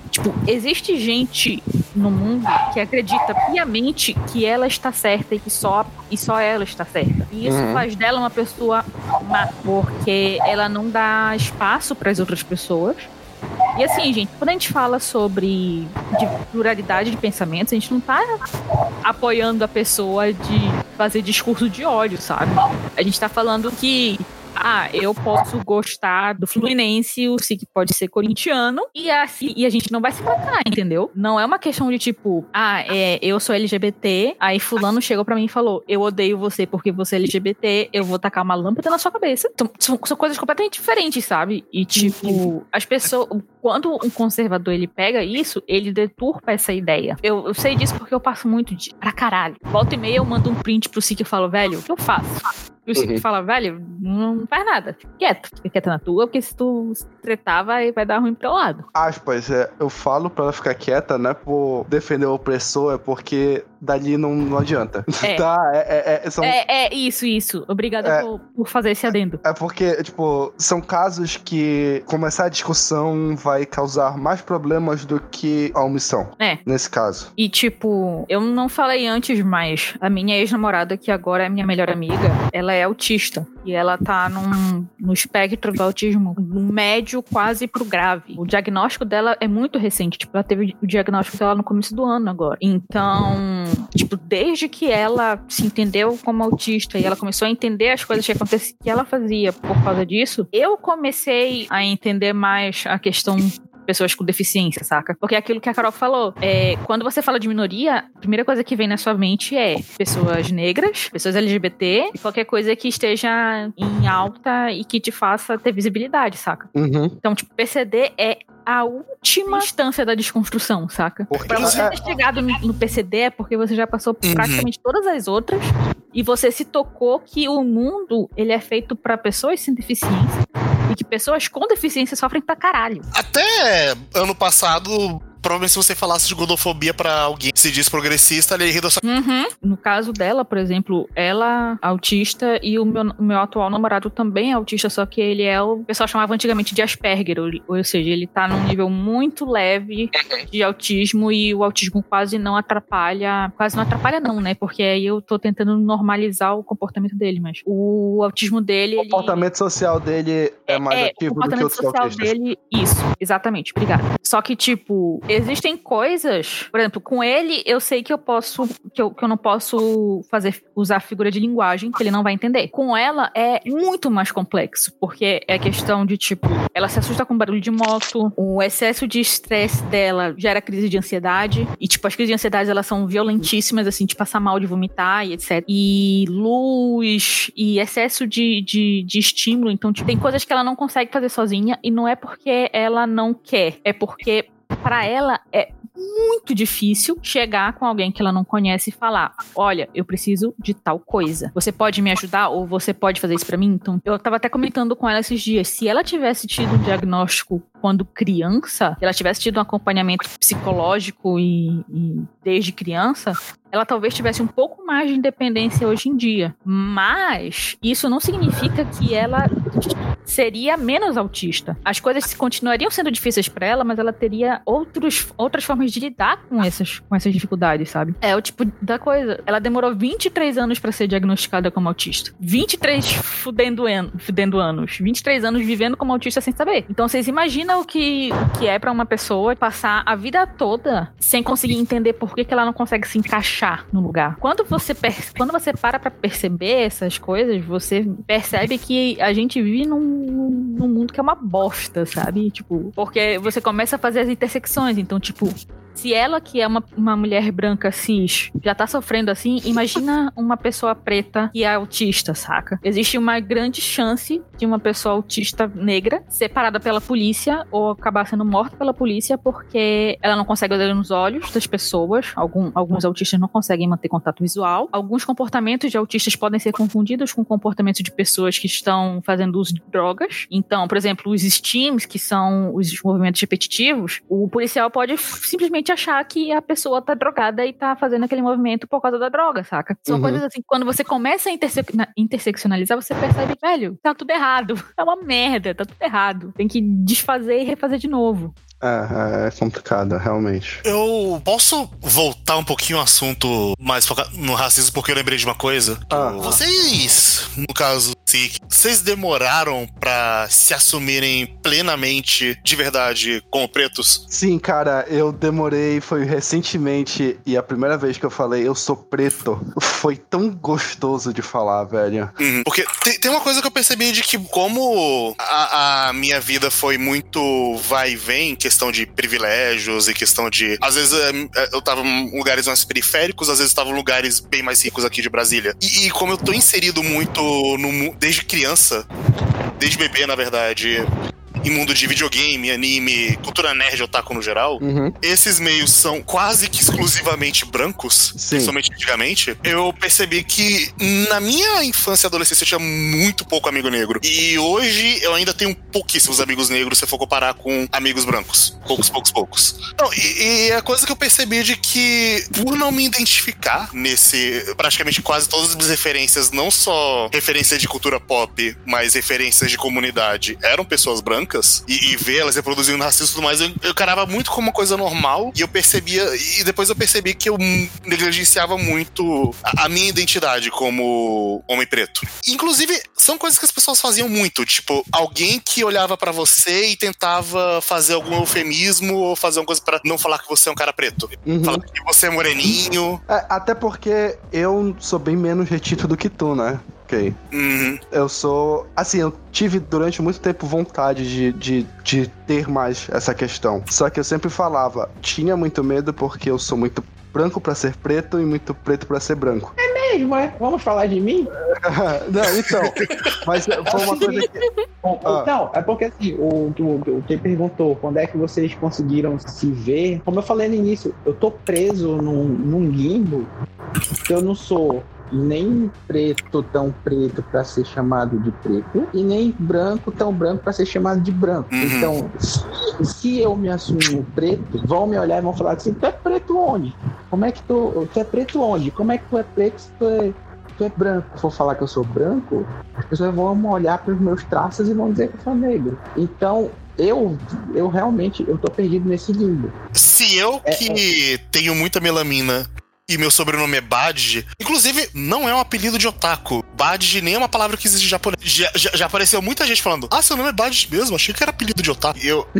D: Tipo, existe gente no mundo que acredita piamente que ela está certa e que só, e só ela está certa. E isso
B: Uhum.
D: faz dela uma pessoa má, porque ela não dá espaço para as outras pessoas. E assim, gente, quando a gente fala sobre de pluralidade de pensamentos, a gente não tá apoiando a pessoa de fazer discurso de ódio, sabe? A gente tá falando que ah, eu posso gostar do Fluminense, o Sig pode ser corintiano, e, assim, e a gente não vai se matar, entendeu? Não é uma questão de tipo, ah, é, eu sou LGBT, aí fulano chegou pra mim e falou, eu odeio você porque você é LGBT, eu vou tacar uma lâmpada na sua cabeça. Então, são, são coisas completamente diferentes, sabe? E tipo, as pessoas, quando um conservador ele pega isso, ele deturpa essa ideia. Eu, eu sei disso porque eu passo muito de pra caralho. Volta e meia eu mando um print pro Sig e falo, velho, o que eu faço? E o Sig
B: Uhum.
D: fala, velho, não faz nada. Fica quieto. Fica quieto na tua, porque se tu se tretar, vai, vai dar ruim pro lado.
B: Aspas, é, eu falo pra ela ficar quieta, não é por defender o opressor, é porque dali não, não adianta.
D: É.
B: tá? É, é, é- são, é.
D: É, é isso, isso. Obrigada
B: É.
D: por, por fazer esse adendo.
B: porque, tipo, são casos que começar a discussão vai causar mais problemas do que a omissão.
D: É.
B: Nesse caso.
D: E, tipo, eu não falei antes, mas a minha ex-namorada, que agora é minha melhor amiga, ela é autista. E ela tá num, no espectro do autismo médio quase pro grave. O diagnóstico dela é muito recente. Tipo, ela teve o diagnóstico dela no começo do ano agora. Então, tipo, desde que ela se entendeu como autista e ela começou a entender as coisas que aconteciam, que ela fazia por causa disso, eu comecei a entender mais a questão pessoas com deficiência, saca? Porque é aquilo que a Carol falou, é, quando você fala de minoria, a primeira coisa que vem na sua mente é pessoas negras, pessoas LGBT e qualquer coisa que esteja em alta e que te faça ter visibilidade, saca?
B: Uhum.
D: Então, tipo, PCD é a última instância da desconstrução, saca?
B: Porque
D: Pra você ter chegado no, no PCD é porque você já passou por
E: Uhum.
D: praticamente todas as outras e você se tocou que o mundo ele é feito pra pessoas sem deficiência e que pessoas com deficiência sofrem pra caralho.
E: Até ano passado, provavelmente se você falasse de gordofobia pra alguém que se diz progressista, ele ia rir da sua
D: Uhum. No caso dela, por exemplo, ela autista e o meu, o meu atual namorado também é autista, só que ele é o, o pessoal chamava antigamente de Asperger, ou, ou seja, ele tá num nível muito leve de autismo e o autismo quase não atrapalha, quase não atrapalha não, né? Porque aí eu tô tentando normalizar o comportamento dele, mas o autismo dele,
B: o
D: ele-
B: comportamento social dele é, mais
D: é,
B: ativo
D: o
B: do que
D: comportamento
B: outros
D: social
B: autistas.
D: dele, isso, exatamente, obrigada. Só que, tipo, existem coisas, por exemplo, com ele, eu sei que eu posso, que eu, que eu não posso fazer, usar figura de linguagem, que ele não vai entender. Com ela, é muito mais complexo, porque é questão de, tipo, ela se assusta com barulho de moto, o excesso de estresse dela gera crise de ansiedade, e, tipo, as crises de ansiedade, elas são violentíssimas, assim, de passar mal, de vomitar e etc. E luz, e excesso de, de, de estímulo, então, tipo, tem coisas que ela não consegue fazer sozinha, e não é porque ela não quer, é porque para ela é muito difícil chegar com alguém que ela não conhece e falar: Olha, eu preciso de tal coisa. Você pode me ajudar ou você pode fazer isso pra mim? Então, eu tava até comentando com ela esses dias. Se ela tivesse tido um diagnóstico quando criança, ela tivesse tido um acompanhamento psicológico e, e desde criança, ela talvez tivesse um pouco mais de independência hoje em dia. Mas isso não significa que ela seria menos autista. As coisas continuariam sendo difíceis para ela, mas ela teria outros, outras formas de lidar com essas, com essas dificuldades, sabe? É o tipo da coisa. Ela demorou 23 anos para ser diagnosticada como autista. 23 fudendo, an fudendo anos. 23 anos vivendo como autista sem saber. Então vocês imaginam o que, o que é para uma pessoa passar a vida toda sem conseguir entender por que, que ela não consegue se encaixar no lugar. Quando você, quando você para pra perceber essas coisas, você percebe que a gente vive num, num mundo que é uma bosta, sabe? Tipo, porque você começa a fazer as intersecções. Então, tipo, se ela, que é uma, uma mulher branca cis, já tá sofrendo assim, imagina uma pessoa preta e é autista, saca? Existe uma grande chance de uma pessoa autista negra ser parada pela polícia ou acabar sendo morta pela polícia porque ela não consegue olhar nos olhos das pessoas. Algum, alguns autistas não conseguem manter contato visual. Alguns comportamentos de autistas podem ser confundidos com comportamentos de pessoas que estão fazendo uso de drogas. Então, por exemplo, os STEAMs, que são os movimentos repetitivos, o policial pode simplesmente achar que a pessoa tá drogada e tá fazendo aquele movimento por causa da droga, saca? São
B: Uhum.
D: coisas assim, quando você começa a interse- na- interseccionalizar, você percebe, velho, tá tudo errado. É uma merda, tá tudo errado. Tem que desfazer e refazer de novo.
B: É, é complicado, realmente.
E: Eu posso voltar um pouquinho ao assunto mais focado no racismo, porque eu lembrei de uma coisa.
B: Ah.
E: Vocês, no caso, se vocês demoraram pra se assumirem plenamente, de verdade, como pretos?
B: Sim, cara, eu demorei, foi recentemente, e a primeira vez que eu falei eu sou preto, foi tão gostoso de falar, velho.
E: Uhum. Porque tem, tem uma coisa que eu percebi de que, como a, a minha vida foi muito vai e vem, questão de privilégios e questão de. Às vezes é, eu tava em lugares mais periféricos, às vezes eu tava em lugares bem mais ricos aqui de Brasília. E, e como eu tô inserido muito no, mu- desde criança, desde bebê, na verdade. Em mundo de videogame, anime, cultura nerd, otaku no geral,
B: Uhum.
E: esses meios são quase que exclusivamente brancos,
B: Sim.
E: principalmente antigamente, eu percebi que na minha infância e adolescência eu tinha muito pouco amigo negro. E hoje eu ainda tenho pouquíssimos amigos negros se eu for comparar com amigos brancos. Poucos, poucos, poucos. Não, e, e a coisa que eu percebi é de que, por não me identificar nesse. praticamente quase todas as minhas referências, não só referências de cultura pop, mas referências de comunidade, eram pessoas brancas, e, e ver elas reproduzindo racismo e tudo mais, eu, eu carava muito como uma coisa normal, e eu percebia. E depois eu percebi que eu negligenciava muito a, a minha identidade como homem preto. Inclusive, são coisas que as pessoas faziam muito, tipo, alguém que olhava pra você e tentava fazer algum eufemismo ou fazer uma coisa pra não falar que você é um cara preto.
B: Uhum.
E: Falar que você é moreninho.
B: É, até porque eu sou bem menos retinto do que tu, né? Ok.
E: Uhum.
B: Eu sou. Assim, eu tive durante muito tempo vontade de, de, de ter mais essa questão. Só que eu sempre falava, tinha muito medo porque eu sou muito branco pra ser preto e muito preto pra ser branco.
G: Mesmo, é? Vamos falar de mim?
B: Não, então. Mas foi uma coisa que.
G: Bom,
B: Ah.
G: Não, é porque assim, o, quem perguntou quando é que vocês conseguiram se ver, como eu falei no início, eu tô preso num, num limbo que eu não sou nem preto tão preto pra ser chamado de preto e nem branco tão branco pra ser chamado de branco.
E: Uhum.
G: Então, se, se eu me assumo preto, vão me olhar e vão falar assim: tu é preto onde? Como é que tu, tu é preto onde? Como é que tu é preto se tu é, tu é branco? Se for falar que eu sou branco, as pessoas vão olhar para os meus traços e vão dizer que eu sou negro. Então, eu, eu realmente, eu tô perdido nesse limbo.
E: Se eu
G: É,
E: que tenho muita melamina e meu sobrenome é Badge, inclusive não é um apelido de otaku. Badge nem é uma palavra que existe em japonês. Já, já, já apareceu muita gente falando: Ah, seu nome é Badge mesmo, achei que era apelido de otaku. E eu.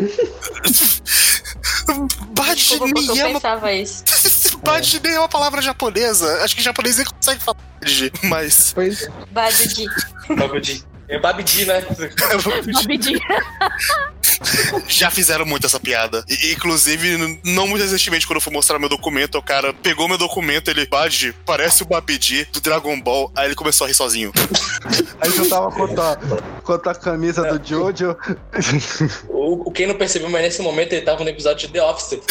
E: Badge nem é
F: eu
E: uma.
F: pensava isso.
E: Badge nem é uma palavra japonesa. Acho que japonês nem consegue falar Badge, mas.
G: Pois
F: Bad de
C: Babidi. É Babidi, né?
D: Babidi.
E: Já fizeram muito essa piada. E, inclusive, não muito recentemente, quando eu fui mostrar meu documento, o cara pegou meu documento, ele, Bad, parece o Babidi do Dragon Ball. Aí ele começou a rir sozinho.
B: Aí tu tava com a, com a camisa do Jojo.
C: O, quem não percebeu, mas nesse momento ele tava no episódio de The Office.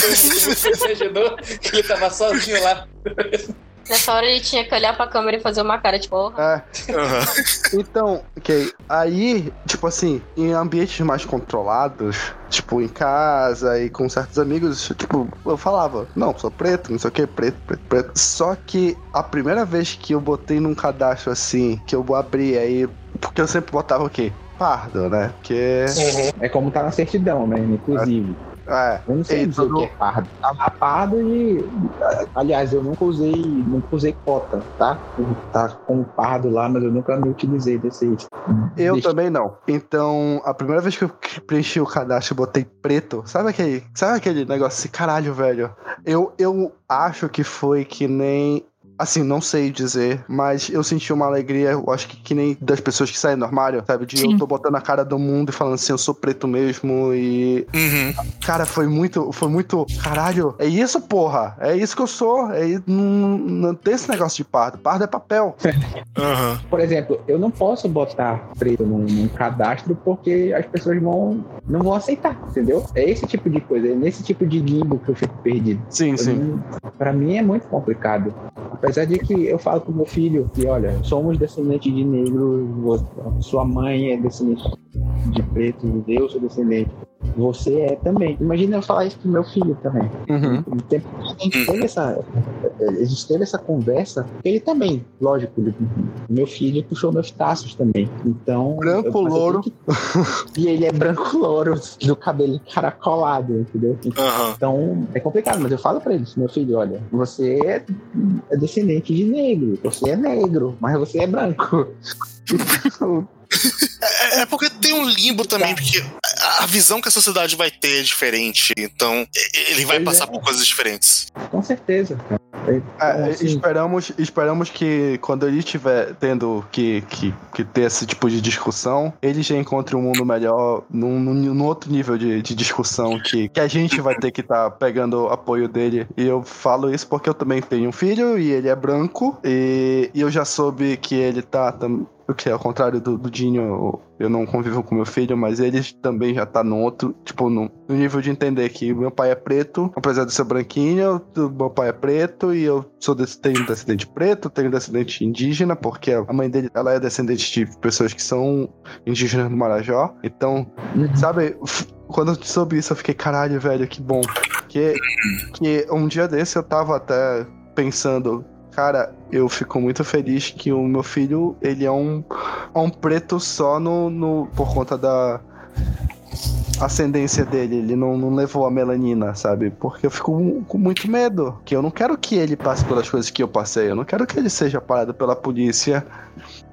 C: Ele tava sozinho lá.
F: Nessa hora ele tinha que olhar pra câmera e fazer uma cara de porra.
B: É,
E: Aham.
B: Então, ok. Aí, tipo assim, em ambientes mais controlados, tipo em casa e com certos amigos, tipo, eu falava, não, sou preto, não sei o que, preto, preto, preto. Só que a primeira vez que eu botei num cadastro assim, que eu abri aí, porque eu sempre botava o quê? Pardo, né? Porque.
G: É como tá na certidão, né? Inclusive.
B: É.
G: Eu não sei
B: E
G: dizer o que é pardo. Tava pardo e. Aliás, eu nunca usei. Nunca usei cota, tá? Tá como pardo lá, mas eu nunca me utilizei desse.
B: Eu
G: desse-
B: também não. Então, a primeira vez que eu preenchi o cadastro e botei preto, sabe aquele, sabe aquele negócio assim, caralho, velho? Eu, eu acho que foi que nem. Assim, não sei dizer, mas eu senti uma alegria, eu acho que que nem das pessoas que saem do armário, sabe? De
D: Sim.
B: eu tô botando a cara do mundo e falando assim, eu sou preto mesmo e.
E: Uhum.
B: Cara, foi muito, foi muito. Caralho, é isso, porra. É isso que eu sou. É, não, não tem esse negócio de pardo. Pardo é papel.
E: Aham.
G: Por exemplo, eu não posso botar preto num, num cadastro porque as pessoas vão, não vão aceitar, entendeu? É esse tipo de coisa, é nesse tipo de limbo que eu fico perdido.
B: Sim,
G: Eu
B: sim.
G: não- Pra mim é muito complicado. Apesar de que eu falo pro meu filho que, olha, somos descendentes de negro, vo- sua mãe é descendente de preto, eu sou descendente. Você é também. Imagina eu falar isso pro meu filho também.
B: Uhum.
G: Um a gente teve essa, a gente teve essa conversa, ele também, lógico, ele- meu filho puxou meus taços também. Então.
B: Branco, louro.
G: que- E ele é branco louro, do cabelo encaracolado, entendeu?
E: Aham.
G: Então é complicado, mas eu falo pra eles, meu filho, olha, você é, é descendente de negro, você é negro, mas você é branco.
E: É, é porque tem um limbo também, porque a- visão que a sociedade vai ter é diferente. Então, ele vai
G: Pois
E: passar
G: é.
E: por coisas diferentes.
G: Com certeza, cara.
B: É,
G: Então, assim,
B: esperamos, esperamos que quando ele estiver tendo que, que, que ter esse tipo de discussão, ele já encontre um mundo melhor num, num, num outro nível de, de discussão que, que a gente vai ter que estar pegando apoio dele. E eu falo isso porque eu também tenho um filho e ele é branco e, e eu já soube que ele tá. tam- o que é ao contrário do, do Dinho, eu não convivo com meu filho, mas ele também já tá no outro, tipo, no, no nível de entender que meu pai é preto, apesar de ser branquinho, meu pai é preto e eu sou desse, tenho descendente preto, tenho descendente indígena, porque a mãe dele ela é descendente de pessoas que são indígenas do Marajó. Então,
G: uhum.
B: sabe, quando eu soube isso, eu fiquei, caralho, velho, que bom. Que, que um dia desse eu tava até pensando, cara, eu fico muito feliz que o meu filho, ele é um, é um preto só no, no, por conta da ascendência dele, ele não, não levou a melanina, sabe? Porque eu fico com- muito medo, que eu não quero que ele passe pelas coisas que eu passei, eu não quero que ele seja parado pela polícia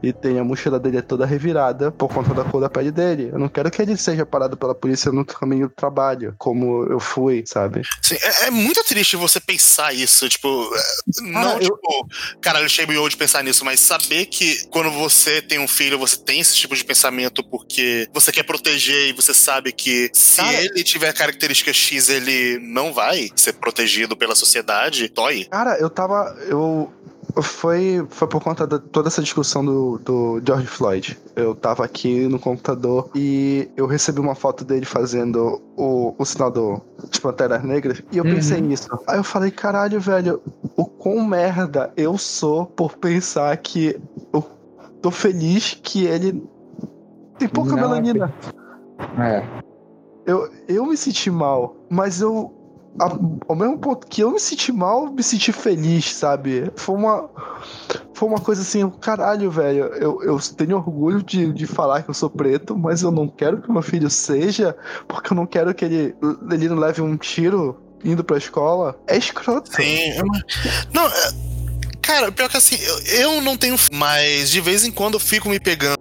B: e tenha a mochila dele toda revirada por conta da cor da pele dele. Eu não quero que ele seja parado pela polícia no caminho do trabalho, como eu fui, sabe?
E: Assim, é, é muito triste você pensar isso, tipo, é, não
B: eu-
E: tipo, caralho, cheio de pensar nisso, mas saber que quando você tem um filho, você tem esse tipo de pensamento porque você quer proteger e você sabe que se
B: Cara-
E: ele tiver característica X, ele não vai ser protegido pela sociedade, dói.
B: Cara, eu tava. Eu. Foi, foi por conta de toda essa discussão do, do George Floyd. Eu tava aqui no computador e eu recebi uma foto dele fazendo o, o sinal do, das Panteras Negras e eu
G: Uhum.
B: pensei nisso. Aí eu falei, caralho, velho, o quão merda eu sou por pensar que eu tô feliz que ele tem pouca
G: Não,
B: melanina.
G: É.
B: Eu, eu me senti mal, mas eu. A- ao mesmo ponto que eu me senti mal, me senti feliz, sabe? Foi uma. Foi uma coisa assim, caralho, velho. Eu, eu tenho orgulho de, de falar que eu sou preto, mas eu não quero que meu filho seja, porque eu não quero que ele, ele não leve um tiro indo pra escola. É escroto.
E: Sim. Não, é- cara, pior que assim, eu, eu não tenho. Mas de vez em quando eu fico me pegando.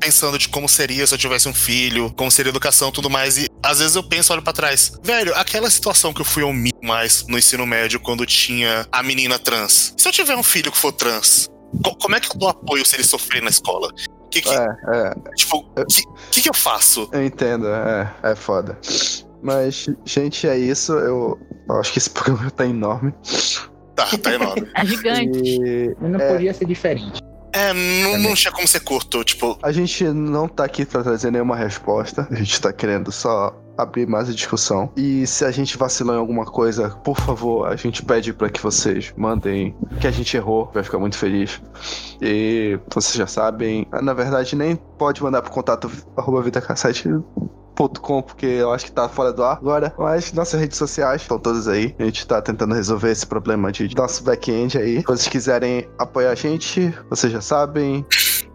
E: Pensando de como seria se eu tivesse um filho, como seria a educação e tudo mais. E às vezes eu penso, olho pra trás. Velho, aquela situação que eu fui omisso mais no ensino médio quando tinha a menina trans. Se eu tiver um filho que for trans, co- como é que eu dou apoio se ele sofrer na escola? Que, que,
B: É, é,
E: tipo, o que, que, que eu faço?
B: eu entendo, é, é foda. Mas, gente, é isso. Eu, eu acho que esse programa tá enorme.
E: Tá, tá enorme.
D: É gigante.
B: E
G: Mas não
B: É.
G: podia ser diferente.
E: É, não, não tinha como ser curto, tipo,
B: a gente não tá aqui pra trazer nenhuma resposta. A gente tá querendo só abrir mais a discussão. E se a gente vacilou em alguma coisa, por favor, a gente pede pra que vocês mandem que a gente errou, vai ficar muito feliz. E vocês já sabem, na verdade nem pode mandar pro contato arroba vidacassete.com porque eu acho que tá fora do ar agora, mas nossas redes sociais estão todas aí. A gente tá tentando resolver esse problema de nosso back-end aí. Se vocês quiserem apoiar a gente, vocês já sabem.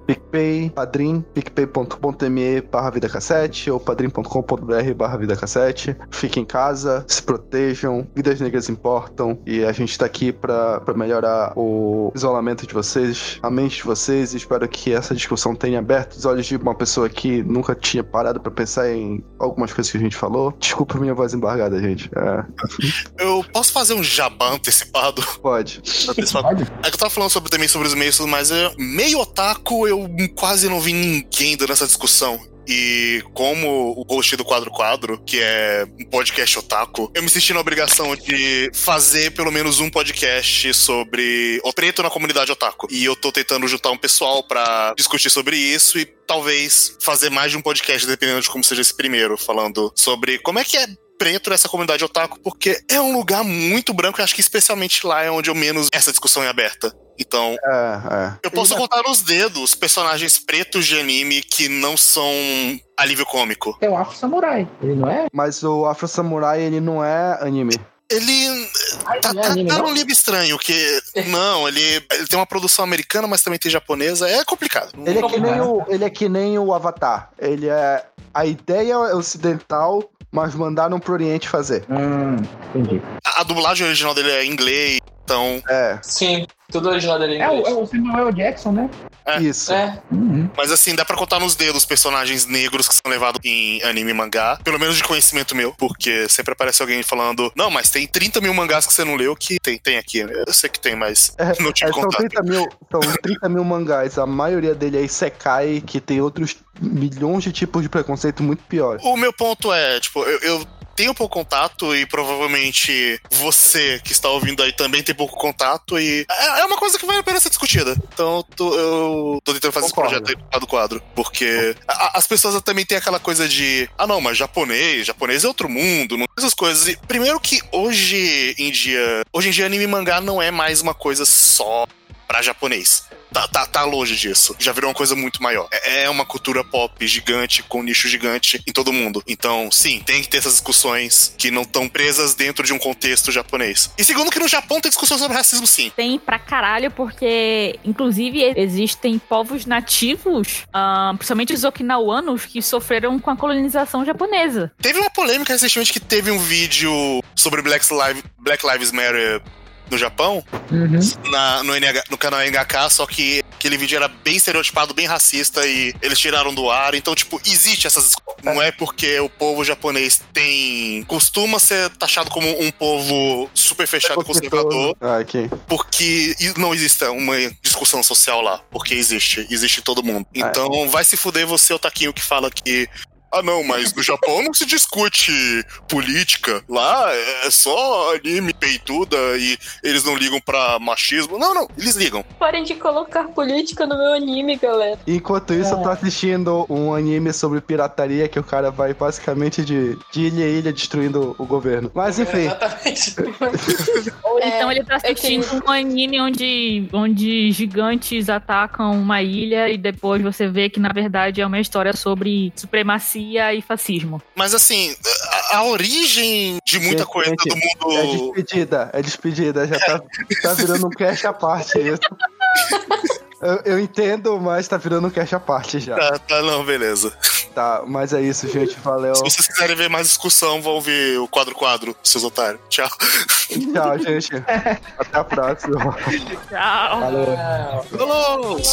B: PicPay, Padrim, picpay.me barra vida cassete ou padrim.com.br barra vida cassete. Fiquem em casa, se protejam, vidas negras importam e a gente tá aqui pra, pra melhorar o isolamento de vocês, a mente de vocês e espero que essa discussão tenha aberto os olhos de uma pessoa que nunca tinha parado pra pensar em algumas coisas que a gente falou. Desculpa a minha voz embargada, gente. É,
E: eu posso fazer um jabá antecipado?
B: pode.
E: antecipado? É que eu tava falando sobre, também sobre os meios, mas é, meio otaku eu quase não vi ninguém dando essa discussão. E como o host do Quadro Quadro, que é um podcast otaku, eu me senti na obrigação de fazer pelo menos um podcast sobre o preto na comunidade otaku. E eu tô tentando juntar um pessoal pra discutir sobre isso e talvez fazer mais de um podcast, dependendo de como seja esse primeiro, falando sobre como é que é preto nessa comunidade otaku, porque é um lugar muito branco e acho que especialmente lá é onde eu menos essa discussão é aberta. Então,
B: É, é.
E: eu posso contar nos dedos personagens pretos de anime que não são alívio cômico.
G: Tem o Afro Samurai. Ele não é?
B: Mas o Afro Samurai, ele não é anime.
E: Ele tá,
G: é
E: tá,
G: anime,
E: tá num livro estranho, que. Não, ele, ele tem uma produção americana, mas também tem japonesa. É complicado.
B: Ele é, que nem o, ele é que nem o Avatar. Ele é. A ideia é ocidental, mas mandaram pro Oriente fazer.
G: Hum, entendi.
E: A, a dublagem original dele é em inglês, então.
B: É,
C: Sim, tudo original dele em
G: É o, é o Samuel Jackson, né?
E: É.
B: isso.
C: É,
G: Uhum.
E: Mas assim, dá pra contar nos dedos personagens negros que são levados em anime e mangá. Pelo menos de conhecimento meu. Porque sempre aparece alguém falando: Não, mas tem 30 mil mangás que você não leu que tem, tem aqui. Eu sei que tem, mas
B: É,
E: não tive
B: É, são,
E: contato.
B: 30 mil, são 30 mil mangás. A maioria dele é Isekai, que tem outros milhões de tipos de preconceito muito piores.
E: O meu ponto é, tipo, eu, eu tenho pouco contato e provavelmente você que está ouvindo aí também tem pouco contato e é, é uma coisa que vale a pena ser discutida. Então eu tô, eu tô tentando fazer
B: Concordo.
E: esse projeto aí do quadro, porque a- as pessoas também têm aquela coisa de, ah não, mas japonês, japonês é outro mundo, não essas coisas. E primeiro que hoje em dia, hoje em dia anime e mangá não é mais uma coisa só pra japonês. Tá, tá, tá longe disso. Já virou uma coisa muito maior. É é uma cultura pop gigante, com um nicho gigante em todo mundo. Então, sim, tem que ter essas discussões que não estão presas dentro de um contexto japonês. E segundo, que no Japão tem discussão sobre racismo, sim.
D: Tem pra caralho, porque, inclusive, existem povos nativos, ah, principalmente os okinawanos, que sofreram com a colonização japonesa.
E: Teve uma polêmica recentemente que teve um vídeo sobre Black, Lives Black Lives Matter no Japão,
G: Uhum.
E: na- no, NH no canal NHK, só que aquele vídeo era bem estereotipado, bem racista e eles tiraram do ar. Então, tipo, existe essas. Não é porque o povo japonês tem. costuma ser taxado como um povo super fechado e conservador,
B: Ah, aqui.
E: porque não existe uma discussão social lá. Porque existe. Existe em todo mundo. Então, vai se fuder você, o Taquinho, que fala que. Ah, não, mas no Japão não se discute política. Lá é só anime peituda e eles não ligam pra machismo. Não, não, eles ligam.
F: Parem de colocar política no meu anime, galera.
B: Enquanto isso, eu
G: É.
B: tô assistindo um anime sobre pirataria que o cara vai basicamente de, de ilha em ilha destruindo o governo. Mas enfim,
C: Exatamente.
D: Ou
F: É,
D: então ele tá
F: eu
D: assistindo
F: tenho-
D: um anime onde, onde gigantes atacam uma ilha e depois você vê que, na verdade, é uma história sobre supremacia e fascismo.
E: Mas assim, a, a origem de muita
B: Gente,
E: coisa
B: gente,
E: do
B: é
E: mundo.
B: despedida, é despedida, já tá, tá virando um cash à parte isso. Eu, eu entendo, mas tá virando um cash à parte já.
E: Tá, tá, não, beleza.
B: Tá, mas é isso, gente. Valeu.
E: Se vocês quiserem ver mais discussão, vão ver o quadro-quadro, seus otários. Tchau.
B: Tchau, gente. Até a próxima.
D: Tchau!
G: Falou!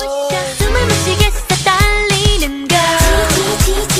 H: 숨